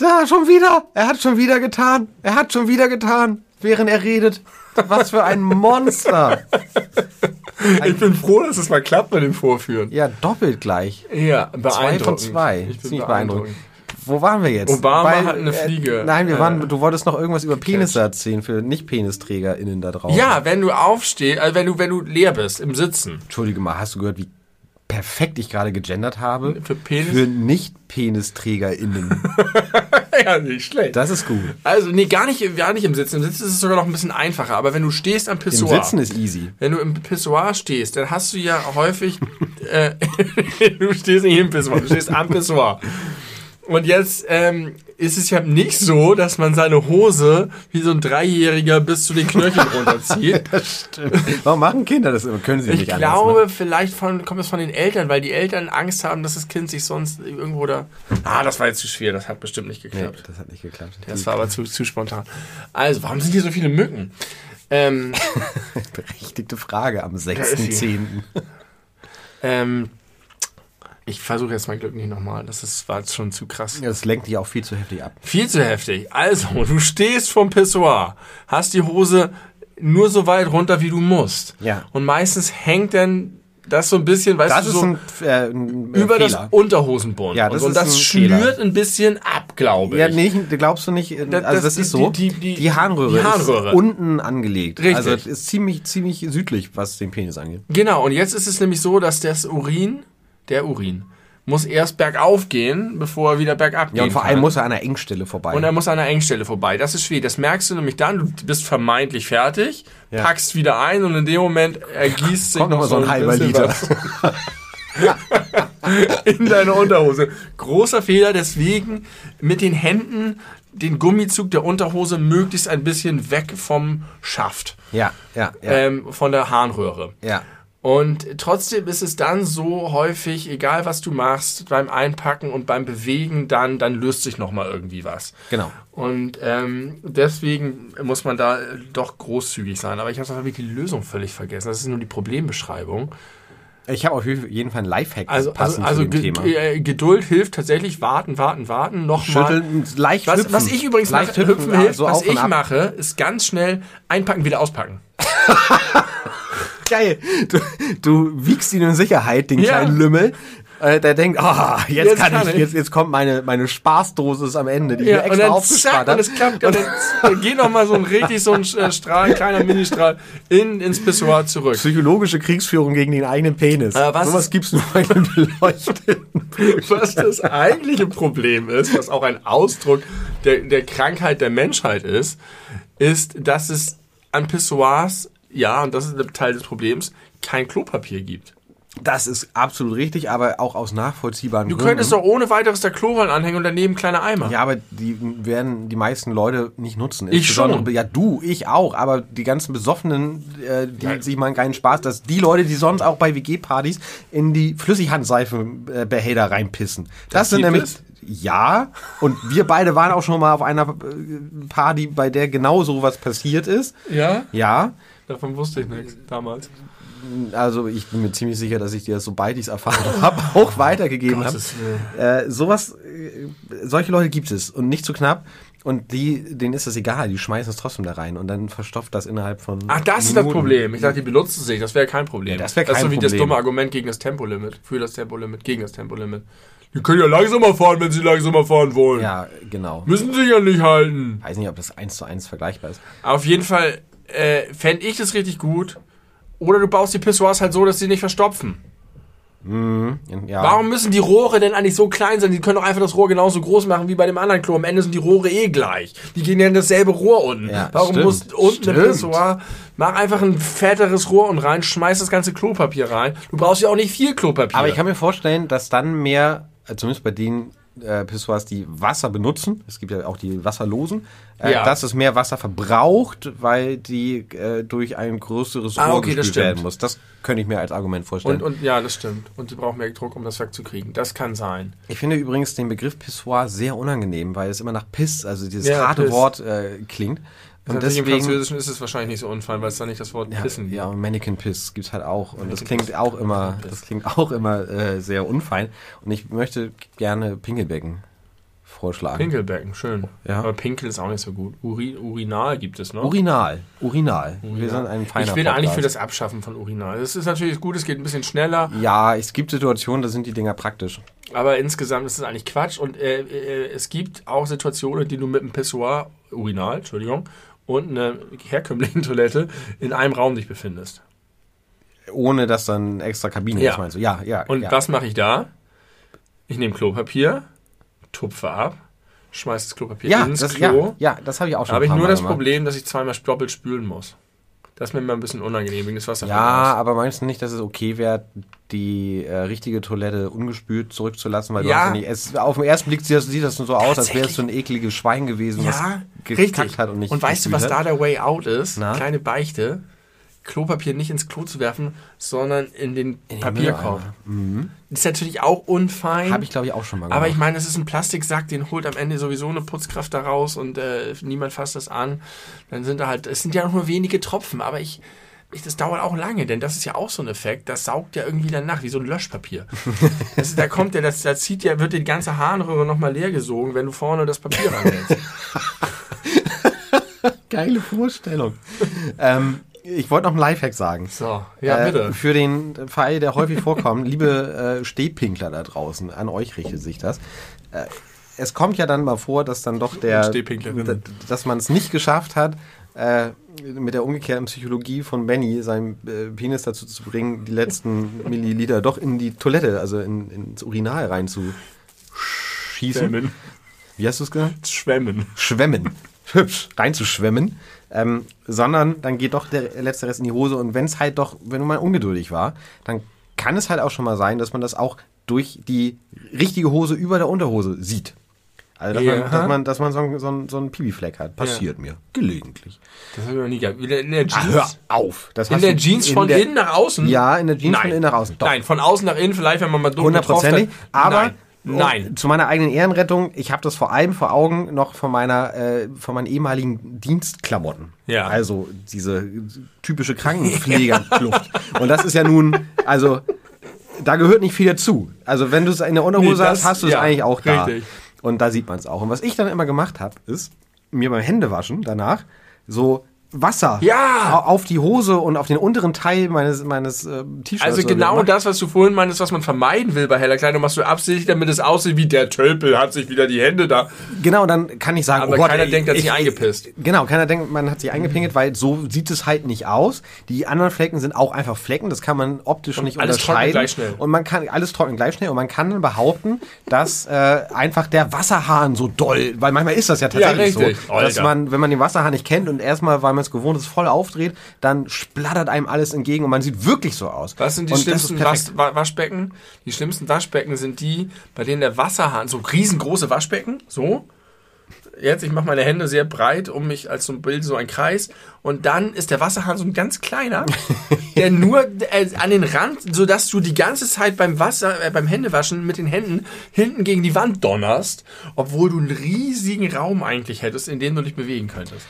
Da, schon wieder. Er hat schon wieder getan. Er hat schon wieder getan, während er redet. Was für ein Monster. ich bin froh, dass es mal klappt mit dem Vorführen. Ja, doppelt gleich. Ja, beeindruckend. Zwei von zwei. Ich bin Ziemlich beeindruckend. Wo waren wir jetzt? Obama hat eine Fliege. Äh, nein, wir Äh, waren, du wolltest noch irgendwas über Penisse erzählen für Nicht-PenisträgerInnen da draußen. Ja, wenn du aufstehst, also wenn du, wenn du leer bist im Sitzen. Entschuldige mal, hast du gehört, wie perfekt ich gerade gegendert habe? Für Penis? Für Nicht-PenisträgerInnen. ja, nicht schlecht. Das ist gut. also, nee, gar nicht, gar nicht im Sitzen. Im Sitzen ist es sogar noch ein bisschen einfacher. Aber wenn du stehst am Im Pissoir. Sitzen ist easy. Wenn du im Pissoir stehst, dann hast du ja häufig, äh, du stehst nicht im Pissoir, du stehst am Pissoir. Und jetzt ähm, ist es ja nicht so, dass man seine Hose wie so ein Dreijähriger bis zu den Knöcheln runterzieht. Warum machen Kinder das immer? Können sie Ich nicht glaube, anders, vielleicht von, kommt es von den Eltern, weil die Eltern Angst haben, dass das Kind sich sonst irgendwo da. Ah, das war jetzt zu schwer, das hat bestimmt nicht ne? Nee, geklappt. das hat nicht geklappt. Das war aber zu, zu spontan. Also, warum sind hier so viele Mücken? Ähm, Berechtigte Frage am ist sie. 6.10. ähm, ich versuche jetzt mein Glück nicht nochmal. Das ist, war jetzt schon zu krass. Das lenkt dich auch viel zu heftig ab. Viel zu heftig. Also, du stehst vom Pissoir, hast die Hose nur so weit runter, wie du musst. Ja. Und meistens hängt dann das so ein bisschen, weißt Das du, ist so ein, äh, ein über das Fehler. Unterhosenbund. Ja, das und, und das ein schnürt Fehler. ein bisschen ab, glaube ich. Ja, nee, glaubst du nicht, Das- also das- das, ist die- so, die- die, die- Harnröhre, die Harnröhre. ist unten angelegt. Richtig. Also es ist ziemlich, ziemlich südlich, was den Penis angeht. Genau, und jetzt ist es nämlich so, dass das Urin, der Urin, muss erst bergauf gehen, bevor er wieder bergab Ja, gehen und vor kann. allem muss er an einer Engstelle vorbei. Und er muss an einer Engstelle vorbei. Das ist schwierig. Das merkst du nämlich dann. Du bist vermeintlich fertig, Ja. packst wieder ein und in dem Moment ergießt sich Kommt noch noch so ein halber bisschen Liter. in deine Unterhose. Großer Fehler, deswegen mit den Händen den Gummizug der Unterhose möglichst ein bisschen weg vom Schaft, Ja, ja, ja. ähm, von der Harnröhre. ja. Und trotzdem ist es dann so häufig, egal was du machst, beim Einpacken und beim Bewegen, dann, dann löst sich nochmal irgendwie was. Genau. Und ähm, deswegen muss man da äh, doch großzügig sein. Aber ich habe wirklich die Lösung völlig vergessen. Das ist nur die Problembeschreibung. Ich habe auf jeden Fall einen Lifehack Also, also, passend also zu dem Thema. äh, Geduld hilft tatsächlich. Warten, warten, warten. Nochmal. Schütteln, leicht Was, hüpfen. was ich übrigens leicht mache, hüpfen hilft, so was ich mache, ist ganz schnell einpacken, wieder auspacken. Geil. Du, du wiegst ihn in Sicherheit, den Ja. kleinen Lümmel. Äh, der denkt, ah, jetzt, Jetzt kann kann ich, ich. jetzt, jetzt kommt meine, meine Spaßdosis am Ende, die Ja, ich mir und extra dann aufgespart zack, und es klappt. Und dann, dann geht noch mal so ein richtig so ein äh, Strahl, ein kleiner Ministrahl in, ins Pissoir zurück. Psychologische Kriegsführung gegen den eigenen Penis. Äh, was Sowas ist- gibt's nur bei den Beleuchteten. Was das eigentliche Problem ist, was auch ein Ausdruck der, der Krankheit der Menschheit ist, ist, dass es an Pissoirs, ja, und das ist ein Teil des Problems, kein Klopapier gibt. Das ist absolut richtig, aber auch aus nachvollziehbaren Du Gründen. könntest doch ohne weiteres da Klorollen anhängen und daneben kleine Eimer. Ja, aber die werden die meisten Leute nicht nutzen. Ich schon. Ja, du, ich auch. Aber die ganzen Besoffenen, äh, die sich mal keinen Spaß, dass die Leute, die sonst auch bei WG-Partys in die Flüssighandseifenbehälter reinpissen. Das, sind gibt nämlich, es? ja. Und wir beide waren auch schon mal auf einer äh, Party, bei der genau sowas passiert ist. Ja? Ja. Davon wusste ich nichts damals. Also ich bin mir ziemlich sicher, dass ich dir das, sobald ich es erfahren habe, auch weitergegeben habe. Äh, sowas, äh, solche Leute gibt es und nicht zu knapp. Und die, denen ist das egal, die schmeißen es trotzdem da rein und dann verstopft das innerhalb von. Ach, das ist das Minuten. Problem. Ich dachte, die benutzen sich. Das wäre kein Problem. Ja, das wär das ist kein so wie das Problem. dumme Argument gegen das Tempolimit. Für das Tempolimit, gegen das Tempolimit. Die können ja langsamer fahren, wenn sie langsamer fahren wollen. Ja, genau. Müssen sie ja nicht halten. Weiß nicht, ob das eins zu eins vergleichbar ist. Auf jeden Fall äh, fände ich das richtig gut. Oder du baust die Pissoirs halt so, dass sie nicht verstopfen. Ja. Warum müssen die Rohre denn eigentlich so klein sein? Die können doch einfach das Rohr genauso groß machen wie bei dem anderen Klo. Am Ende sind die Rohre eh gleich. Die gehen ja in dasselbe Rohr unten. Ja, Warum stimmt, muss unten ein stimmt. Pissoir? Mach einfach ein fetteres Rohr und rein, schmeiß das ganze Klopapier rein. Du brauchst ja auch nicht viel Klopapier. Aber ich kann mir vorstellen, dass dann mehr, äh, zumindest bei den äh, Pissoirs, die Wasser benutzen, es gibt ja auch die wasserlosen, äh, Ja. dass es mehr Wasser verbraucht, weil die äh, durch ein größeres Ah, Rohr okay, gespült werden muss. Das könnte ich mir als Argument vorstellen. und, und ja, das stimmt. Und die brauchen mehr Druck, um das wegzukriegen. Das kann sein. ich finde übrigens den Begriff Pissoir sehr unangenehm, weil es immer nach Piss, also dieses Ja, harte Piss. Wort äh, klingt. Und Im deswegen, Französischen ist es wahrscheinlich nicht so unfall, weil es da nicht das Wort Pissen gibt. ja, und Mannequin Piss gibt's halt auch. Und das klingt Piss. auch immer, das klingt auch immer äh, sehr unfein. Und ich möchte gerne Pinkelbecken vorschlagen. Pinkelbecken, schön. Ja. Aber Pinkel ist auch nicht so gut. Uri, Urinal gibt es noch. Urinal. Urinal. Wir Urinal. sind ein feiner ich bin eigentlich für Podcast. das Abschaffen von Urinal. Das ist natürlich gut, es geht ein bisschen schneller, Ja, es gibt Situationen, da sind die Dinger praktisch. aber insgesamt ist es eigentlich Quatsch. Und äh, äh, es gibt auch Situationen, die du mit einem Pissoir, Urinal, Entschuldigung, und einer herkömmlichen Toilette in einem Raum dich befindest. Ohne dass dann eine extra Kabine Ja. ist, meinst du? Ja, ja. Und ja. was mache ich da? Ich nehme Klopapier, tupfe ab, schmeiß das Klopapier ja, ins das, Klo. ja, ja, das habe ich auch Da schon habe ein ich nur das. Problem, dass ich zweimal doppelt spülen muss. Das ist mir immer ein bisschen unangenehm wegen des Wassers. Ja, aber meinst du nicht, dass es okay wäre, die äh, richtige Toilette ungespült zurückzulassen? Weil du Ja. hast ja nicht, es, auf den ersten Blick sieht das, sieht das nur so aus, als wäre es so ein ekliges Schwein gewesen, was Ja, gekackt richtig. hat und nicht und weißt du, was da der Way Out ist? Na? Kleine Beichte. Klopapier nicht ins Klo zu werfen, sondern in den Papierkorb. Ist natürlich auch unfein. Habe ich, glaube ich, auch schon mal gemacht. aber ich meine, es ist ein Plastiksack, den holt am Ende sowieso eine Putzkraft da raus und äh, niemand fasst das an. Dann sind da halt, es sind ja nur wenige Tropfen, aber ich, ich, das dauert auch lange, denn das ist ja auch so ein Effekt, das saugt ja irgendwie dann nach, wie so ein Löschpapier. das da kommt ja, das, da zieht ja, wird die ganze Harnröhre nochmal leer gesogen, wenn du vorne das Papier ranhältst. Geile Vorstellung. ähm, ich wollte noch einen Lifehack sagen. So, ja, Äh, bitte. Für den Fall, der häufig vorkommt, liebe äh, Stehpinkler da draußen, an euch richtet sich das. Äh, es kommt ja dann mal vor, dass dann doch der, dass man es nicht geschafft hat, äh, mit der umgekehrten Psychologie von Benny seinen äh, Penis dazu zu bringen, die letzten Milliliter doch in die Toilette, also in, ins Urinal reinzuschießen. Schwemmen. Wie hast du es genannt? Schwemmen. schwemmen. Hübsch, reinzuschwemmen. Ähm, sondern dann geht doch der letzte Rest in die Hose. Und wenn es halt doch, wenn man ungeduldig war, dann kann es halt auch schon mal sein, dass man das auch durch die richtige Hose über der Unterhose sieht. Also, dass, Ja. man, dass man, dass man so, einen- so, einen- so einen Pibi-Fleck hat. Passiert mir. Gelegentlich. Das habe ich noch nie gehabt. In der, Jeans. Ah, hör auf. Das in der du Jeans in von der- innen nach außen? Ja, in der Jeans Nein. von innen nach außen. Doch. Nein, von außen nach innen, vielleicht, wenn man mal dumm Hundertprozentig. getroffen hat. Aber Nein. Nein. um, zu meiner eigenen Ehrenrettung, ich habe das vor allem vor Augen noch von meiner, äh, von meinen ehemaligen Dienstklamotten. Ja. Also diese typische Krankenpflegerkluft. Und das ist ja nun, also da gehört nicht viel dazu. Also wenn du es in der Unterhose Nee, hast, hast du es ja, eigentlich auch da. richtig. Und da sieht man es auch. Und was ich dann immer gemacht habe, ist mir beim Händewaschen danach so Wasser Ja. au- auf die Hose und auf den unteren Teil meines meines äh, T-Shirts. Also genau das, was du vorhin meintest, was man vermeiden will bei heller Kleidung, machst du absichtlich, damit es aussieht wie der Tölpel hat sich wieder die Hände da. Genau, dann kann ich sagen, Aber oh Gott, keiner ey, denkt, er hat ich- sich eingepisst. Genau, keiner denkt, man hat sich eingepinkelt, weil so sieht es halt nicht aus. Die anderen Flecken sind auch einfach Flecken, das kann man optisch nicht alles unterscheiden. gleich schnell. Und man kann alles trocknet gleich schnell und man kann dann behaupten, dass äh, einfach der Wasserhahn so doll, weil manchmal ist das ja tatsächlich richtig. so, dass Alter. man, wenn man den Wasserhahn nicht kennt und erstmal, weil man es gewohnt ist, voll aufdreht, dann splattert einem alles entgegen und man sieht wirklich so aus. Was sind die und schlimmsten perfekt. Was, Wa- Waschbecken? Die schlimmsten Waschbecken sind die, bei denen der Wasserhahn, so riesengroße Waschbecken, so. Jetzt, ich mache meine Hände sehr breit, um mich als so ein Bild, so ein Kreis. Und dann ist der Wasserhahn so ein ganz kleiner, der nur äh, an den Rand, sodass du die ganze Zeit beim Wasser, äh, beim Händewaschen mit den Händen hinten gegen die Wand donnerst, obwohl du einen riesigen Raum eigentlich hättest, in dem du dich bewegen könntest.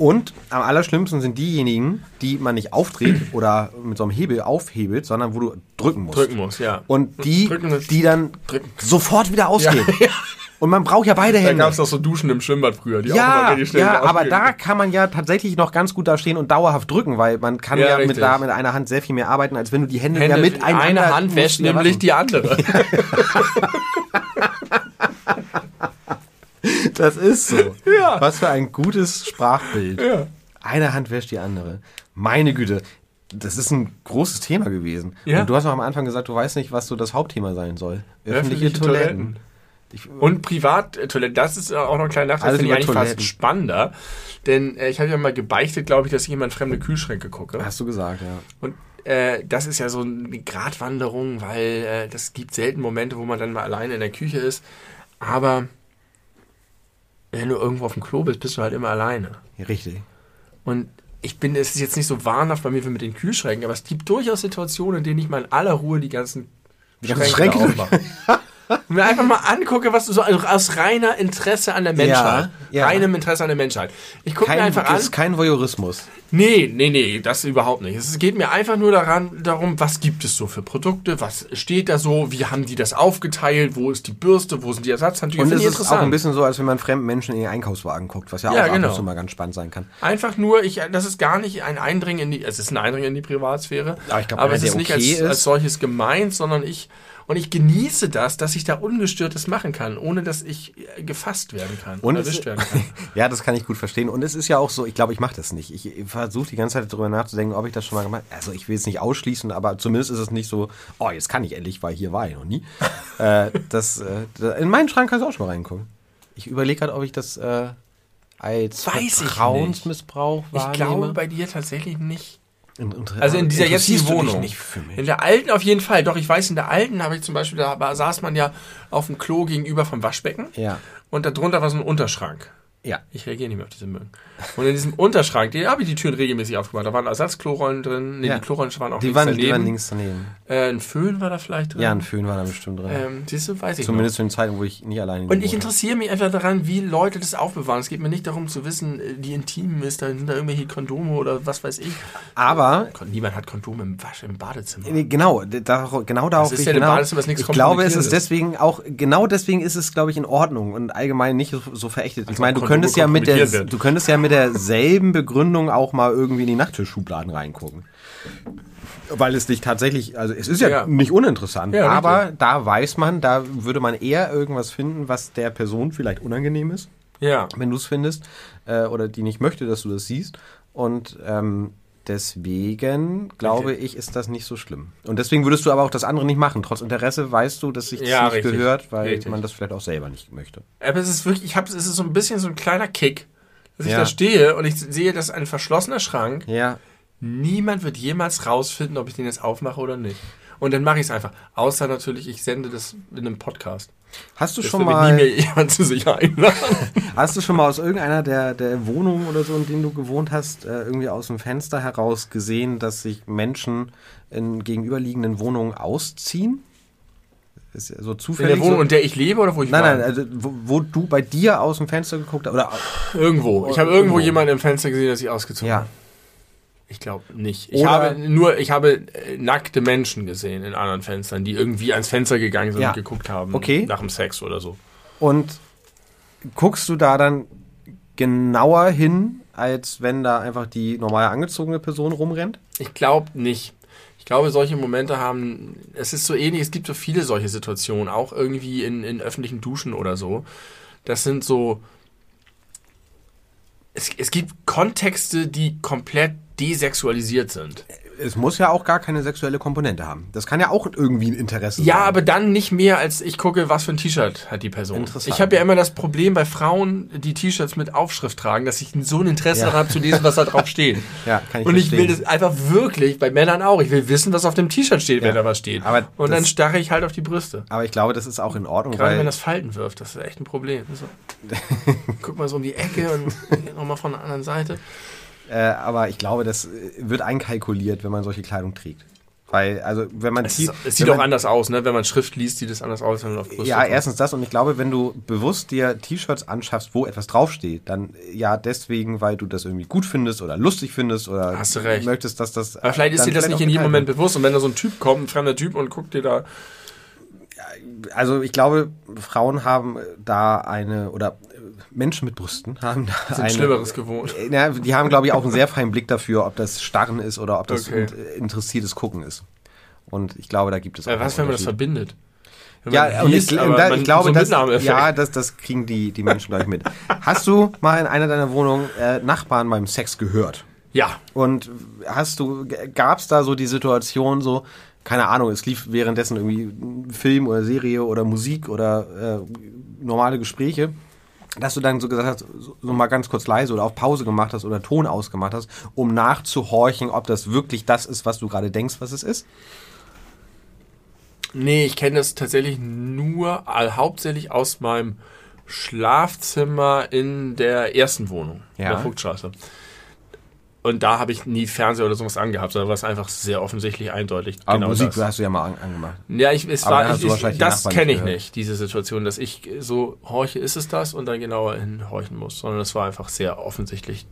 Und am allerschlimmsten sind diejenigen, die man nicht aufdreht oder mit so einem Hebel aufhebelt, sondern wo du drücken musst. Drücken musst, ja. Und die, die dann Drücken. sofort wieder ausgehen. Ja. Und man braucht ja beide Da Hände. gab es doch so Duschen im Schwimmbad früher, die auch ja, immer richtig schnell ja, aber da kann man ja tatsächlich noch ganz gut da stehen und dauerhaft drücken, weil man kann Ja, ja, mit, da mit einer Hand sehr viel mehr arbeiten, als wenn du die Hände, Hände, ja mit eine Hand wäscht nämlich die andere. Das ist so. Ja. Was für ein gutes Sprachbild. Ja. Eine Hand wäscht die andere. Meine Güte. das ist ein großes Thema gewesen. Ja. Und du hast auch am Anfang gesagt, du weißt nicht, was so das Hauptthema sein soll. Öffentliche Toiletten. Ich, Und Privattoiletten, das ist auch noch ein kleiner Nachteil, finde ich eigentlich fast Toiletten. spannender. Denn äh, ich habe ja mal gebeichtet, glaube ich, dass ich in fremde Kühlschränke gucke. hast du gesagt, ja. Und äh, das ist ja so eine Gratwanderung, weil äh, das gibt selten Momente, wo man dann mal alleine in der Küche ist. Aber wenn du irgendwo auf dem Klo bist, bist du halt immer alleine. ja richtig. Und ich bin, es ist jetzt nicht so wahnhaft bei mir wie mit den Kühlschränken, aber es gibt durchaus Situationen, in denen ich mal in aller Ruhe die ganzen Die ganzen Schränke aufmache. Und mir einfach mal angucke, was du so also aus reiner Interesse an der Menschheit, ja. reinem Interesse an der Menschheit. Ich gucke mir einfach das an. ist kein Voyeurismus. Nee, nee, nee, das überhaupt nicht. Es geht mir einfach nur daran, darum, was gibt es so für Produkte, was steht da so, wie haben die das aufgeteilt, wo ist die Bürste, wo sind die Ersatzhandtücher. Und es ist auch ein bisschen so, als wenn man fremden Menschen in den Einkaufswagen guckt, was ja, Ja, auch ab genau. und zu mal ganz spannend sein kann. Einfach nur, ich, das ist gar nicht ein Eindringen in die, es ist ein Eindringen in die Privatsphäre, Aber ich glaub, aber es ist nicht okay als, ist- als solches gemeint, sondern ich, und ich genieße das, dass ich da ungestörtes machen kann, ohne dass ich äh, gefasst werden kann, Und erwischt werden kann. Ja, das kann ich gut verstehen. Und es ist ja auch so, ich glaube, ich mache das nicht. Ich versuche die ganze Zeit darüber nachzudenken, ob ich das schon mal gemacht habe. Also ich will es nicht ausschließen, aber zumindest ist es nicht so, oh, jetzt kann ich endlich, weil hier war ich noch nie. äh, das, äh, in meinen Schrank kannst du auch schon mal reingucken. Ich überlege gerade, ob ich das äh, als Weiß ich. Vertrauensmissbrauch Ich wahrnehme. glaube bei dir tatsächlich nicht. In- inter- Also in dieser jetzigen Wohnung. In der alten auf jeden Fall. Doch, ich weiß, in der alten habe ich zum Beispiel, da saß man ja auf dem Klo gegenüber vom Waschbecken. Ja. Und darunter war so ein Unterschrank. Ja. Ich reagiere nicht mehr auf diese Mücken. Und in diesem Unterschrank, den habe ich die Türen regelmäßig aufgemacht. Da waren Ersatzklorollen drin. Nee, Ja. die Klorollen waren auch Die links waren, daneben. die waren links daneben. Äh, ein Föhn war da vielleicht drin. Ja, ein Föhn war da bestimmt drin. ähm, siehst du, weiß ich Zumindest zu den Zeiten, wo ich nicht alleine. Und ich interessiere mich einfach daran, wie Leute das aufbewahren. Es geht mir nicht darum zu wissen, äh, wie intim ist, da sind da irgendwelche Kondome oder was weiß ich. Aber Niemand hat Kondome im Wasch, im Badezimmer. Nee, Genau, da, genau darauf ist will ich ja im genau. Badezimmer, ist nichts Ich glaube, es ist deswegen auch, genau deswegen ist es, glaube ich, in Ordnung und allgemein nicht so, so verächtet. Ich Als meine, du könntest ja mit der, werden. du könntest ja mit derselben Begründung auch mal irgendwie in die Nachttischschubladen reingucken. Weil es dich tatsächlich, also es ist ja, Ja. nicht uninteressant, Ja, aber da weiß man, da würde man eher irgendwas finden, was der Person vielleicht unangenehm ist Ja. wenn du es findest, äh, oder die nicht möchte, dass du das siehst. Und ähm, deswegen glaube ich, ist das nicht so schlimm. Und deswegen würdest du aber auch das andere nicht machen. Trotz Interesse weißt du, dass sich das Ja, nicht richtig. gehört, weil Richtig. man das vielleicht auch selber nicht möchte. Aber es ist wirklich, ich habe, es ist so ein bisschen so ein kleiner Kick, dass ich Ja. da stehe und ich sehe, das ist ein verschlossener Schrank. Ja, Niemand wird jemals rausfinden, ob ich den jetzt aufmache oder nicht. Und dann mache ich es einfach. Außer natürlich, ich sende das in einem Podcast. Hast du Das schon wird nie mal, mehr jemand zu sich einladen. hast du schon mal aus irgendeiner der, der Wohnungen oder so, in denen du gewohnt hast, äh, irgendwie aus dem Fenster heraus gesehen, dass sich Menschen in gegenüberliegenden Wohnungen ausziehen? Ist ja so In zufällig. der Wohnung, so, in der ich lebe oder wo ich nein, war? nein, also wo, wo du bei dir aus dem Fenster geguckt hast, oder Irgendwo. Ich habe irgendwo Irgendwo. jemanden im Fenster gesehen, der sich ausgezogen ja, hat. Ich glaube nicht. Ich Oder- habe nur, ich habe äh, nackte Menschen gesehen in anderen Fenstern, die irgendwie ans Fenster gegangen sind Ja. und geguckt haben. Okay. Nach dem Sex oder so. Und guckst du da dann genauer hin, als wenn da einfach die normal angezogene Person rumrennt? Ich glaube nicht. Ich glaube, solche Momente haben, es ist so ähnlich, es gibt so viele solche Situationen, auch irgendwie in, in öffentlichen Duschen oder so. Das sind so, es, es gibt Kontexte, die komplett desexualisiert sind. Es muss ja auch gar keine sexuelle Komponente haben. Das kann ja auch irgendwie ein Interesse Ja, sein. aber dann nicht mehr, als ich gucke, was für ein T-Shirt hat die Person. Interessant. Ich habe ja immer das Problem bei Frauen, die T-Shirts mit Aufschrift tragen, dass ich so ein Interesse Ja. daran habe zu lesen, was da drauf steht. Ja, kann ich Und ich will verstehen. das einfach wirklich, bei Männern auch, ich will wissen, was auf dem T-Shirt steht, wenn Ja. da was steht. Aber Und dann starre ich halt auf die Brüste. Aber ich glaube, das ist auch in Ordnung, Gerade wenn das Falten wirft, das ist echt ein Problem. So. Guck mal so um die Ecke und nochmal von der anderen Seite. Äh, aber ich glaube, das äh, wird einkalkuliert, wenn man solche Kleidung trägt. Weil, also, wenn man Es, ist, es sieht auch man, anders aus, ne? Wenn man Schrift liest, sieht es anders aus, wenn man auf Brüste Ja, erstens das und ich glaube, wenn du bewusst dir T-Shirts anschaffst, wo etwas draufsteht, dann ja deswegen, weil du das irgendwie gut findest oder lustig findest oder Hast du recht. möchtest, dass das. Aber vielleicht ist dir das nicht in jedem Moment wird. bewusst. Und wenn da so ein Typ kommt, ein fremder Typ, und guckt dir da Also ich glaube, Frauen haben da eine oder Menschen mit Brüsten haben da sind eine. Schlimmeres gewohnt. Äh, Ja, die haben, glaube ich, auch einen sehr feinen Blick dafür, ob das Starren ist oder ob das Okay. äh, interessiertes Gucken ist. Und ich glaube, da gibt es Äh, was, wenn man das verbindet? Wenn Ja, und ich, liest, aber da, ich glaube, so das, ja, das, das kriegen die, die Menschen gleich mit. Hast du mal in einer deiner Wohnungen äh, Nachbarn beim Sex gehört? Ja. Und hast du, gab es da so die Situation so, keine Ahnung, es lief währenddessen irgendwie Film oder Serie oder Musik oder äh, normale Gespräche, dass du dann so gesagt hast, so, mal ganz kurz leise oder auf Pause gemacht hast oder Ton ausgemacht hast, um nachzuhorchen, ob das wirklich das ist, was du gerade denkst, was es ist? Nee, ich kenne das tatsächlich nur all, hauptsächlich aus meinem Schlafzimmer in der ersten Wohnung, in Ja. der Vogtstraße. Und da habe ich nie Fernseher oder sowas angehabt, da war es einfach sehr offensichtlich eindeutig. Aber genau Musik das. hast du ja mal an, angemacht. Ja, ich, es Aber war, ich, ich, das kenne ich nicht, diese Situation, dass ich so horche, ist es das und dann genauer hinhorchen muss, sondern das war einfach sehr offensichtlich.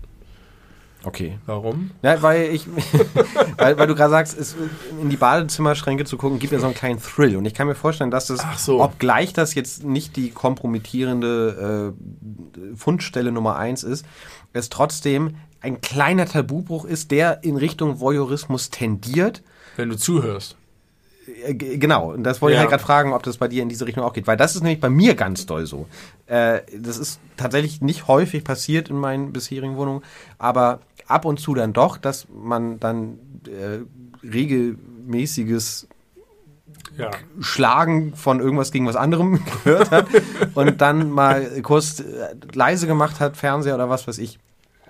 Okay. Warum? Ja, weil ich, weil, weil du gerade sagst, es, in die Badezimmerschränke zu gucken, gibt ja so einen kleinen Thrill. Und ich kann mir vorstellen, dass das, so. obgleich das jetzt nicht die kompromittierende äh, Fundstelle Nummer eins ist, es trotzdem ein kleiner Tabubruch ist, der in Richtung Voyeurismus tendiert. Wenn du zuhörst. Äh, Genau, und das wollte ich Ja. halt gerade fragen, ob das bei dir in diese Richtung auch geht. Weil das ist nämlich bei mir ganz doll so. Äh, das ist tatsächlich nicht häufig passiert in meinen bisherigen Wohnungen, aber ab und zu dann doch, dass man dann äh, regelmäßiges Ja. Schlagen von irgendwas gegen was anderem gehört hat und dann mal kurz äh, leise gemacht hat, Fernseher oder was weiß ich,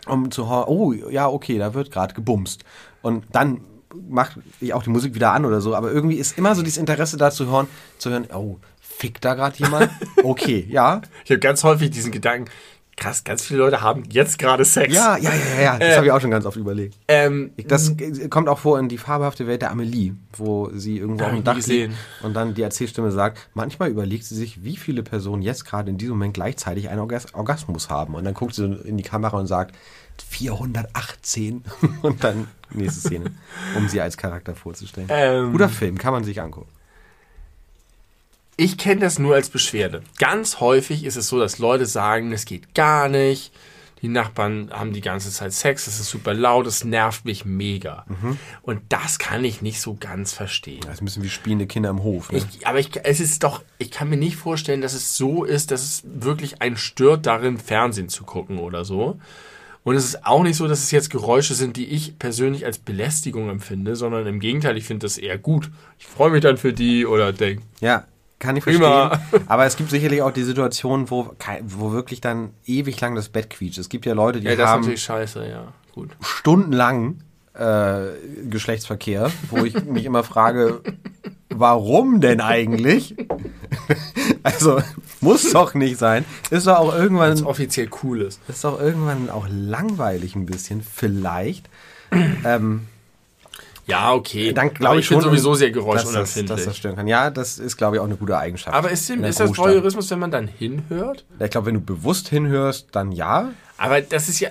um zu hören, oh ja, okay, da wird gerade gebumst. Und dann macht ich auch die Musik wieder an oder so, aber irgendwie ist immer so dieses Interesse da zu hören, zu hören, oh, fickt da gerade jemand? Okay, ja. Ich habe ganz häufig diesen Gedanken, krass, ganz viele Leute haben jetzt gerade Sex. Ja, ja, ja, ja, das Äh, habe ich auch schon ganz oft überlegt. Ähm, Das kommt auch vor in die fabelhafte Welt der Amelie, wo sie irgendwo auf dem Dach liegt und dann die Erzählstimme sagt, manchmal überlegt sie sich, wie viele Personen jetzt gerade in diesem Moment gleichzeitig einen Orgas Orgasmus haben. Und dann guckt sie in die Kamera und sagt, 418 und dann nächste Szene, um sie als Charakter vorzustellen. Ähm. Guter Film, kann man sich angucken. Ich kenne das nur als Beschwerde. Ganz häufig ist es so, dass Leute sagen, es geht gar nicht. Die Nachbarn haben die ganze Zeit Sex, es ist super laut, es nervt mich mega. Und das kann ich nicht so ganz verstehen. Das müssen wie spielende Kinder im Hof. Ne? Ich, aber ich, es ist doch, ich kann mir nicht vorstellen, dass es so ist, dass es wirklich einen stört, darin Fernsehen zu gucken oder so. Und es ist auch nicht so, dass es jetzt Geräusche sind, die ich persönlich als Belästigung empfinde, sondern im Gegenteil, ich finde das eher gut. Ich freue mich dann für die oder denke, Ja, kann ich verstehen. Prima. Aber es gibt sicherlich auch die Situation, wo, wo wirklich dann ewig lang das Bett quietscht. Es gibt ja Leute, die ja, das ist haben natürlich scheiße, ja, gut. stundenlang äh, Geschlechtsverkehr, wo ich mich immer frage, warum denn eigentlich? also muss doch nicht sein. Ist doch auch irgendwann, Was offiziell cool ist. ist doch irgendwann auch langweilig ein bisschen, vielleicht. ähm, Ja, okay. dann Aber glaube ich, ich bin schon, sowieso sehr dass das, geräuschunempfindlich. dass das stören kann. Ja, das ist glaube ich auch eine gute Eigenschaft. aber ist, dem, ist das. Voyeurismus, wenn man dann hinhört? Ich glaube, wenn du bewusst hinhörst, dann ja. Aber das ist ja.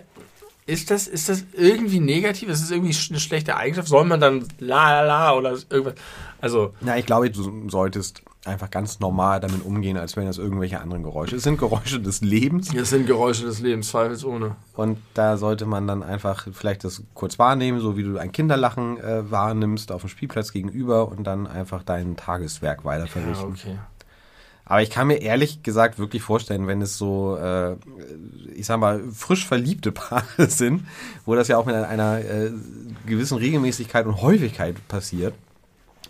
Ist das, ist das irgendwie negativ? Ist das irgendwie eine schlechte Eigenschaft? Soll man dann la la la oder irgendwas? Also, Na, ich glaube, du solltest einfach ganz normal damit umgehen, als wären das irgendwelche anderen Geräusche. Es sind Geräusche des Lebens das sind Geräusche des Lebens, zweifelsohne. und da sollte man dann einfach vielleicht das kurz wahrnehmen, so wie du ein Kinderlachen äh, wahrnimmst auf dem Spielplatz gegenüber und dann einfach dein Tageswerk weiter Ja, verrichten. okay. Aber ich kann mir ehrlich gesagt wirklich vorstellen, wenn es so, äh, ich sag mal, frisch verliebte Paare sind, wo das ja auch mit einer äh, gewissen Regelmäßigkeit und Häufigkeit passiert.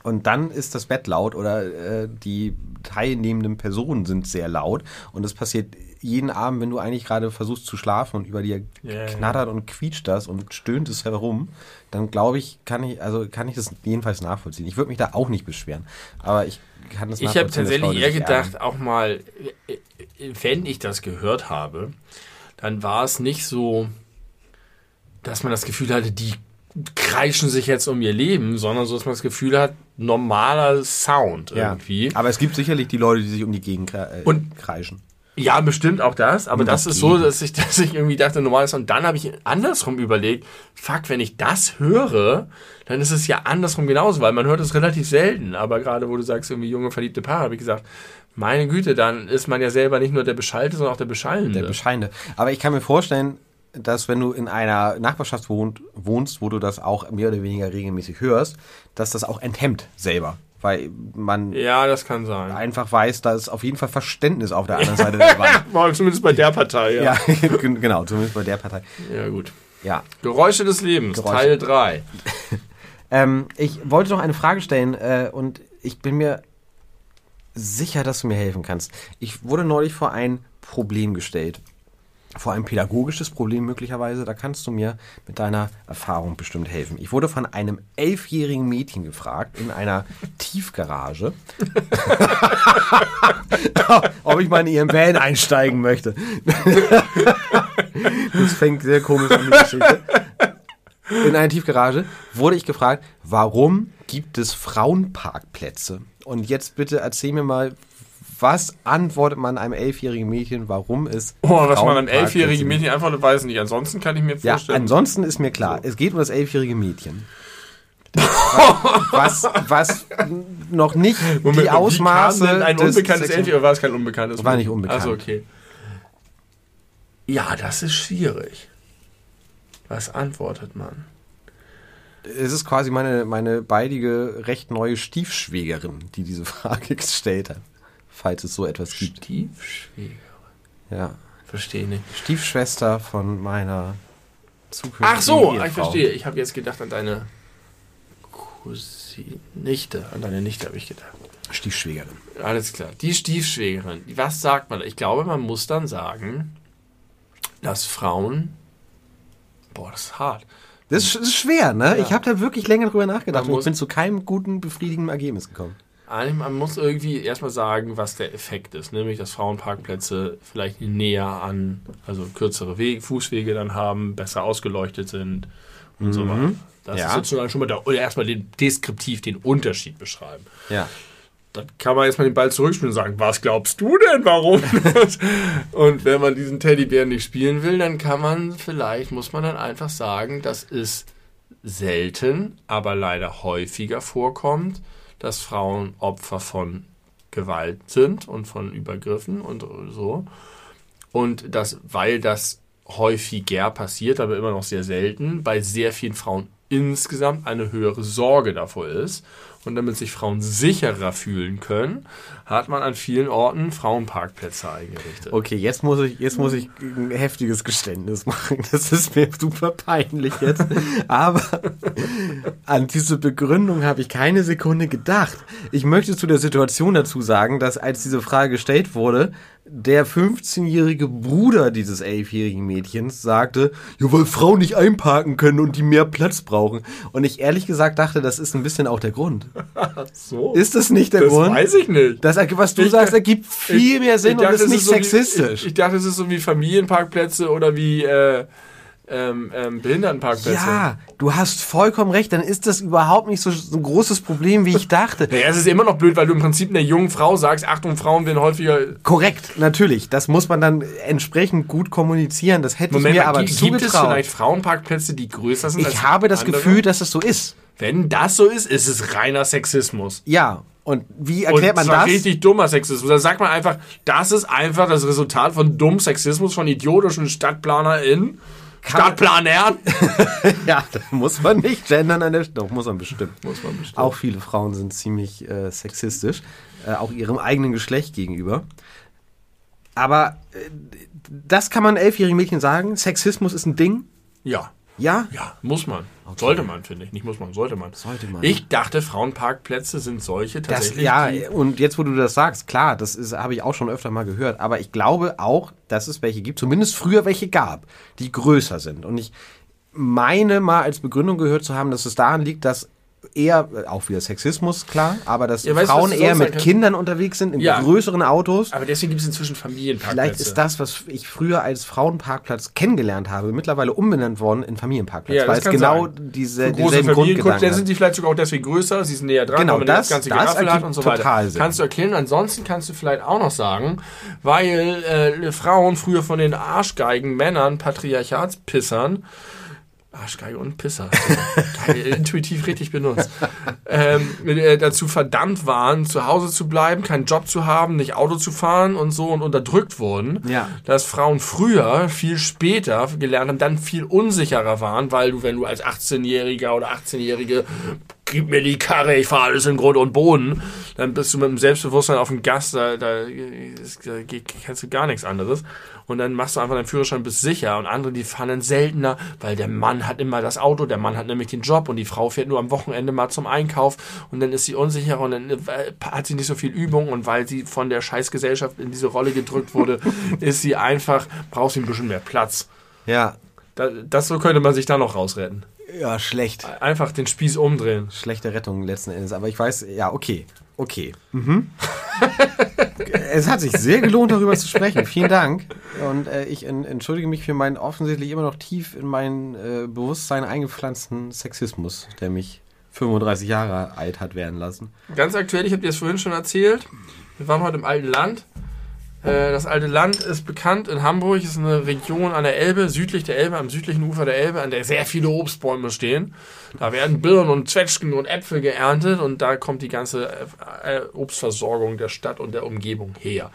Und dann ist das Bett laut oder äh, die teilnehmenden Personen sind sehr laut. Und das passiert jeden Abend, wenn du eigentlich gerade versuchst zu schlafen und über dir ja. knattert und quietscht das und stöhnt es herum, dann glaube ich, kann ich, also kann ich das jedenfalls nachvollziehen. Ich würde mich da auch nicht beschweren. Aber ich kann das Ich habe nachvollziehen, dass tatsächlich Leute eher gedacht, ärgern. auch mal, äh, äh, wenn ich das gehört habe, dann war es nicht so, dass man das Gefühl hatte, die kreischen sich jetzt um ihr Leben, sondern so, dass man das Gefühl hat, normaler Sound Ja. irgendwie. Aber es gibt sicherlich die Leute, die sich um die Gegend äh, Und- kreischen. Ja, bestimmt auch das, aber Um das das ist so, dass ich, dass ich irgendwie dachte, normales und dann habe ich andersrum überlegt, fuck, wenn ich das höre, dann ist es ja andersrum genauso, weil man hört es relativ selten, aber gerade wo du sagst, irgendwie junge verliebte Paare, habe ich gesagt, meine Güte, dann ist man ja selber nicht nur der Beschallte, sondern auch der Beschallende. Der Bescheinde. Aber ich kann mir vorstellen, dass wenn du in einer Nachbarschaft wohnt, wohnst, wo du das auch mehr oder weniger regelmäßig hörst, dass das auch enthemmt selber. Weil man ja, das kann sein. einfach weiß, da ist auf jeden Fall Verständnis auf der anderen Seite der Wand. Zumindest bei der Partei, ja. Ja, gen- genau, zumindest bei der Partei. Ja, gut. Ja. Geräusche des Lebens, Geräusche. Teil 3. Ähm, ich wollte noch eine Frage stellen äh, und ich bin mir sicher, dass du mir helfen kannst. Ich wurde neulich vor ein Problem gestellt. Vor ein pädagogisches Problem möglicherweise. Da kannst du mir mit deiner Erfahrung bestimmt helfen. Ich wurde von einem elfjährigen Mädchen gefragt in einer Tiefgarage, ob ich mal in ihren Van einsteigen möchte. das fängt sehr komisch an, die Geschichte in einer Tiefgarage wurde ich gefragt, warum gibt es Frauenparkplätze? Und jetzt bitte erzähl mir mal, was antwortet man einem elfjährigen Mädchen, warum es Oh, was man einem elfjährigen? Mädchen antwortet, weiß ich nicht. Ansonsten kann ich mir Ja, vorstellen. ansonsten ist mir klar, es geht um das elfjährige Mädchen. was, was noch nicht Moment, die Ausmaße ein unbekanntes Elfjähriges oder war es kein unbekanntes? War nicht unbekannt. Also okay. Ja, das ist schwierig. Was antwortet man? Es ist quasi meine, meine beidige, recht neue Stiefschwägerin, die diese Frage gestellt hat. Falls es so etwas gibt. Stiefschwäger. Ja. Verstehe nicht. Stiefschwester von meiner zukünftigen Ach so, Ehefrau. ich verstehe. Ich habe jetzt gedacht an deine Cousine, Nichte. An deine Nichte habe ich gedacht. Stiefschwägerin. Alles klar. Die Stiefschwägerin. Was sagt man? Ich glaube, man muss dann sagen, dass Frauen. Boah, das ist hart. Das ist, schwer, ne? Ja. Ich habe da wirklich länger drüber nachgedacht und ich bin zu keinem guten, befriedigenden Ergebnis gekommen. Eigentlich, Man muss irgendwie erstmal sagen, was der Effekt ist. Nämlich, dass Frauenparkplätze vielleicht näher an, also kürzere Wege, Fußwege dann haben, besser ausgeleuchtet sind und so weiter. Das Mhm. Ja. ist sozusagen schon mal der, oder erstmal den, deskriptiv den Unterschied beschreiben. Ja. Dann kann man jetzt mal den Ball zurückspielen und sagen, was glaubst du denn, warum? und wenn man diesen Teddybären nicht spielen will, dann kann man vielleicht, muss man dann einfach sagen, dass es selten, aber leider häufiger vorkommt, dass Frauen Opfer von Gewalt sind und von Übergriffen und so. Und das, weil das häufiger passiert, aber immer noch sehr selten, bei sehr vielen Frauen insgesamt eine höhere Sorge davor ist. Und damit sich Frauen sicherer fühlen können, hat man an vielen Orten Frauenparkplätze eingerichtet. Okay, jetzt muss ich, jetzt muss ich ein heftiges Geständnis machen. Das ist mir super peinlich jetzt. Aber an diese Begründung habe ich keine Sekunde gedacht. Ich möchte zu der Situation dazu sagen, dass als diese Frage gestellt wurde, der 15-jährige Bruder dieses 11-jährigen Mädchens sagte, ja, weil Frauen nicht einparken können und die mehr Platz brauchen. Und ich ehrlich gesagt dachte, das ist ein bisschen auch der Grund. So? Ist das nicht der das Grund? weiß ich nicht. Das, was du Ich- sagst, ergibt viel mehr Sinn und dachte, ist es nicht so wie- sexistisch. ich, ich dachte, es ist so wie Familienparkplätze oder wie äh, ähm, ähm, Behindertenparkplätze. Ja, du hast vollkommen recht. Dann ist das überhaupt nicht so, so ein großes Problem, wie ich dachte. Naja, es ist immer noch blöd, weil du im Prinzip einer jungen Frau sagst, Achtung, Frauen werden häufiger. Korrekt, natürlich. Das muss man dann entsprechend gut kommunizieren. Das hätte Moment, ich mir mal, aber gibt, gibt es zugetraut. vielleicht Frauenparkplätze, die größer sind? Ich habe das andere? Gefühl, dass es so ist. Wenn das so ist, ist es reiner Sexismus. Ja. Und wie erklärt und man zwar das? richtig dummer Sexismus. Da sagt man einfach, das ist einfach das Resultat von dummem Sexismus von idiotischen StadtplanerInnen. Stadtplanern. Ja, da muss man nicht gendern an der Stelle. Doch, muss man bestimmt. Muss man bestimmt. Auch viele Frauen sind ziemlich äh, sexistisch, äh, auch ihrem eigenen Geschlecht gegenüber. Aber äh, das kann man elfjährigen Mädchen sagen. Sexismus ist ein Ding. Ja. Ja? Ja, muss man. Sollte man, finde ich. Nicht muss man, sollte man. Sollte man. Ich dachte, Frauenparkplätze sind solche Das, tatsächlich. ja, die, und jetzt, wo du das sagst, klar, das habe ich auch schon öfter mal gehört, aber ich glaube auch, dass es welche gibt, zumindest früher welche gab, die größer sind. Und ich meine mal als Begründung gehört zu haben, dass es daran liegt, dass eher, auch wieder Sexismus, klar, aber dass Ja, weißt Frauen du eher mit? Kindern unterwegs sind, in Ja. größeren Autos. aber deswegen gibt es inzwischen Familienparkplätze. Vielleicht ist das, was ich früher als Frauenparkplatz kennengelernt habe, mittlerweile umbenannt worden in Familienparkplatz, Ja, weil es genau sein. diese, große Grundgedanken dann sind die vielleicht sogar auch deswegen größer, sie sind näher dran, Genau, das- das ganze das hat und so weiter. Sinn. Kannst du erklären, ansonsten kannst du vielleicht auch noch sagen, weil äh, Frauen früher von den Arschgeigen Männern, Patriarchatspissern, Arschgeige und Pisser, geil, intuitiv richtig benutzt, ähm, äh, dazu verdammt waren, zu Hause zu bleiben, keinen Job zu haben, nicht Auto zu fahren und so und unterdrückt wurden, Ja. dass Frauen früher viel später gelernt haben, dann viel unsicherer waren, weil du, wenn du als 18-Jähriger oder 18-Jährige gib mir die Karre, ich fahre alles in Grund und Boden. Dann bist du mit dem Selbstbewusstsein auf dem Gas, da, da, da kennst du gar nichts anderes. Und dann machst du einfach deinen Führerschein bis sicher. Und andere, die fahren dann seltener, weil der Mann hat immer das Auto, der Mann hat nämlich den Job und die Frau fährt nur am Wochenende mal zum Einkauf und dann ist sie unsicherer und dann äh, hat sie nicht so viel Übung und weil sie von der Scheißgesellschaft in diese Rolle gedrückt wurde, ist sie einfach, braucht sie ein bisschen mehr Platz. Ja. das so könnte man sich da noch rausretten. Ja, schlecht. Einfach den Spieß umdrehen. Schlechte Rettung letzten Endes. Aber ich weiß, ja, okay. Okay. Mhm. es hat sich sehr gelohnt, darüber zu sprechen. Vielen Dank. Und äh, ich en entschuldige mich für meinen offensichtlich immer noch tief in mein äh, Bewusstsein eingepflanzten Sexismus, der mich 35 Jahre alt hat werden lassen. Ganz aktuell, ich habe dir das vorhin schon erzählt. Wir waren heute im alten Land das alte Land ist bekannt in Hamburg, ist eine Region an der Elbe, südlich der Elbe, am südlichen Ufer der Elbe, an der sehr viele Obstbäume stehen. Da werden Birnen und Zwetschgen und Äpfel geerntet und da kommt die ganze äh, Obstversorgung der Stadt und der Umgebung her.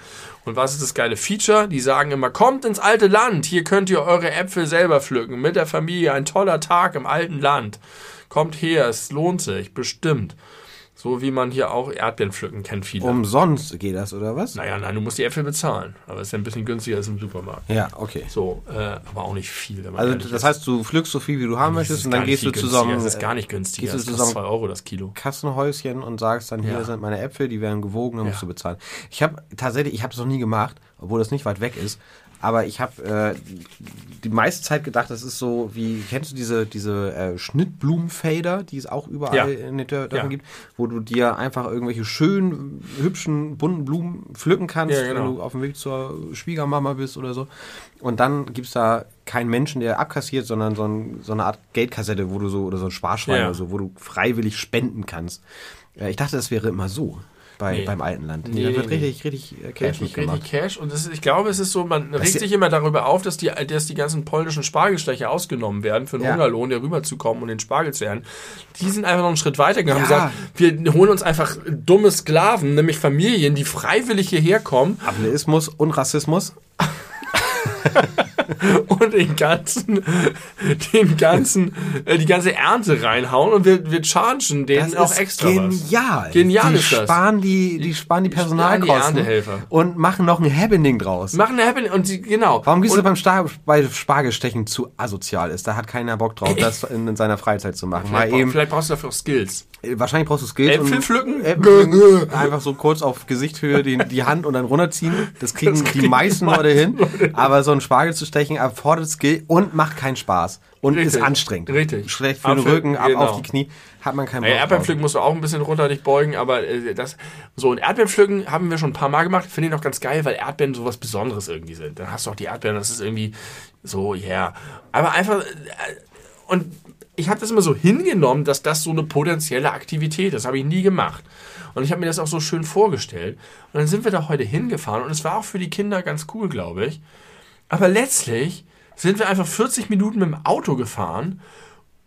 Und was ist das geile Feature? Die sagen immer, kommt ins alte Land, hier könnt ihr eure Äpfel selber pflücken, mit der Familie, ein toller Tag im alten Land. Kommt her, es lohnt sich, bestimmt. So wie man hier auch Erdbeeren pflücken kennt viele. Umsonst geht das, oder was? Naja, nein, du musst die Äpfel bezahlen. Aber es ist ja ein bisschen günstiger als im Supermarkt. Ja, okay. So, äh, aber auch nicht viel. Also das ist. heißt, du pflückst so viel, wie du haben möchtest und dann gehst du zusammen. Das ist gar nicht günstiger. Gehst du zusammen 2 Euro das Kilo. Kassenhäuschen und sagst dann, hier ja. sind meine Äpfel, die werden gewogen, dann ja. musst du bezahlen. Ich habe tatsächlich, ich habe es noch nie gemacht, obwohl das nicht weit weg ist. Aber ich habe äh, die meiste Zeit gedacht, das ist so wie, kennst du diese, diese äh, Schnittblumenfader, die es auch überall ja. in den Dörfern ja. gibt, wo du dir einfach irgendwelche schönen, hübschen, bunten Blumen pflücken kannst, ja, genau. wenn du auf dem Weg zur Schwiegermama bist oder so. Und dann gibt es da keinen Menschen, der abkassiert, sondern so, ein, so, eine Art Geldkassette, wo du so, oder so ein Sparschwein oder so, wo du freiwillig spenden kannst. Ich dachte, das wäre immer so bei, nee. beim alten Land. Nee, da wird richtig, richtig äh, Cash richtig, richtig Cash. Und ist, ich glaube, es ist so, man das regt sich immer darüber auf, dass die, dass die ganzen polnischen Spargelstecher ausgenommen werden für einen ja. Hungerlohn, der rüberzukommen und den Spargel zu ernten. Die sind einfach noch einen Schritt weiter gegangen ja. und gesagt, wir holen uns einfach dumme Sklaven, nämlich Familien, die freiwillig hierher kommen. Ableismus und Rassismus. und den ganzen, den ganzen, äh, die ganze Ernte reinhauen und wir, wir chargen denen auch extra genial. was. Genial. Die ist das. Sparen die, die sparen die Personalkosten. Die und machen noch ein Happening draus. Machen ein Happening und sie, genau. Warum gehst du beim Star bei Spargelstechen zu asozial ist? Da hat keiner Bock drauf, das in, in seiner Freizeit zu machen. Vielleicht, eben, vielleicht brauchst du dafür auch Skills. Äh, wahrscheinlich brauchst du Skills. Äpfel pflücken? Äpfel einfach so kurz auf Gesichthöhe die, die Hand und dann runterziehen. Das kriegen, das kriegen die meisten Leute hin. Aber so ein Spargel zu stechen erfordert Skill und macht keinen Spaß. Und Richtig. ist anstrengend. Richtig. Schlecht für den Rücken, ab genau. auf die Knie. Hat man keinen Bock. Ja, Erdbeeren pflücken musst du auch ein bisschen runter dich beugen, aber äh, das, so ein Erdbeeren pflücken haben wir schon ein paar Mal gemacht. Finde ich noch ganz geil, weil Erdbeeren so was Besonderes irgendwie sind. Dann hast du auch die Erdbeeren, das ist irgendwie so, ja. Yeah. Aber einfach, äh, und ich habe das immer so hingenommen, dass das so eine potenzielle Aktivität ist. Das habe ich nie gemacht. Und ich habe mir das auch so schön vorgestellt. Und dann sind wir da heute hingefahren und es war auch für die Kinder ganz cool, glaube ich. Aber letztlich sind wir einfach 40 Minuten mit dem Auto gefahren,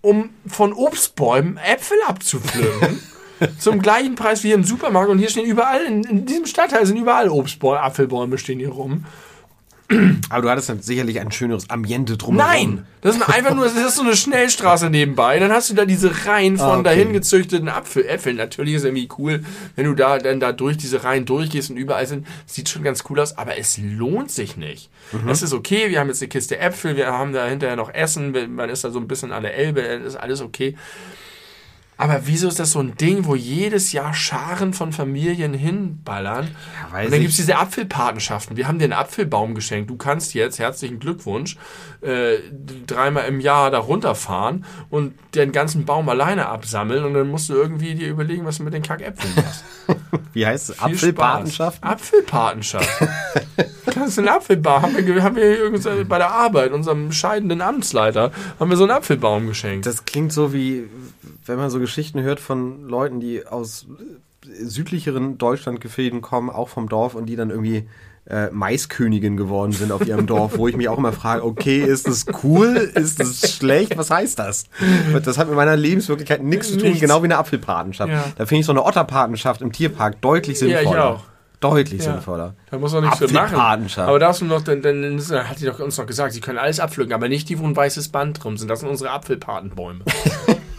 um von Obstbäumen Äpfel abzupflücken. zum gleichen Preis wie im Supermarkt. Und hier stehen überall, in, in diesem Stadtteil sind überall Obstbäume, Apfelbäume stehen hier rum. Aber du hattest dann sicherlich ein schöneres Ambiente drumherum. Nein! Das ist einfach nur, das ist so eine Schnellstraße nebenbei. Dann hast du da diese Reihen von okay. dahin gezüchteten Apfel, Äpfeln. Natürlich ist es irgendwie cool, wenn du da dann da durch diese Reihen durchgehst und überall sind. Sieht schon ganz cool aus, aber es lohnt sich nicht. Mhm. Es ist okay, wir haben jetzt eine Kiste Äpfel, wir haben da hinterher noch Essen, man ist da so ein bisschen an der Elbe, ist alles okay. Aber wieso ist das so ein Ding, wo jedes Jahr Scharen von Familien hinballern? Ja, und dann gibt es diese Apfelpatenschaften. Wir haben dir einen Apfelbaum geschenkt. Du kannst jetzt, herzlichen Glückwunsch, äh, dreimal im Jahr da runterfahren und den ganzen Baum alleine absammeln und dann musst du irgendwie dir überlegen, was du mit den Kackäpfeln machst. Wie heißt es? Apfelpatenschaft? Apfelpatenschaft. kannst du einen Apfelbaum, haben wir, haben wir bei der Arbeit, unserem scheidenden Amtsleiter, haben wir so einen Apfelbaum geschenkt. Das klingt so wie, wenn man so Geschichten hört von Leuten, die aus südlicheren Deutschlandgefäden kommen, auch vom Dorf und die dann irgendwie äh, Maiskönigin geworden sind auf ihrem Dorf, wo ich mich auch immer frage, okay, ist das cool? Ist das schlecht? Was heißt das? Das hat mit meiner Lebenswirklichkeit nichts zu tun, nichts. genau wie eine Apfelpatenschaft. Ja. Da finde ich so eine Otterpatenschaft im Tierpark deutlich sinnvoller. Ja, ich auch. Deutlich ja. sinnvoller. Da muss man nichts für machen. Aber da hast du noch, dann, dann hat sie doch uns noch gesagt, sie können alles abpflücken, aber nicht die, wo ein weißes Band drum sind. Das sind unsere Apfelpatenbäume.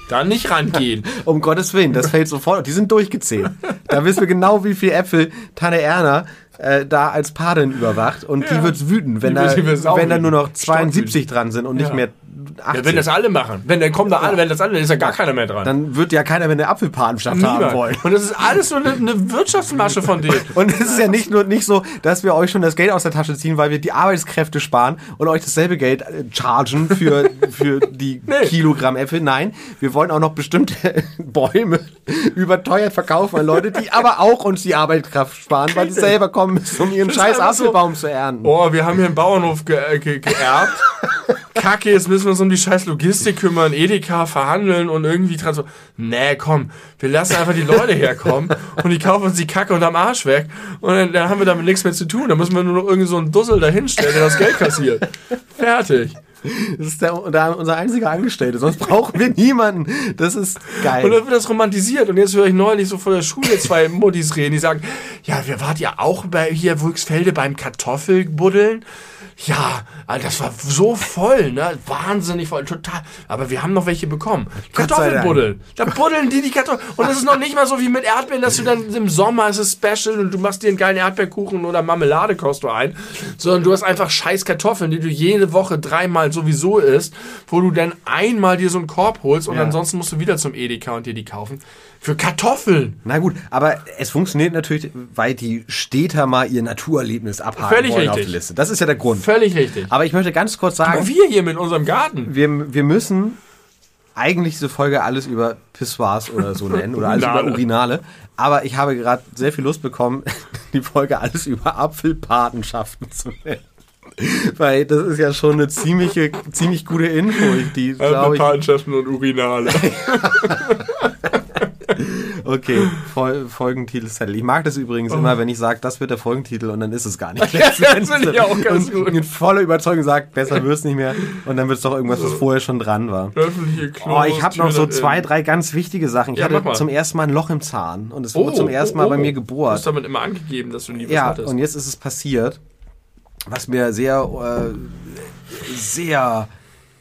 Da nicht rangehen. Um Gottes Willen, das fällt sofort. Die sind durchgezählt. Da wissen wir genau, wie viel Äpfel Tanne Erna äh, da als Patin überwacht. Und Ja. die wird wütend, wenn Die da, wenn da nur noch Stockwütend. 72 dran sind und nicht Ja. mehr 80. Ja, wenn das alle machen, wenn dann kommen da alle, wenn das alle, dann ist ja gar keiner mehr dran. dann wird ja keiner mehr eine Apfelpatenschaft haben wollen. Und das ist alles nur eine, eine Wirtschaftsmasche von denen. Und es ist ja nicht nur nicht so, dass wir euch schon das Geld aus der Tasche ziehen, weil wir die Arbeitskräfte sparen und euch dasselbe Geld äh, chargen für, für die Nee. Kilogramm Äpfel. Nein, wir wollen auch noch bestimmte Bäume überteuert verkaufen an Leute, die aber auch uns die Arbeitskraft sparen, weil sie selber kommen müssen, um ihren Das scheiß einfach so- Apfelbaum zu ernten. Oh, wir haben hier einen Bauernhof ge äh, ge geerbt. Kacke, jetzt müssen wir uns um die scheiß Logistik kümmern, Edeka verhandeln und irgendwie dran so. Nee, komm, wir lassen einfach die Leute herkommen und die kaufen uns die Kacke unterm Arsch weg und dann, dann haben wir damit nichts mehr zu tun. Dann müssen wir nur noch irgendwie so einen Dussel dahinstellen, der das Geld kassiert. Fertig. Das ist der, der, unser einziger Angestellte, sonst brauchen wir niemanden. Das ist Und geil. dann wird das romantisiert. Und jetzt höre ich neulich so vor der Schule zwei Muttis reden, die sagen, ja, wir wart ja auch bei hier Wulksfelde beim Kartoffelbuddeln. Ja, das war so voll, ne? Wahnsinnig voll, total. Aber wir haben noch welche bekommen. Kartoffelbuddeln. Da buddeln die die Kartoffeln. Und das ist noch nicht mal so wie mit Erdbeeren, dass du dann im Sommer ist es special und du machst dir einen geilen Erdbeerkuchen oder Marmelade kochst du ein. Sondern du hast einfach scheiß Kartoffeln, die du jede Woche dreimal sowieso isst, wo du dann einmal dir so einen Korb holst und Ja. ansonsten musst du wieder zum Edeka und dir die kaufen. Für Kartoffeln. Na gut, aber es funktioniert natürlich, weil die Städter mal ihr Naturerlebnis abhaken Völlig wollen auf richtig. die Liste. Das ist ja der Grund. Völlig richtig. Aber ich möchte ganz kurz sagen, Aber wir hier mit unserem Garten. wir, wir müssen eigentlich diese Folge alles über Pissoirs oder so nennen oder alles über Urinale. Aber ich habe gerade sehr viel Lust bekommen, die Folge alles über Apfelpatenschaften zu nennen. Weil das ist ja schon eine ziemliche, ziemlich gute Info, die glaube ich. Und Urinale. Okay, Fol Folgentitelzettel. Ich mag das übrigens immer, wenn ich sage, das wird der Folgentitel und dann ist es gar nicht. das finde ich auch ganz und gut. mit voller Überzeugung sagt, besser wird's nicht mehr. Und dann wird es doch irgendwas, was vorher schon dran war. Öffentliche Klos, Oh, ich habe noch so zwei, in- drei ganz wichtige Sachen. Ich Ja, hatte zum ersten Mal ein Loch im Zahn und es wurde zum ersten Mal bei mir Du gebohrt. hast damit immer angegeben, dass du nie was Ja, hattest. und jetzt ist es passiert, was mir sehr, äh, sehr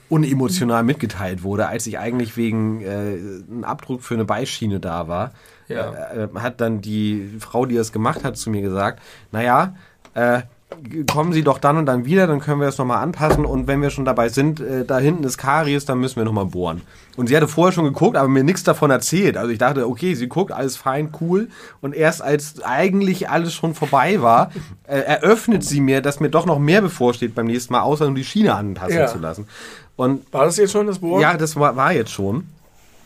unemotional mitgeteilt wurde, als ich eigentlich wegen äh, einem Abdruck für eine Beischiene da war. Ja. Äh, hat dann die Frau, die das gemacht hat, zu mir gesagt, naja, äh, kommen Sie doch dann und dann wieder, dann können wir das nochmal anpassen und wenn wir schon dabei sind, äh, da hinten ist Karies, dann müssen wir nochmal bohren. Und sie hatte vorher schon geguckt, aber mir nichts davon erzählt. Also ich dachte, okay, sie guckt, alles fein, cool. Und erst als eigentlich alles schon vorbei war, äh, eröffnet sie mir, dass mir doch noch mehr bevorsteht beim nächsten Mal, außer nur die Schiene anpassen Ja. zu lassen. Und War das jetzt schon das Bohren? ja, das war, war jetzt schon.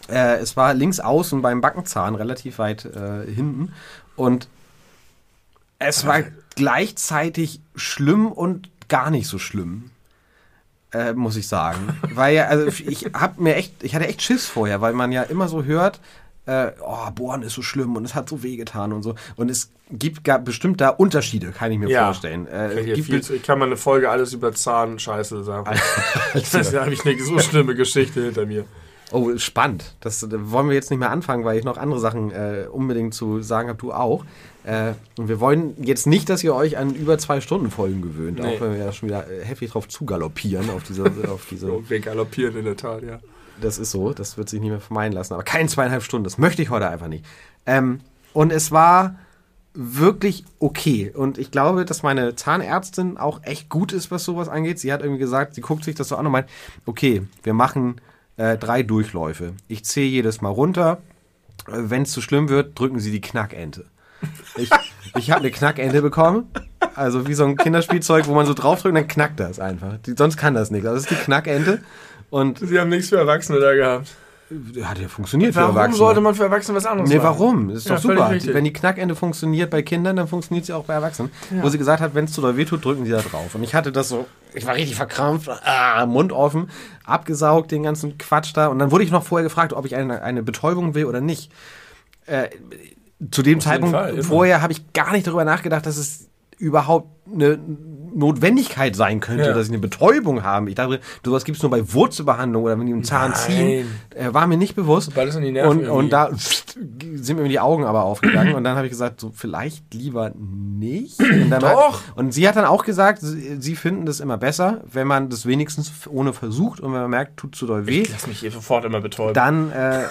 Äh, es war links außen beim Backenzahn, relativ weit äh, hinten. Und es war gleichzeitig schlimm und gar nicht so schlimm. Äh, muss ich sagen. weil ja, also ich hab mir echt, ich hatte echt Schiss vorher, weil man ja immer so hört, äh, oh, Bohren ist so schlimm und es hat so wehgetan und so. Und es gibt gar bestimmt da Unterschiede, kann ich mir Ja. vorstellen. Äh, gibt viel ich kann mal eine Folge alles über Zahnscheiße sagen. Alter. da habe ich eine so schlimme Geschichte hinter mir. Oh, spannend. Das äh, wollen wir jetzt nicht mehr anfangen, weil ich noch andere Sachen äh, unbedingt zu sagen habe, du auch. Äh, und wir wollen jetzt nicht, dass ihr euch an über zwei Stunden Folgen gewöhnt, Nee. auch wenn wir ja schon wieder äh, heftig drauf zugaloppieren auf diese, auf diese. Wir galoppieren in der Tat, ja. Das ist so, das wird sich nicht mehr vermeiden lassen. Aber kein zweieinhalb Stunden, das möchte ich heute einfach nicht. Ähm, und es war wirklich okay. Und ich glaube, dass meine Zahnärztin auch echt gut ist, was sowas angeht. Sie hat irgendwie gesagt, sie guckt sich das so an und meint, okay, wir machen äh, drei Durchläufe. Ich zähle jedes Mal runter. Wenn es zu schlimm wird, drücken Sie die Knackente. Ich, ich habe eine Knackente bekommen. Also wie so ein Kinderspielzeug, wo man so draufdrückt, dann knackt das einfach. Die, sonst kann das nicht. Also das ist die Knackente. Und Sie haben nichts für Erwachsene da gehabt. hat ja funktioniert für Warum Erwachsene. sollte man für Erwachsene was anderes Nee, machen? warum? Das ist Ja, doch super. richtig. Wenn die Knackende funktioniert bei Kindern, dann funktioniert sie auch bei Erwachsenen. Wo sie gesagt hat, wenn es zu doll wehtut, drücken sie da drauf. Und ich hatte das so, ich war richtig verkrampft, ah, Mund offen, abgesaugt, den ganzen Quatsch da. Und dann wurde ich noch vorher gefragt, ob ich eine, eine Betäubung will oder nicht. Äh, zu dem Zeitpunkt Fall, vorher habe ich gar nicht darüber nachgedacht, dass es überhaupt eine Notwendigkeit sein könnte, Ja. dass ich eine Betäubung habe. Ich dachte, sowas gibt es nur bei Wurzelbehandlung oder wenn die einen Zahn Nein. ziehen. Äh, war mir nicht bewusst. Sobald es an die Nerven und, und da sind mir die Augen aber aufgegangen und dann habe ich gesagt, so vielleicht lieber nicht. Und Doch. Hat, und sie hat dann auch gesagt, sie, sie finden das immer besser, wenn man das wenigstens ohne versucht und wenn man merkt, tut zu doll weh, Lass mich hier sofort immer betäuben. dann, äh, äh,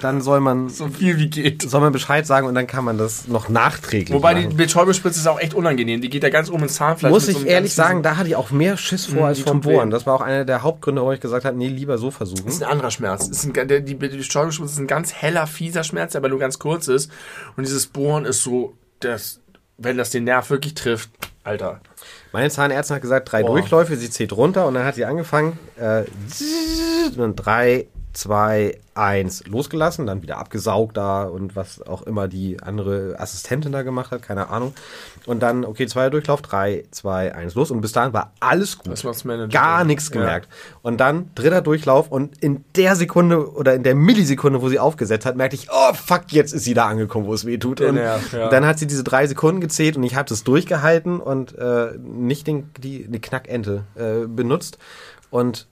dann soll man so viel wie geht. soll man Bescheid sagen und dann kann man das noch nachträglich Wobei die machen. Betäubungsspritze ist auch echt unangenehm. Die geht da ganz oben ins Zahnfleisch. Muss mit ich ehrlich sagen, da hatte ich auch mehr Schiss vor Mhm, als vom. Bohren. Das war auch einer der Hauptgründe, warum ich gesagt habe, nee, lieber so versuchen. Das ist ein anderer Schmerz. Ist ein, der, die, Betäubungsspritze ist ein ganz heller, fieser Schmerz, der aber nur ganz kurz ist. Und dieses Bohren ist so, das, wenn das den Nerv wirklich trifft, Alter. Meine Zahnärztin hat gesagt, drei Boah. Durchläufe, sie zählt runter und dann hat sie angefangen, äh, und drei, zwei, eins losgelassen, dann wieder abgesaugt da und was auch immer die andere Assistentin da gemacht hat, keine Ahnung. Und dann, okay, zweiter Durchlauf, drei, zwei, eins los und bis dahin war alles gut. Das macht's Manager. Gar nichts Ja. gemerkt. Und dann dritter Durchlauf und in der Sekunde oder in der Millisekunde, wo sie aufgesetzt hat, merkte ich, oh fuck, jetzt ist sie da angekommen, wo es weh tut. Und Nerv, ja. dann hat sie diese drei Sekunden gezählt und ich habe das durchgehalten und äh, nicht den, die, die Knackente äh, benutzt. Und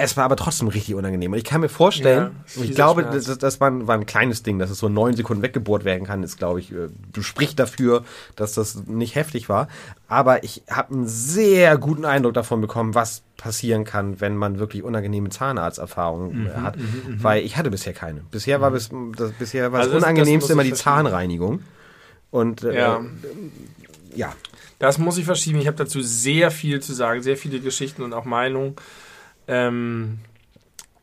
es war aber trotzdem richtig unangenehm. Und ich kann mir Ja, vorstellen, fieser ich glaube, Schmerz. das, das war, ein, war ein kleines Ding, dass es so neun Sekunden weggebohrt werden kann, ist, glaube ich, äh, spricht dafür, dass das nicht heftig war. Aber ich habe einen sehr guten Eindruck davon bekommen, was passieren kann, wenn man wirklich unangenehme Zahnarzterfahrungen Mhm, äh, hat. Weil ich hatte bisher keine. Bisher war, bis, das, bisher war Also das Unangenehmste immer die. Zahnreinigung. Und äh, Ja. ja. Das muss ich verschieben. Ich habe dazu sehr viel zu sagen, sehr viele Geschichten und auch Meinungen. Ähm,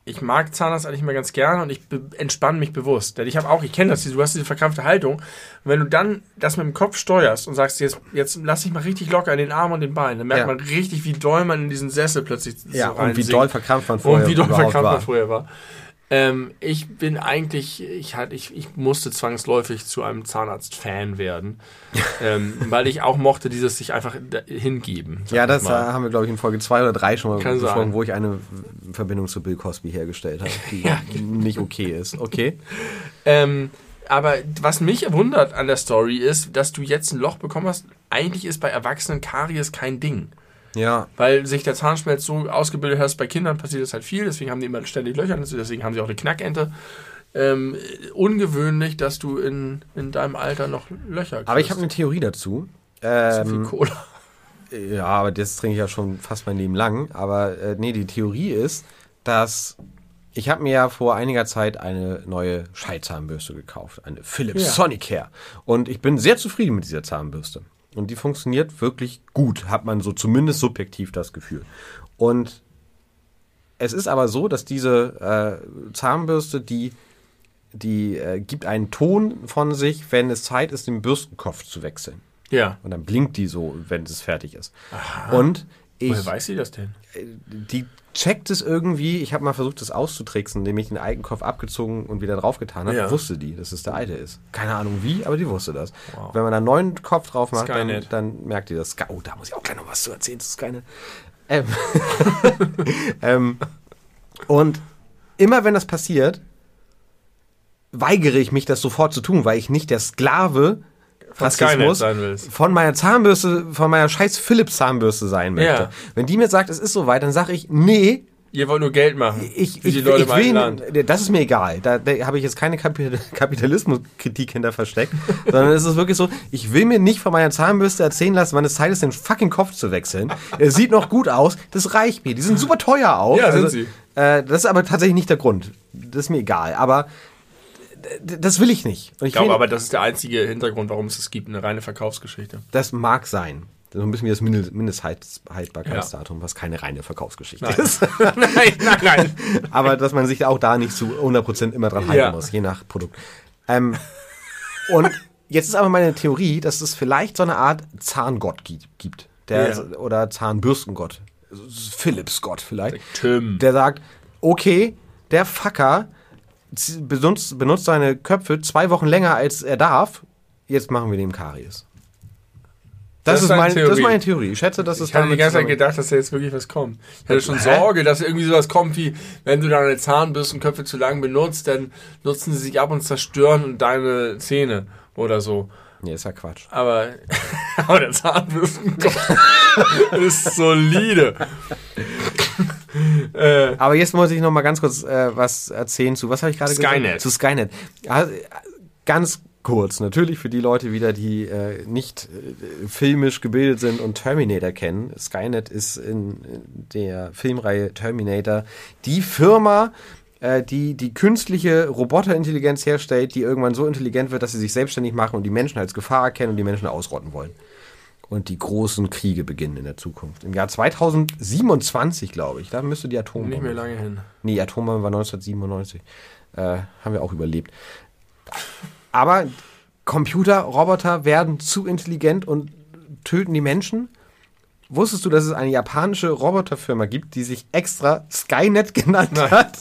ich mag Zahnarzt eigentlich mal ganz gerne und ich entspanne mich bewusst. Denn ich habe auch, ich kenne das, du hast diese verkrampfte Haltung. Und wenn du dann das mit dem Kopf steuerst und sagst, jetzt, jetzt lass dich mal richtig locker in den Armen und den Beinen, dann merkt Ja. man richtig, wie doll man in diesen Sessel plötzlich Ja, so und wie doll verkrampft man vorher und wie doll verkrampft man war. vorher war. Ähm, ich bin eigentlich, ich, halt, ich, ich musste zwangsläufig zu einem Zahnarzt-Fan werden, ähm, weil ich auch mochte dieses sich einfach hingeben. Ja, das äh, mal. haben wir, glaube ich, in Folge zwei oder drei schon mal Kann besprochen, sein. wo ich eine Verbindung zu Bill Cosby hergestellt habe, die Ja. nicht okay ist. Okay. Ähm, aber was mich wundert an der Story ist, dass du jetzt ein Loch bekommen hast. Eigentlich ist bei Erwachsenen Karies kein Ding. Ja, Weil sich der Zahnschmelz so ausgebildet hat, bei Kindern passiert das halt viel, deswegen haben die immer ständig Löcher, deswegen haben sie auch eine Knackente. Ähm, ungewöhnlich, dass du in, in deinem Alter noch Löcher kriegst. aber ich habe eine Theorie dazu. Zu viel Ähm, Cola. ja, aber das trinke ich ja schon fast mein Leben lang. Aber äh, nee, die Theorie ist, dass ich habe mir ja vor einiger Zeit eine neue Scheitzahnbürste gekauft, eine Philips Ja. Sonicare. Und ich bin sehr zufrieden mit dieser Zahnbürste. Und die funktioniert wirklich gut, hat man so zumindest subjektiv das Gefühl. Und es ist aber so, dass diese äh, Zahnbürste, die, die äh, gibt einen Ton von sich, wenn es Zeit ist, den Bürstenkopf zu wechseln. Ja. Und dann blinkt die so, wenn es fertig ist. Und ich, Woher weiß sie das denn? Die checkt es irgendwie. Ich habe mal versucht, das auszutricksen, indem ich den alten Kopf abgezogen und wieder draufgetan habe. Ja. Wusste die, dass es der alte ist. Keine Ahnung wie, aber die wusste das. Wow. Wenn man da einen neuen Kopf drauf macht, dann, dann merkt ihr das. Oh, da muss ich auch gleich noch was zu erzählen zu Skynet. Ähm, ähm, und immer wenn das passiert, weigere ich mich, das sofort zu tun, weil ich nicht der Sklave Willst. von meiner Zahnbürste, von meiner scheiß Philips Zahnbürste sein möchte. Ja. Wenn die mir sagt, es ist soweit, dann sage ich, nee, Ihr wollt nur Geld machen. ich, ich, die Leute ich will, das ist mir egal. Da, da habe ich jetzt keine Kapi- Kapitalismuskritik hinter versteckt, sondern es ist wirklich so, ich will mir nicht von meiner Zahnbürste erzählen lassen, wann es Zeit ist, den fucking Kopf zu wechseln. Er sieht noch gut aus, das reicht mir. Die sind super teuer auch. Ja, sind sie. Äh, das ist aber tatsächlich nicht der Grund. Das ist mir egal. Aber das will ich nicht. Und ich Ich glaube will, aber, das ist der einzige Hintergrund, warum es es gibt. Eine reine Verkaufsgeschichte. Das mag sein. So ein bisschen wie das Mindest- Mindesthaltbarkeitsdatum, was keine reine Verkaufsgeschichte Nein. ist. nein, nein, nein. Aber dass man sich auch da nicht zu 100% immer dran halten Ja. muss, je nach Produkt. Ähm, und jetzt ist aber meine Theorie, dass es vielleicht so eine Art Zahngott gi- gibt. Der, Ja. Oder Zahnbürstengott. Philips-Gott vielleicht. Tim. Der sagt, okay, der Fucker z- benutzt, benutzt seine Köpfe zwei Wochen länger, als er darf. Jetzt machen wir dem Karies. Das, Das ist meine, das ist Theorie. meine Theorie. Ich schätze, dass es Ich hatte die ganze Zeit gedacht, dass da jetzt wirklich was kommt. Ich hatte schon Hä? Sorge, dass irgendwie sowas kommt wie, wenn du deine Zahnbürstenköpfe zu lang benutzt, dann nutzen sie sich ab und zerstören deine Zähne. oder so. Nee, ist ja Quatsch. Aber, aber der Zahnbürstenkopf ist solide. Äh, aber jetzt muss ich noch mal ganz kurz äh, was erzählen zu, was habe ich gerade gesagt? Skynet. Zu Skynet. Ja, ganz kurz, natürlich für die Leute wieder, die äh, nicht äh, filmisch gebildet sind und Terminator kennen. Skynet ist in, in der Filmreihe Terminator die Firma, äh, die die künstliche Roboterintelligenz herstellt, die irgendwann so intelligent wird, dass sie sich selbstständig machen und die Menschen als Gefahr erkennen und die Menschen ausrotten wollen. Und die großen Kriege beginnen in der Zukunft. Im Jahr 2027, glaube ich, da müsste die Atombombe. Nicht mehr lange hin. Nee, die Atombombe war 1997. Äh, haben wir auch überlebt. Aber Computer, Roboter werden zu intelligent und töten die Menschen. Wusstest du, dass es eine japanische Roboterfirma gibt, die sich extra Skynet genannt Nein. hat?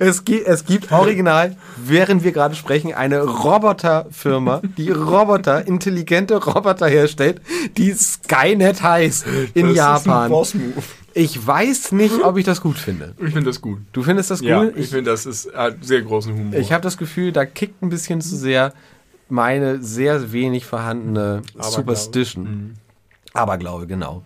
Es, gibt, es gibt original, während wir gerade sprechen, eine Roboterfirma, die Roboter, intelligente Roboter herstellt, die Skynet heißt in das Japan. Ist ein Ich weiß nicht, ob ich das gut finde. Ich finde das gut. Du findest das gut? Ja, ich, ich finde, das ist hat sehr großen Humor. Ich habe das Gefühl, da kickt ein bisschen zu sehr meine sehr wenig vorhandene Aberglaube. Superstition. Mhm. Aberglaube, genau.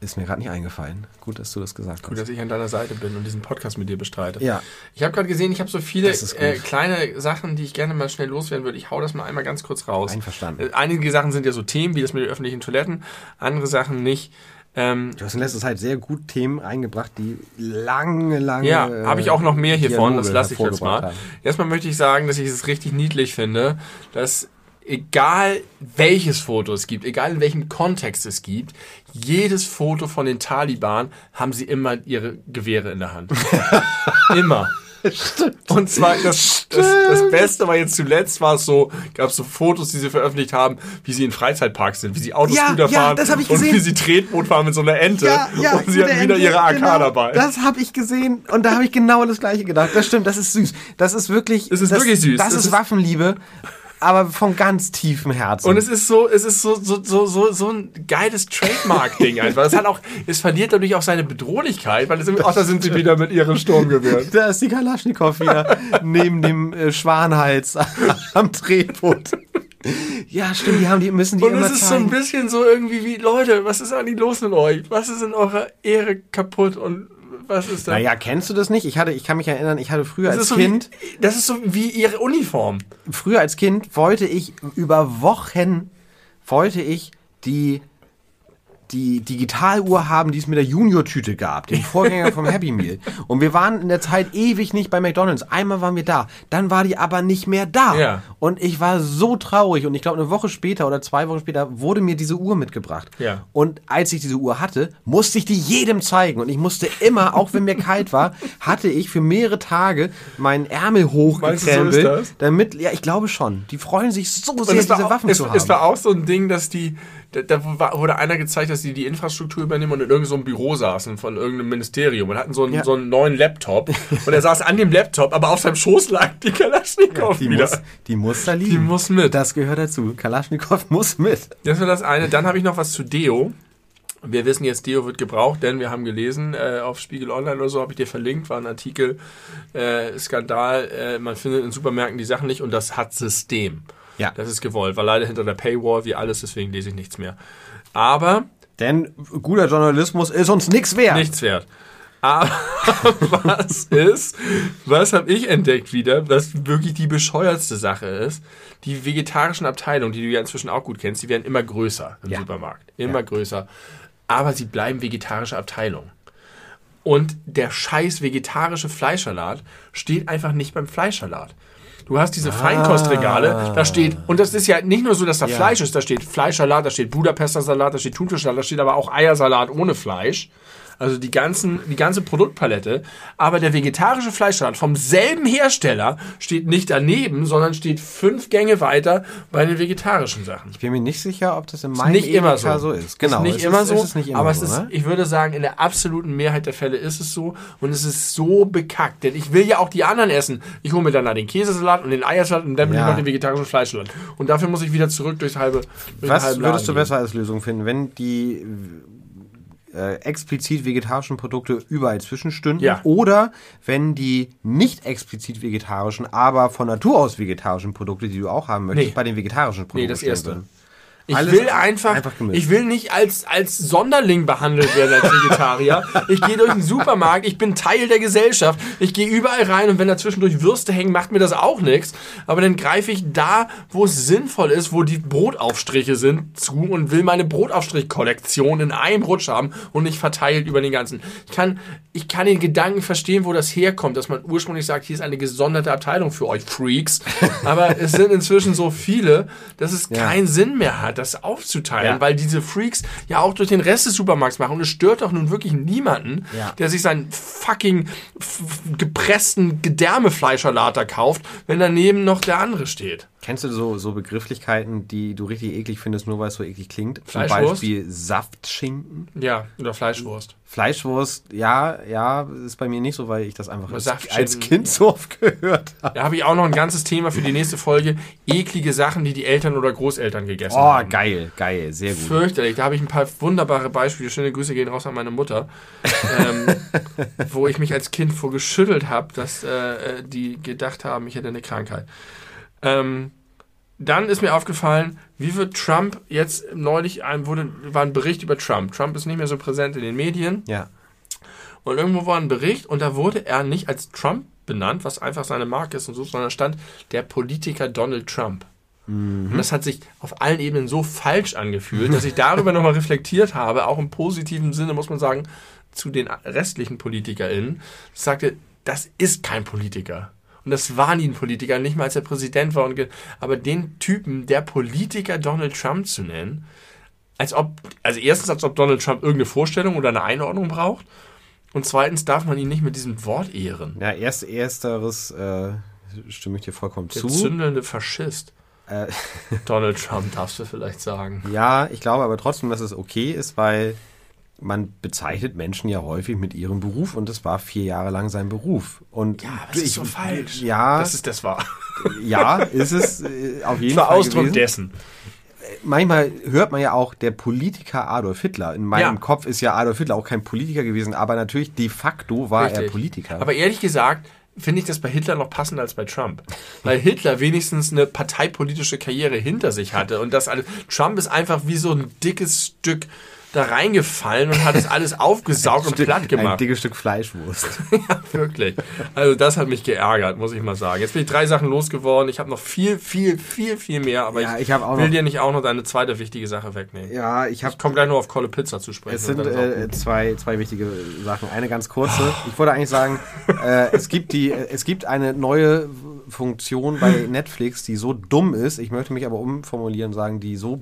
Ist mir gerade nicht eingefallen. Gut, dass du das gesagt hast. Gut, dass ich an deiner Seite bin und diesen Podcast mit dir bestreite. Ja. Ich habe gerade gesehen, ich habe so viele äh, kleine Sachen, die ich gerne mal schnell loswerden würde. Ich hau das mal einmal ganz kurz raus. Einverstanden. Äh, einige Sachen sind ja so Themen, wie das mit den öffentlichen Toiletten. Andere Sachen nicht. Ähm, du hast in letzter Zeit sehr gut Themen eingebracht, die lange, lange. Ja, habe ich auch noch mehr hiervon, das lasse ich jetzt mal. Haben. Erstmal möchte ich sagen, dass ich es richtig niedlich finde, dass egal welches Foto es gibt, egal in welchem Kontext es gibt, jedes Foto von den Taliban haben sie immer ihre Gewehre in der Hand. immer. Stimmt. Und zwar das, das, das, Beste war jetzt zuletzt war es so, gab es so Fotos, die sie veröffentlicht haben, wie sie in Freizeitparks sind, wie sie Autoscooter ja, fahren ja, und wie sie Tretboot fahren mit so einer Ente ja, ja, und sie hatten wieder Ente, ihre AK genau, dabei. Das habe ich gesehen und da habe ich genau das gleiche gedacht. Das stimmt, das ist süß. Das ist wirklich das ist das, wirklich süß. Das, das ist Waffenliebe aber von ganz tiefem Herzen. Und es ist so, es ist so, so, so, so, so ein geiles Trademark-Ding einfach. Es hat auch, es verliert dadurch auch seine Bedrohlichkeit, weil es ach, da sind sie wieder mit ihren Sturmgewehren. Da ist die Kalaschnikow wieder neben dem äh, Schwanhals am Drehboot. Ja, stimmt, die haben die müssen die Und immer es ist so ein bisschen so irgendwie wie Leute, was ist eigentlich los mit euch? Was ist in eurer Ehre kaputt und was ist das? Naja, kennst du das nicht? Ich hatte, ich kann mich erinnern, ich hatte früher das als Kind. So wie, das ist so wie ihre Uniform. Früher als Kind wollte ich über Wochen wollte ich die die Digitaluhr haben, die es mit der Junior-Tüte gab, den Vorgänger vom Happy Meal. Und wir waren in der Zeit ewig nicht bei McDonalds. Einmal waren wir da, dann war die aber nicht mehr da. Ja. Und ich war so traurig. Und ich glaube, eine Woche später oder zwei Wochen später wurde mir diese Uhr mitgebracht. Ja. Und als ich diese Uhr hatte, musste ich die jedem zeigen. Und ich musste immer, auch wenn mir kalt war, hatte ich für mehrere Tage meinen Ärmel hochgekrempelt. So damit, ja, ich glaube schon. Die freuen sich so sehr, diese auch, Waffen es, zu haben. Es war auch so ein Ding, dass die da, da wurde einer gezeigt, dass die die Infrastruktur übernehmen und in irgendeinem so Büro saßen von irgendeinem Ministerium und hatten so einen, ja. so einen neuen Laptop. und er saß an dem Laptop, aber auf seinem Schoß lag die Kalaschnikow ja, die wieder. Muss, die muss da liegen. Die muss mit. Das gehört dazu. Kalaschnikow muss mit. Das war das eine. Dann habe ich noch was zu Deo. Wir wissen jetzt, Deo wird gebraucht, denn wir haben gelesen, äh, auf Spiegel Online oder so habe ich dir verlinkt, war ein Artikel, äh, Skandal, äh, man findet in Supermärkten die Sachen nicht und das hat System. Ja. Das ist gewollt. War leider hinter der Paywall wie alles, deswegen lese ich nichts mehr. Aber. Denn guter Journalismus ist uns nichts wert. Nichts wert. Aber was ist, was habe ich entdeckt wieder, was wirklich die bescheuertste Sache ist? Die vegetarischen Abteilungen, die du ja inzwischen auch gut kennst, die werden immer größer im ja. Supermarkt. Immer ja. größer. Aber sie bleiben vegetarische Abteilungen. Und der scheiß vegetarische Fleischsalat steht einfach nicht beim Fleischsalat. Du hast diese ah. Feinkostregale, da steht, und das ist ja nicht nur so, dass da ja. Fleisch ist, da steht Fleischsalat, da steht Budapester Salat, da steht Thunfischsalat, da steht aber auch Eiersalat ohne Fleisch. Also die, ganzen, die ganze Produktpalette. Aber der vegetarische Fleischsalat vom selben Hersteller steht nicht daneben, sondern steht fünf Gänge weiter bei den vegetarischen Sachen. Ich bin mir nicht sicher, ob das in meinem nicht immer so. so ist. Genau, ist nicht immer ist, so. Ist nicht immer aber so, es ist, ne? ich würde sagen, in der absoluten Mehrheit der Fälle ist es so. Und es ist so bekackt. Denn ich will ja auch die anderen essen. Ich hole mir dann den Käsesalat und den Eiersalat und dann will ja. ich noch den vegetarischen Fleischsalat. Und dafür muss ich wieder zurück durchs halbe, durch Was würdest du besser als Lösung finden, wenn die äh, explizit vegetarischen Produkte überall zwischenstünden. Ja. Oder wenn die nicht explizit vegetarischen, aber von Natur aus vegetarischen Produkte, die du auch haben möchtest, Nee. bei den vegetarischen Produkten Nee, das erste. würden. Ich Alles will einfach, einfach ich will nicht als, als Sonderling behandelt werden als Vegetarier. ich gehe durch den Supermarkt, ich bin Teil der Gesellschaft. Ich gehe überall rein und wenn da zwischendurch Würste hängen, macht mir das auch nichts. Aber dann greife ich da, wo es sinnvoll ist, wo die Brotaufstriche sind, zu und will meine Brotaufstrich-Kollektion in einem Rutsch haben und nicht verteilt über den ganzen. Ich kann, ich kann den Gedanken verstehen, wo das herkommt, dass man ursprünglich sagt, hier ist eine gesonderte Abteilung für euch Freaks. Aber es sind inzwischen so viele, dass es Ja. keinen Sinn mehr hat, das aufzuteilen, Ja. weil diese Freaks ja auch durch den Rest des Supermarkts machen. Und es stört doch nun wirklich niemanden, Ja. der sich seinen fucking gepressten Gedärmefleischalater kauft, wenn daneben noch der andere steht. Kennst du so, so Begrifflichkeiten, die du richtig eklig findest, nur weil es so eklig klingt? Zum? Beispiel Saftschinken. Ja, oder Fleischwurst. Fleischwurst, ja, ja, ist bei mir nicht so, weil ich das einfach als, Kind so oft gehört habe. Da habe ich auch noch ein ganzes Thema für die nächste Folge. Eklige Sachen, die die Eltern oder Großeltern gegessen Oh, haben. geil, geil, sehr gut. Fürchterlich. Da habe ich ein paar wunderbare Beispiele. Schöne Grüße gehen raus an meine Mutter. ähm, wo ich mich als Kind vor geschüttelt habe, dass äh, äh, die gedacht haben, ich hätte eine Krankheit. Ähm, dann ist mir aufgefallen, wie wird Trump jetzt neulich ein, wurde, war ein Bericht über Trump. Trump ist nicht mehr so präsent in den Medien. Ja. Und irgendwo war ein Bericht und da wurde er nicht als Trump benannt, was einfach seine Marke ist und so, sondern stand der Politiker Donald Trump. Und das hat sich auf allen Ebenen so falsch angefühlt, dass ich darüber nochmal reflektiert habe, auch im positiven Sinne, muss man sagen, zu den restlichen PolitikerInnen. Ich sagte, das ist kein Politiker. Und das war nie ein Politiker, nicht mal als er Präsident war. Und aber den Typen, der Politiker Donald Trump zu nennen, als ob, also erstens, als ob Donald Trump irgendeine Vorstellung oder eine Einordnung braucht. Und zweitens darf man ihn nicht mit diesem Wort ehren. Ja, erst, ersteres äh, stimme ich dir vollkommen Der zu. zündelnde Faschist. Äh, Donald Trump, darfst du vielleicht sagen. ja, ich glaube aber trotzdem, dass es okay ist, weil man bezeichnet Menschen ja häufig mit ihrem Beruf und das war vier Jahre lang sein Beruf. Und Ja, das ist so falsch. Ja, Das ist das war. ja, ist es äh, auf jeden war Fall Ausdruck gewesen. dessen. manchmal hört man ja auch der Politiker Adolf Hitler. In meinem Ja. Kopf ist ja Adolf Hitler auch kein Politiker gewesen, aber natürlich de facto war er Richtig. Politiker. Aber ehrlich gesagt, finde ich das bei Hitler noch passender als bei Trump. Weil Hitler wenigstens eine parteipolitische Karriere hinter sich hatte und das alles. Trump ist einfach wie so ein dickes Stück da reingefallen und hat es alles aufgesaugt und platt Ein gemacht. dickes Stück Fleischwurst. Ja, wirklich. Also das hat mich geärgert, muss ich mal sagen. Jetzt bin ich drei Sachen losgeworden. Ich habe noch viel, viel, viel, viel mehr, aber Ja, ich, ich will dir nicht auch noch deine zweite wichtige Sache wegnehmen. ja, ich habe Ich komme gleich nur auf Kolle Pizza zu sprechen. Es sind äh, zwei, zwei wichtige Sachen. Eine ganz kurze. Ich wollte eigentlich sagen, äh, es, gibt die, äh, es gibt eine neue Funktion bei Netflix, die so dumm ist. Ich möchte mich aber umformulieren und sagen, die so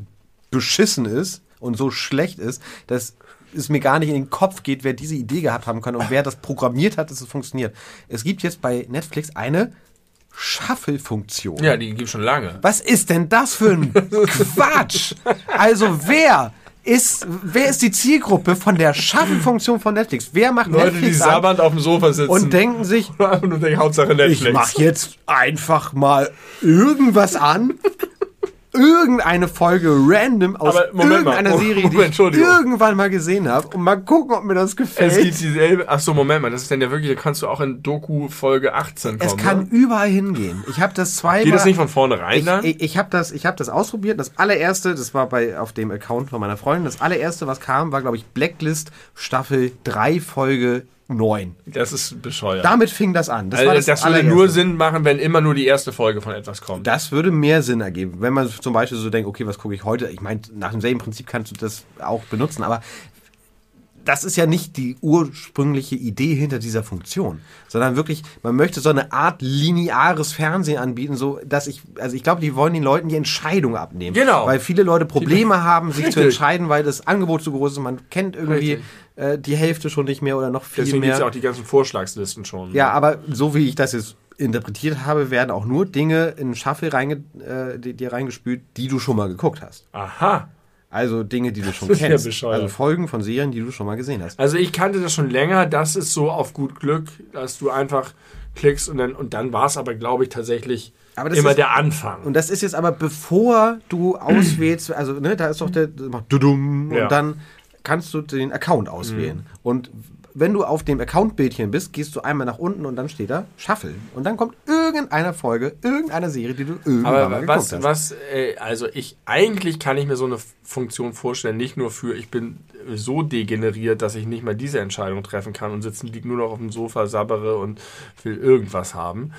beschissen ist und so schlecht ist, dass es mir gar nicht in den Kopf geht, wer diese Idee gehabt haben kann und wer das programmiert hat, dass es funktioniert. Es gibt jetzt bei Netflix eine Shuffle-Funktion. ja, die gibt schon lange. Was ist denn das für ein Quatsch? Also wer ist, wer ist die Zielgruppe von der Shuffle-Funktion von Netflix? Wer macht Leute, die Netflix an sabbernd auf dem Sofa sitzen und denken sich, nur denken, Hauptsache ich Netflix. mach jetzt einfach mal irgendwas an? Irgendeine Folge random aus Moment mal, irgendeiner oh, Serie, die ich irgendwann mal gesehen habe und mal gucken, ob mir das gefällt. Es gibt dieselbe. Ach so, Moment mal, das ist denn ja wirklich, da kannst du auch in Doku Folge 18 kommen. Es kann ne? überall hingehen. Ich habe das zweimal. Geht das nicht von vornherein Ich, dann? ich, ich habe das, ich hab das ausprobiert. Das allererste, das war bei auf dem Account von meiner Freundin, das allererste, was kam, war, glaube ich, Blacklist Staffel 3, Folge 9. das ist bescheuert. Damit fing das an. Das also das, das, würde nur Sinn machen, wenn immer nur die erste Folge von etwas kommt. Das würde mehr Sinn ergeben, wenn man zum Beispiel so denkt, okay, was gucke ich heute? Ich meine, nach demselben Prinzip kannst du das auch benutzen, aber das ist ja nicht die ursprüngliche Idee hinter dieser Funktion, sondern wirklich, man möchte so eine Art lineares Fernsehen anbieten, so dass ich, also ich glaube, die wollen den Leuten die Entscheidung abnehmen. Genau. Weil viele Leute Probleme haben, sich zu Richtig. entscheiden, weil das Angebot zu groß ist man kennt irgendwie äh, die Hälfte schon nicht mehr oder noch viel Deswegen gibt es mehr. ja auch die ganzen Vorschlagslisten schon. Ja, aber so wie ich das jetzt interpretiert habe, werden auch nur Dinge in Shuffle reinge, äh, die- dir reingespült, die du schon mal geguckt hast. Aha. Also Dinge, die du schon Das ja kennst. bescheuert. also Folgen von Serien, die du schon mal gesehen hast. Also ich kannte das schon länger. Das ist so auf gut Glück, dass du einfach klickst und dann, und dann war es aber, glaube ich, tatsächlich immer ist- der Anfang. Und das ist jetzt aber bevor du auswählst, also ne, da ist doch der, macht dudum Ja. und dann kannst du den Account auswählen. Mhm. Und wenn du auf dem Account-Bildchen bist, gehst du einmal nach unten und dann steht da Shuffle. Und dann kommt irgendeine Folge, irgendeine Serie, die du irgendwann mal Aber geguckt was, hast. was, äh, also ich, eigentlich kann ich mir so eine Funktion vorstellen, nicht nur für, ich bin so degeneriert, dass ich nicht mal diese Entscheidung treffen kann und sitzen liegt nur noch auf dem Sofa, sabbere und will irgendwas haben,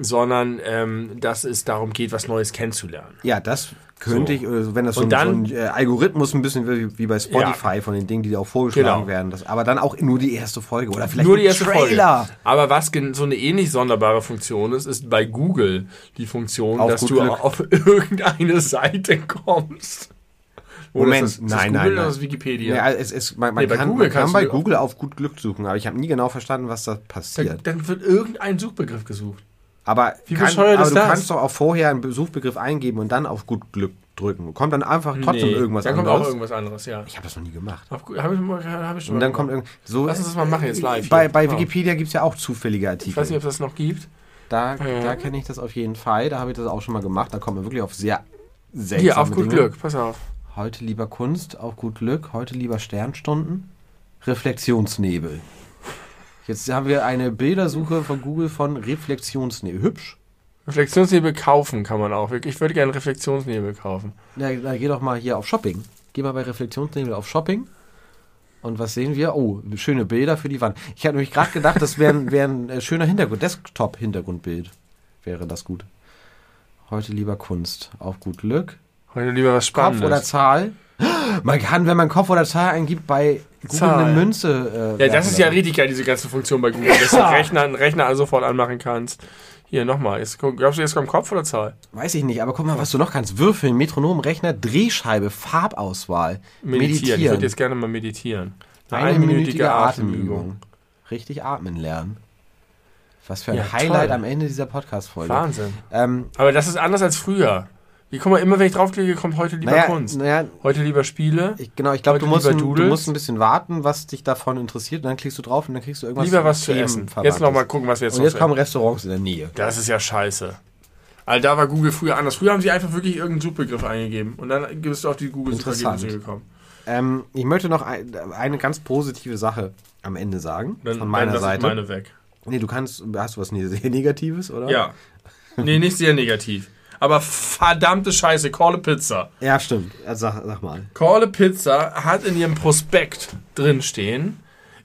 sondern ähm, dass es darum geht, was Neues kennenzulernen. Ja, das könnte So. ich, also wenn das so, dann- so ein äh, Algorithmus ein bisschen wie, wie bei Spotify von den Dingen, die dir auch vorgeschlagen Genau. werden, das, aber dann auch nur die erste Folge oder vielleicht Nur die erste Trailer. Folge. Aber was so eine ähnlich sonderbare Funktion ist, ist bei Google die Funktion, Auf dass du Glück. auf irgendeine Seite kommst. Oder Moment, ist das, ist das nein, Google nein, oder nein. ist das Wikipedia? Ja, es, es, man, man Nee, kann, man kann bei Google auf gut Glück suchen, aber ich habe nie genau verstanden, was da passiert. dann, dann wird irgendein Suchbegriff gesucht. Aber, Wie kann, aber du das? kannst doch auch vorher einen Suchbegriff eingeben und dann auf gut Glück drücken. Kommt dann einfach trotzdem Nee, irgendwas dann kommt anderes. auch irgendwas anderes, ja. ich habe das noch nie gemacht. Habe ich, hab ich schon Und dann kommt irgend so. Lass uns das mal machen jetzt live Bei, bei Ja. Wikipedia gibt es ja auch zufällige Artikel. Ich weiß nicht, ob es das noch gibt. Da, Ja. da kenne ich das auf jeden Fall. Da habe ich das auch schon mal gemacht. Da kommt man wirklich auf sehr seltsame Hier, auf gut Dinge. Glück, pass auf. Heute lieber Kunst, auf gut Glück. Heute lieber Sternstunden. Reflexionsnebel. Jetzt haben wir eine Bildersuche von Google von Reflexionsnebel. Hübsch. Reflexionsnebel kaufen kann man auch. Ich würde gerne Reflexionsnebel kaufen. Na, na, geh doch mal hier auf Shopping. Geh mal bei Reflexionsnebel auf Shopping. Und was sehen wir? Oh, schöne Bilder für die Wand. Ich hatte nämlich gerade gedacht, das wäre ein, wär ein äh, schöner Hintergrund. Desktop-Hintergrundbild wäre das gut. Heute lieber Kunst. Auf gut Glück. Heute lieber was Kopf Spannendes. oder Zahl. Man kann, wenn man Kopf oder Zahl eingibt, bei Google Zahl. eine Münze. Äh, Ja, das ist ja richtig geil, diese ganze Funktion bei Google, dass du Rechner, einen Rechner sofort anmachen kannst. Hier, nochmal. Glaubst du, jetzt kommt Kopf oder Zahl? Weiß ich nicht, aber guck mal, was du noch kannst. Würfeln, Metronom, Rechner, Drehscheibe, Farbauswahl. Meditieren. Ich würde jetzt gerne mal meditieren. Eine minütige Atemübung. Richtig atmen lernen. Was für ein Ja, Highlight toll. am Ende dieser Podcast-Folge. Wahnsinn. Ähm, Aber das ist anders als früher. Wie guck mal, immer wenn ich draufklicke, kommt heute lieber naja, Kunst. naja, Heute lieber Spiele. ich, genau, ich glaube, du, musst ein- du musst ein bisschen warten, was dich davon interessiert. Und dann klickst du drauf und dann kriegst du irgendwas lieber was zu essen. Jetzt verwandtes. nochmal gucken, was wir jetzt Und noch jetzt kommen Restaurants in der Nähe. Das ist ja scheiße. Also da war Google früher anders. Früher haben sie einfach wirklich irgendeinen Suchbegriff eingegeben und dann bist du auf die Google-Suchergebnisse gekommen. Ähm, ich möchte noch ein, eine ganz positive Sache am Ende sagen. Dann, von meiner dann lass ich Seite. meine weg. Nee, du kannst, hast du was sehr Negatives, oder? Ja. Nee, nicht sehr negativ. Aber verdammte Scheiße, Call a Pizza. Ja, stimmt. Sag, sag mal. Call a Pizza hat in ihrem Prospekt drinstehen,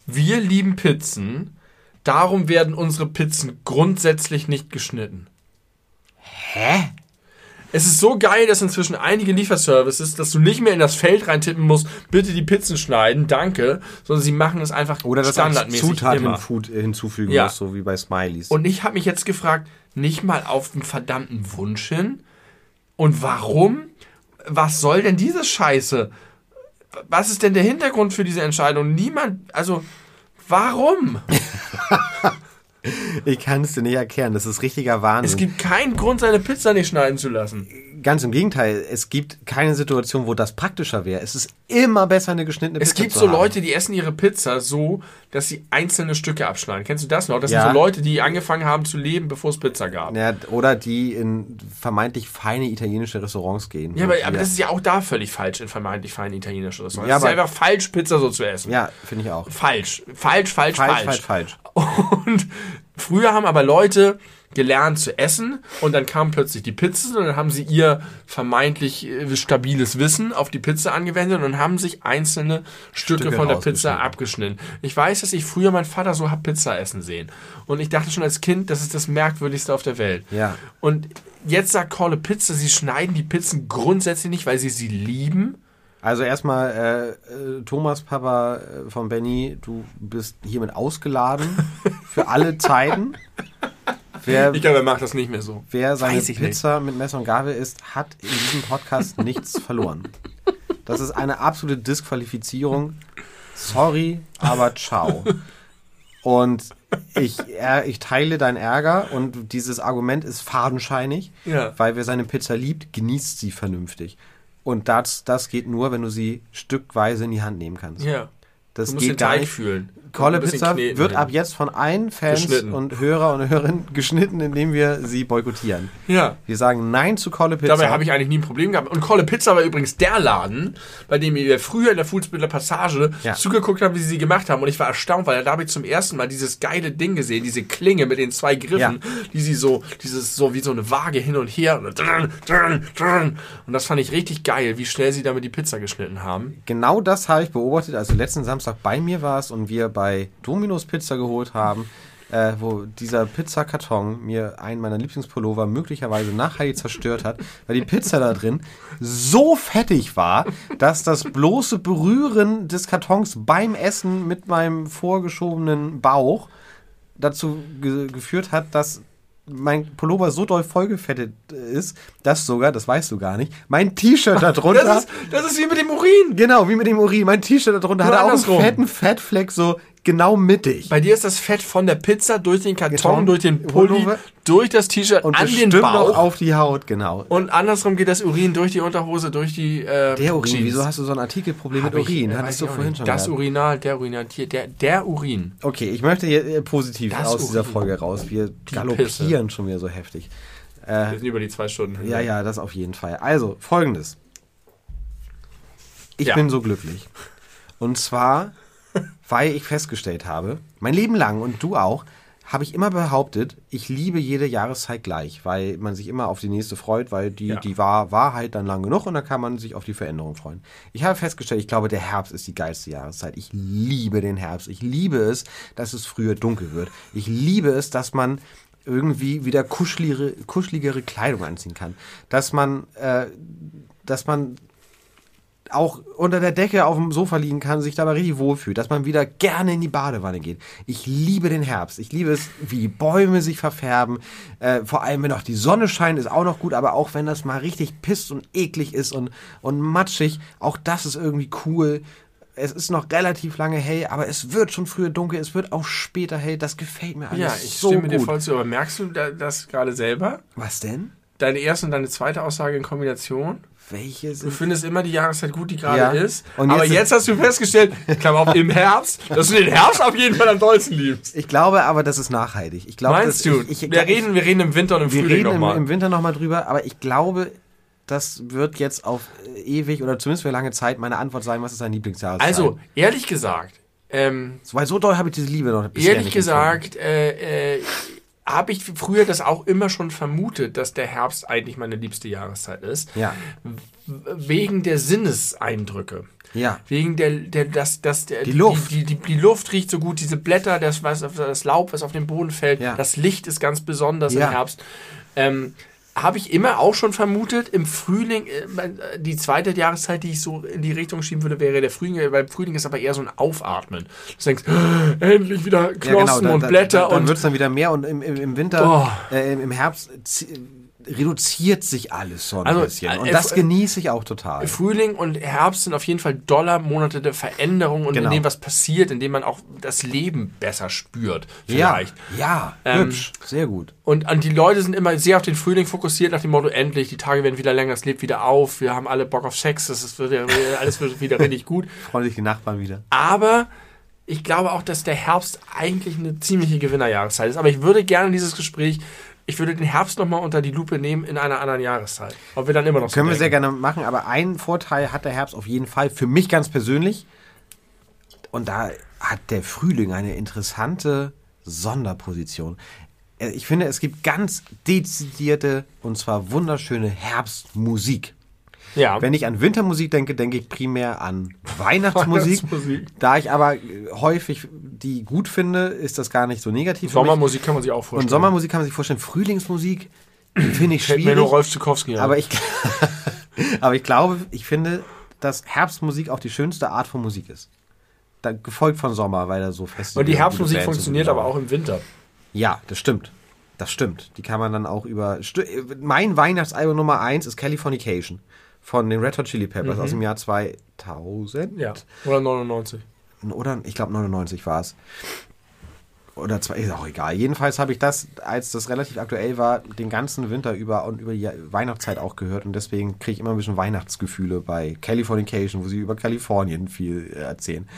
wir lieben Pizzen, darum werden unsere Pizzen grundsätzlich nicht geschnitten. Hä? Es ist so geil, dass inzwischen einige Lieferservices, dass du nicht mehr in das Feld reintippen musst, bitte die Pizzen schneiden, danke, sondern sie machen es einfach Oder standardmäßig Zutat immer. hinfu- äh, hinzufügen Ja. musst, so wie bei Smileys. Und ich habe mich jetzt gefragt, nicht mal auf den verdammten Wunsch hin? Und warum? Was soll denn diese Scheiße? Was ist denn der Hintergrund für diese Entscheidung? Niemand, also warum? Ich kann es dir nicht erklären, das ist richtiger Wahnsinn. Es gibt keinen Grund, seine Pizza nicht schneiden zu lassen. Ganz im Gegenteil, es gibt keine Situation, wo das praktischer wäre. Es ist immer besser, eine geschnittene Es Pizza gibt zu so haben. Leute, die essen ihre Pizza so, dass sie einzelne Stücke abschneiden. Kennst du das noch? Das Ja. sind so Leute, die angefangen haben zu leben, bevor es Pizza gab. Ja, oder die in vermeintlich feine italienische Restaurants gehen. Ja, aber, aber das ist ja auch da völlig falsch in vermeintlich feinen italienischen Restaurants. Ja, es ist aber- einfach falsch, Pizza so zu essen. Ja, finde ich auch. Falsch. Falsch, falsch, Falsch, falsch. falsch, falsch. Und früher haben aber Leute gelernt zu essen und dann kamen plötzlich die Pizzen und dann haben sie ihr vermeintlich äh, stabiles Wissen auf die Pizza angewendet und haben sich einzelne Stücke, Stücke von der Pizza abgeschnitten. Ich weiß, dass ich früher meinen Vater so hab Pizza essen sehen und ich dachte schon als Kind, das ist das merkwürdigste auf der Welt. Ja. Und jetzt sagt Call Pizza, sie schneiden die Pizzen grundsätzlich nicht, weil sie sie lieben. Also erstmal, äh, äh, Thomas, Papa äh, von Benny, du bist hiermit ausgeladen für alle Zeiten. Wer, Ich glaube, er macht das nicht mehr so. wer seine Pizza mit Messer und Gabel isst, hat in diesem Podcast nichts verloren. Das ist eine absolute Disqualifizierung. Sorry, aber ciao. Und ich, ich teile deinen Ärger und dieses Argument ist fadenscheinig, Ja. weil wer seine Pizza liebt, genießt sie vernünftig. Und das, das geht nur, wenn du sie stückweise in die Hand nehmen kannst. Ja. Das Du musst den geht gar Teig nicht. fühlen. Kolle Pizza wird hin. ab jetzt von allen Fans und Hörer und Hörerinnen geschnitten, indem wir sie boykottieren. Ja. Wir sagen Nein zu Kolle Pizza. Dabei habe ich eigentlich nie ein Problem gehabt. Und Kolle Pizza war übrigens der Laden, bei dem wir früher in der Fußbilder Passage Ja. zugeguckt haben, wie sie sie gemacht haben. Und ich war erstaunt, weil da habe ich zum ersten Mal dieses geile Ding gesehen, diese Klinge mit den zwei Griffen, Ja. die sie so, dieses so wie so eine Waage hin und her. Und das fand ich richtig geil, wie schnell sie damit die Pizza geschnitten haben. Genau das habe ich beobachtet, als du letzten Samstag bei mir warst und wir bei Domino's Pizza geholt haben, äh, wo dieser Pizzakarton mir einen meiner Lieblingspullover möglicherweise nachhaltig zerstört hat, weil die Pizza da drin so fettig war, dass das bloße Berühren des Kartons beim Essen mit meinem vorgeschobenen Bauch dazu ge geführt hat, dass mein Pullover so doll vollgefettet ist, dass sogar, das weißt du gar nicht, mein T-Shirt darunter... Das ist, das ist wie mit dem Urin. Genau, wie mit dem Urin. Mein T-Shirt darunter Nur hatte auch einen fetten Fettfleck, so genau mittig. Bei dir ist das Fett von der Pizza durch den Karton, Karton, durch den Pulli, Pullover. durch das T-Shirt Und an den Bauch. auch auf die Haut, genau. Und andersrum geht das Urin durch die Unterhose, durch die äh, Der Urin, Jeans. wieso hast du so ein Artikelproblem mit Hab ich, Urin? äh, Hattest du vorhin schon Das gehabt. Urinal, der Urinal, hier, der, der Urin. Okay, ich möchte hier äh, positiv Das aus dieser Urin. Folge raus. Wir galoppieren schon wieder so heftig. Wir sind über die zwei Stunden. Ja, ja, das auf jeden Fall. Also, folgendes. Ich Ja. bin so glücklich. Und zwar, weil ich festgestellt habe, mein Leben lang und du auch, habe ich immer behauptet, ich liebe jede Jahreszeit gleich, weil man sich immer auf die nächste freut, weil die, Ja. die war, halt dann lang genug und dann kann man sich auf die Veränderung freuen. Ich habe festgestellt, ich glaube, der Herbst ist die geilste Jahreszeit. Ich liebe den Herbst. Ich liebe es, dass es früher dunkel wird. Ich liebe es, dass man irgendwie wieder kuscheligere, kuscheligere Kleidung anziehen kann. Dass man, äh, dass man auch unter der Decke auf dem Sofa liegen kann, sich dabei richtig wohlfühlt, dass man wieder gerne in die Badewanne geht. Ich liebe den Herbst. Ich liebe es, wie die Bäume sich verfärben. Äh, vor allem, wenn auch die Sonne scheint, ist auch noch gut, aber auch wenn das mal richtig pisst und eklig ist und, und matschig, auch das ist irgendwie cool. Es ist noch relativ lange hell, aber es wird schon früher dunkel, es wird auch später hell. Das gefällt mir alles Ja, ich so stimme gut. dir voll zu. Aber merkst du da- das gerade selber? Was denn? Deine erste und deine zweite Aussage in Kombination? Welche Du sind findest immer die Jahreszeit gut, die gerade Ja. ist. Und aber jetzt- jetzt hast du festgestellt, Klammer auf, im Herbst, dass du den Herbst auf jeden Fall am dollsten liebst. Ich glaube aber, das ist nachhaltig. Ich glaube, Meinst du? Ich, ich, wir, reden, wir reden im Winter und im wir Frühling reden im, nochmal. im Winter nochmal drüber, aber ich glaube, das wird jetzt auf ewig oder zumindest für lange Zeit meine Antwort sein, was ist dein Lieblingsjahreszeit? Also, ehrlich gesagt, ähm, weil so doll habe ich diese Liebe noch bisher ehrlich gesagt, äh, äh, habe ich früher das auch immer schon vermutet, dass der Herbst eigentlich meine liebste Jahreszeit ist. Ja, Wegen der Sinneseindrücke. ja. Wegen der, der das, das, der, Die Luft. Die, die, die Luft riecht so gut, diese Blätter, das, was, das Laub, was auf den Boden fällt, Ja. das Licht ist ganz besonders Ja. im Herbst. Ähm, habe ich immer auch schon vermutet, im Frühling, äh, äh, die zweite Jahreszeit, die ich so in die Richtung schieben würde, wäre der Frühling, weil im Frühling ist aber eher so ein Aufatmen. Du denkst, endlich wieder Knospen ja, genau, da, und Blätter da, dann und wird es dann wieder mehr und im, im, Winter, Oh. äh, im- Herbst reduziert sich alles so ein Also, bisschen. Und äh, das äh, genieße ich auch total. Frühling und Herbst sind auf jeden Fall Dollar-Monate der Veränderung und Genau. in dem was passiert, in dem man auch das Leben besser spürt. Ja, Vielleicht. ja, Ähm, hübsch, sehr gut. Und, und die Leute sind immer sehr auf den Frühling fokussiert, nach dem Motto, endlich, die Tage werden wieder länger, es lebt wieder auf, wir haben alle Bock auf Sex, das ist, wird, ja- alles wird wieder richtig gut. Freuen sich die Nachbarn wieder. Aber ich glaube auch, dass der Herbst eigentlich eine ziemliche Gewinnerjahreszeit ist. Aber ich würde gerne dieses Gespräch, ich würde den Herbst nochmal unter die Lupe nehmen in einer anderen Jahreszeit. Ob wir dann immer noch so Können wir sehr denken. gerne machen, aber einen Vorteil hat der Herbst auf jeden Fall, für mich ganz persönlich. Und da hat der Frühling eine interessante Sonderposition. Äh, Ich finde, es gibt ganz dezidierte und zwar wunderschöne Herbstmusik. Ja. Wenn ich an Wintermusik denke, denke ich primär an Weihnachtsmusik. Weihnachtsmusik. Da ich aber äh, häufig die gut finde, ist das gar nicht so negativ. Sommermusik kann man sich auch vorstellen. Und Sommermusik kann man sich vorstellen. Frühlingsmusik finde ich Fällt mir schwierig. nur Rolf Zukowski ein. Aber ich, aber ich glaube, ich finde, dass Herbstmusik auch die schönste Art von Musik ist. Da, gefolgt von Sommer, weil da so fest und die Herbstmusik funktioniert aber auch im Winter. Ja, das stimmt. Das stimmt. Die kann man dann auch über. Sti- Mein Weihnachtsalbum Nummer 1 ist Californication von den Red Hot Chili Peppers aus dem Jahr 2000. Ja. Oder 99. Oder ich glaube 99 war es. oder zwei, ist auch egal. Jedenfalls habe ich das, als das relativ aktuell war, den ganzen Winter über und über die Weihnachtszeit auch gehört und deswegen kriege ich immer ein bisschen Weihnachtsgefühle bei Californication, wo sie über Kalifornien viel äh, erzählen.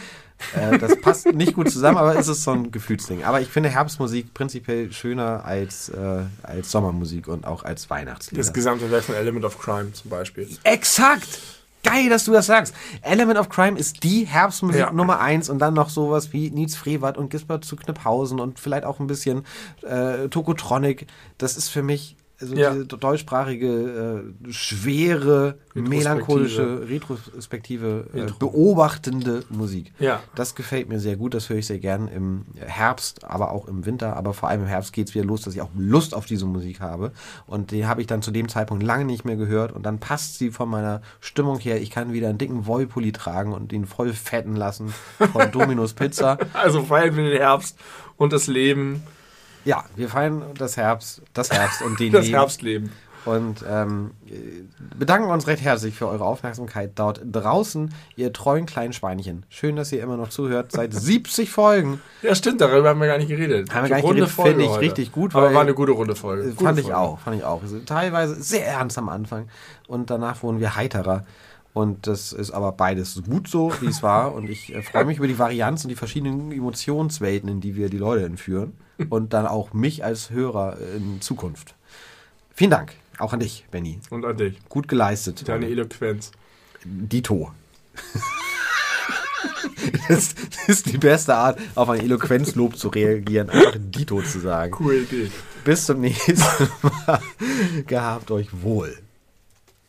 Äh, das passt nicht gut zusammen, aber es ist so ein Gefühlsding. Aber ich finde Herbstmusik prinzipiell schöner als, äh, als Sommermusik und auch als Weihnachtslieder. Das gesamte Werk von Element of Crime zum Beispiel. Exakt! Geil, dass du das sagst. Element of Crime ist die Herbstmusik Ja. Nummer eins und dann noch sowas wie Nietz Frevert und Gisbert zu Kniphausen und vielleicht auch ein bisschen äh, Tokotronic. Das ist für mich so Ja. diese deutschsprachige, äh, schwere, melancholische, retrospektive, äh, beobachtende Musik. Ja. Das gefällt mir sehr gut, das höre ich sehr gern im Herbst, aber auch im Winter. Aber vor allem im Herbst geht es wieder los, dass ich auch Lust auf diese Musik habe. Und die habe ich dann zu dem Zeitpunkt lange nicht mehr gehört. Und dann passt sie von meiner Stimmung her. Ich kann wieder einen dicken Wollpulli tragen und ihn voll fetten lassen von Domino's Pizza. Also feiern wir den Herbst und das Leben, Ja, wir feiern das Herbst, das Herbst und den das Leben. Herbstleben. Und ähm, bedanken uns recht herzlich für eure Aufmerksamkeit dort draußen, ihr treuen kleinen Schweinchen. Schön, dass ihr immer noch zuhört. Seit 70 Folgen. Ja, stimmt, darüber haben wir gar nicht geredet. Haben wir gar nicht Runde geredet, finde ich heute. richtig gut, Aber war eine gute Runde Folge. Äh, Gute fand ich Folge. auch, fand ich auch. Also, teilweise sehr ernst am Anfang und danach wurden wir heiterer. Und das ist aber beides gut so, wie es war. Und ich äh, freue mich über die Varianz und die verschiedenen Emotionswelten, in die wir die Leute entführen. Und dann auch mich als Hörer in Zukunft. Vielen Dank. Auch an dich, Benny. Und an dich. Gut geleistet. Deine Eloquenz. Dito. das ist die beste Art, auf ein Eloquenzlob zu reagieren. Einfach Dito zu sagen. Coole Idee. Bis zum nächsten Mal. Gehabt euch wohl.